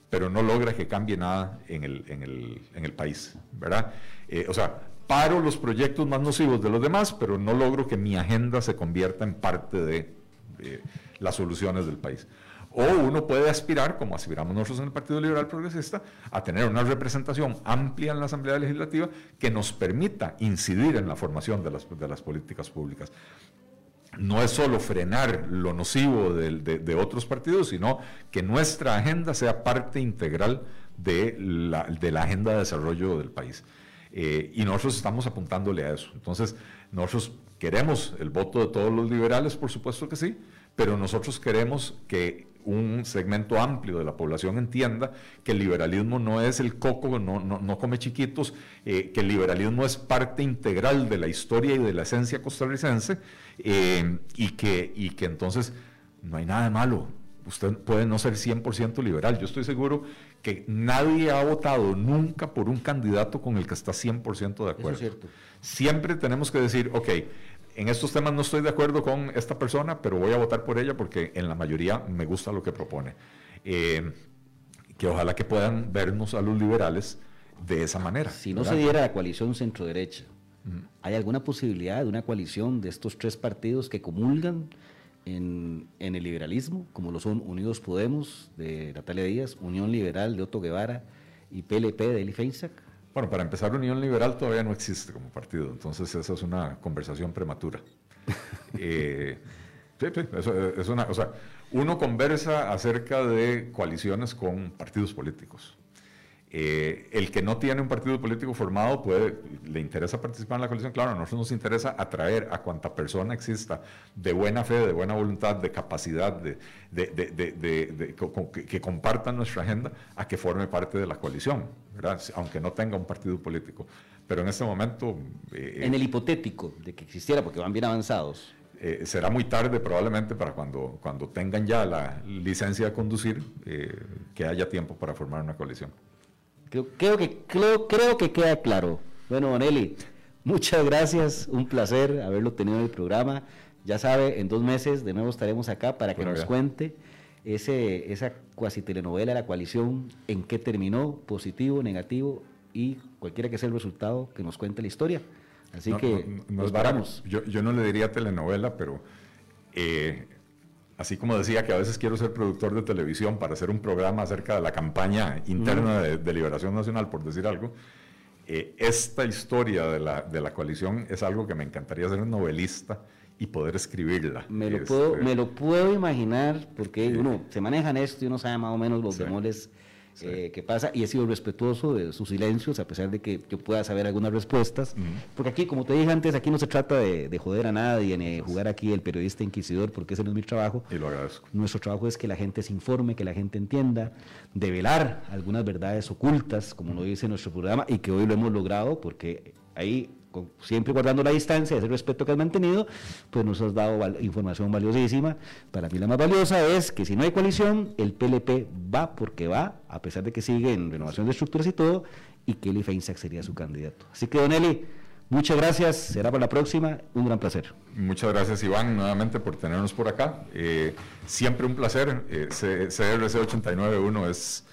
Speaker 2: pero no logra que cambie nada en el, en el, en el país, ¿verdad? Eh, o sea, paro los proyectos más nocivos de los demás, pero no logro que mi agenda se convierta en parte de eh, las soluciones del país. O uno puede aspirar, como aspiramos nosotros en el Partido Liberal Progresista, a tener una representación amplia en la Asamblea Legislativa que nos permita incidir en la formación de las, de las políticas públicas no es solo frenar lo nocivo de, otros partidos, sino que nuestra agenda sea parte integral de la, de la agenda de desarrollo del país. Eh, y nosotros estamos apuntándole a eso. Entonces, nosotros queremos el voto de todos los liberales, por supuesto que sí, pero nosotros queremos que un segmento amplio de la población entienda que el liberalismo no es el coco, no, no, come chiquitos, eh, que el liberalismo es parte integral de la historia y de la esencia costarricense eh, y, que, y que entonces no hay nada de malo. Usted puede no ser 100% liberal. Yo estoy seguro que nadie ha votado nunca por un candidato con el que está 100% de acuerdo. cierto. Siempre tenemos que decir, ok, en estos temas no estoy de acuerdo con esta persona, pero voy a votar por ella porque en la mayoría me gusta lo que propone. Eh, que ojalá que puedan vernos a los liberales de esa manera.
Speaker 1: Si no se diera la coalición centro-derecha, ¿hay alguna posibilidad de una coalición de estos tres partidos que comulgan en, en, el liberalismo, como lo son Unidos Podemos de Natalia Díaz, Unión Liberal de Otto Guevara y PLP de Eli Feinsack?
Speaker 2: Bueno, para empezar, Unión Liberal todavía no existe como partido, entonces esa es una conversación prematura. Eh, sí, sí, es una, o sea, uno conversa acerca de coaliciones con partidos políticos. Eh, el que no tiene un partido político formado puede, le interesa participar en la coalición, claro, a nosotros nos interesa atraer a cuanta persona exista de buena fe, de buena voluntad, de capacidad, de, que, compartan nuestra agenda, a que forme parte de la coalición, aunque no tenga un partido político. Pero en este momento...
Speaker 1: Eh, en el hipotético de que existiera, porque van bien avanzados.
Speaker 2: Eh, será muy tarde probablemente para cuando, cuando tengan ya la licencia de conducir, que haya tiempo para formar una coalición.
Speaker 1: Creo, creo, que, creo, creo que queda claro. Bueno, Bonelli, muchas gracias, un placer haberlo tenido en el programa. Ya sabe, en dos meses de nuevo estaremos acá para que nos cuente ese, esa cuasi telenovela de la coalición, en qué terminó, positivo, negativo y cualquiera que sea el resultado, que nos cuente la historia. Así que nos paramos.
Speaker 2: Yo, yo, no le diría telenovela, pero eh, así como decía que a veces quiero ser productor de televisión para hacer un programa acerca de la campaña interna de, Liberación Nacional, por decir algo, eh, esta historia de la, de la, coalición es algo que me encantaría ser un novelista y poder escribirla.
Speaker 1: Me lo, puedo, este, me lo puedo imaginar, porque uno se maneja en esto y uno sabe más o menos los sí. Eh, qué pasa y he sido respetuoso de sus silencios, a pesar de que yo pueda saber algunas respuestas, porque aquí, como te dije antes, aquí no se trata de, joder a nadie, ni jugar aquí el periodista inquisidor, porque ese no es mi trabajo.
Speaker 2: Y lo agradezco.
Speaker 1: Nuestro trabajo es que la gente se informe, que la gente entienda, develar algunas verdades ocultas, como lo dice nuestro programa, y que hoy lo hemos logrado, porque ahí siempre guardando la distancia, ese respeto que has mantenido, pues nos has dado información valiosísima. Para mí la más valiosa es que si no hay coalición, el PLP va porque va, a pesar de que sigue en renovación de estructuras y todo, y que Eli Feinsack sería su candidato. Así que, Don Eli, muchas gracias, será para la próxima, un gran placer.
Speaker 2: Muchas gracias, Iván, nuevamente por tenernos por acá. Eh, siempre un placer. Eh, CRC 891 es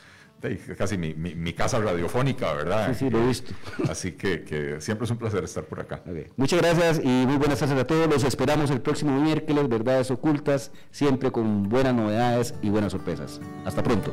Speaker 2: casi mi, casa radiofónica, ¿verdad?
Speaker 1: Sí, sí, lo he visto.
Speaker 2: Así que, siempre es un placer estar por acá.
Speaker 1: Muchas gracias y muy buenas tardes a todos. Los esperamos el próximo miércoles, Verdades Ocultas, siempre con buenas novedades y buenas sorpresas. Hasta pronto.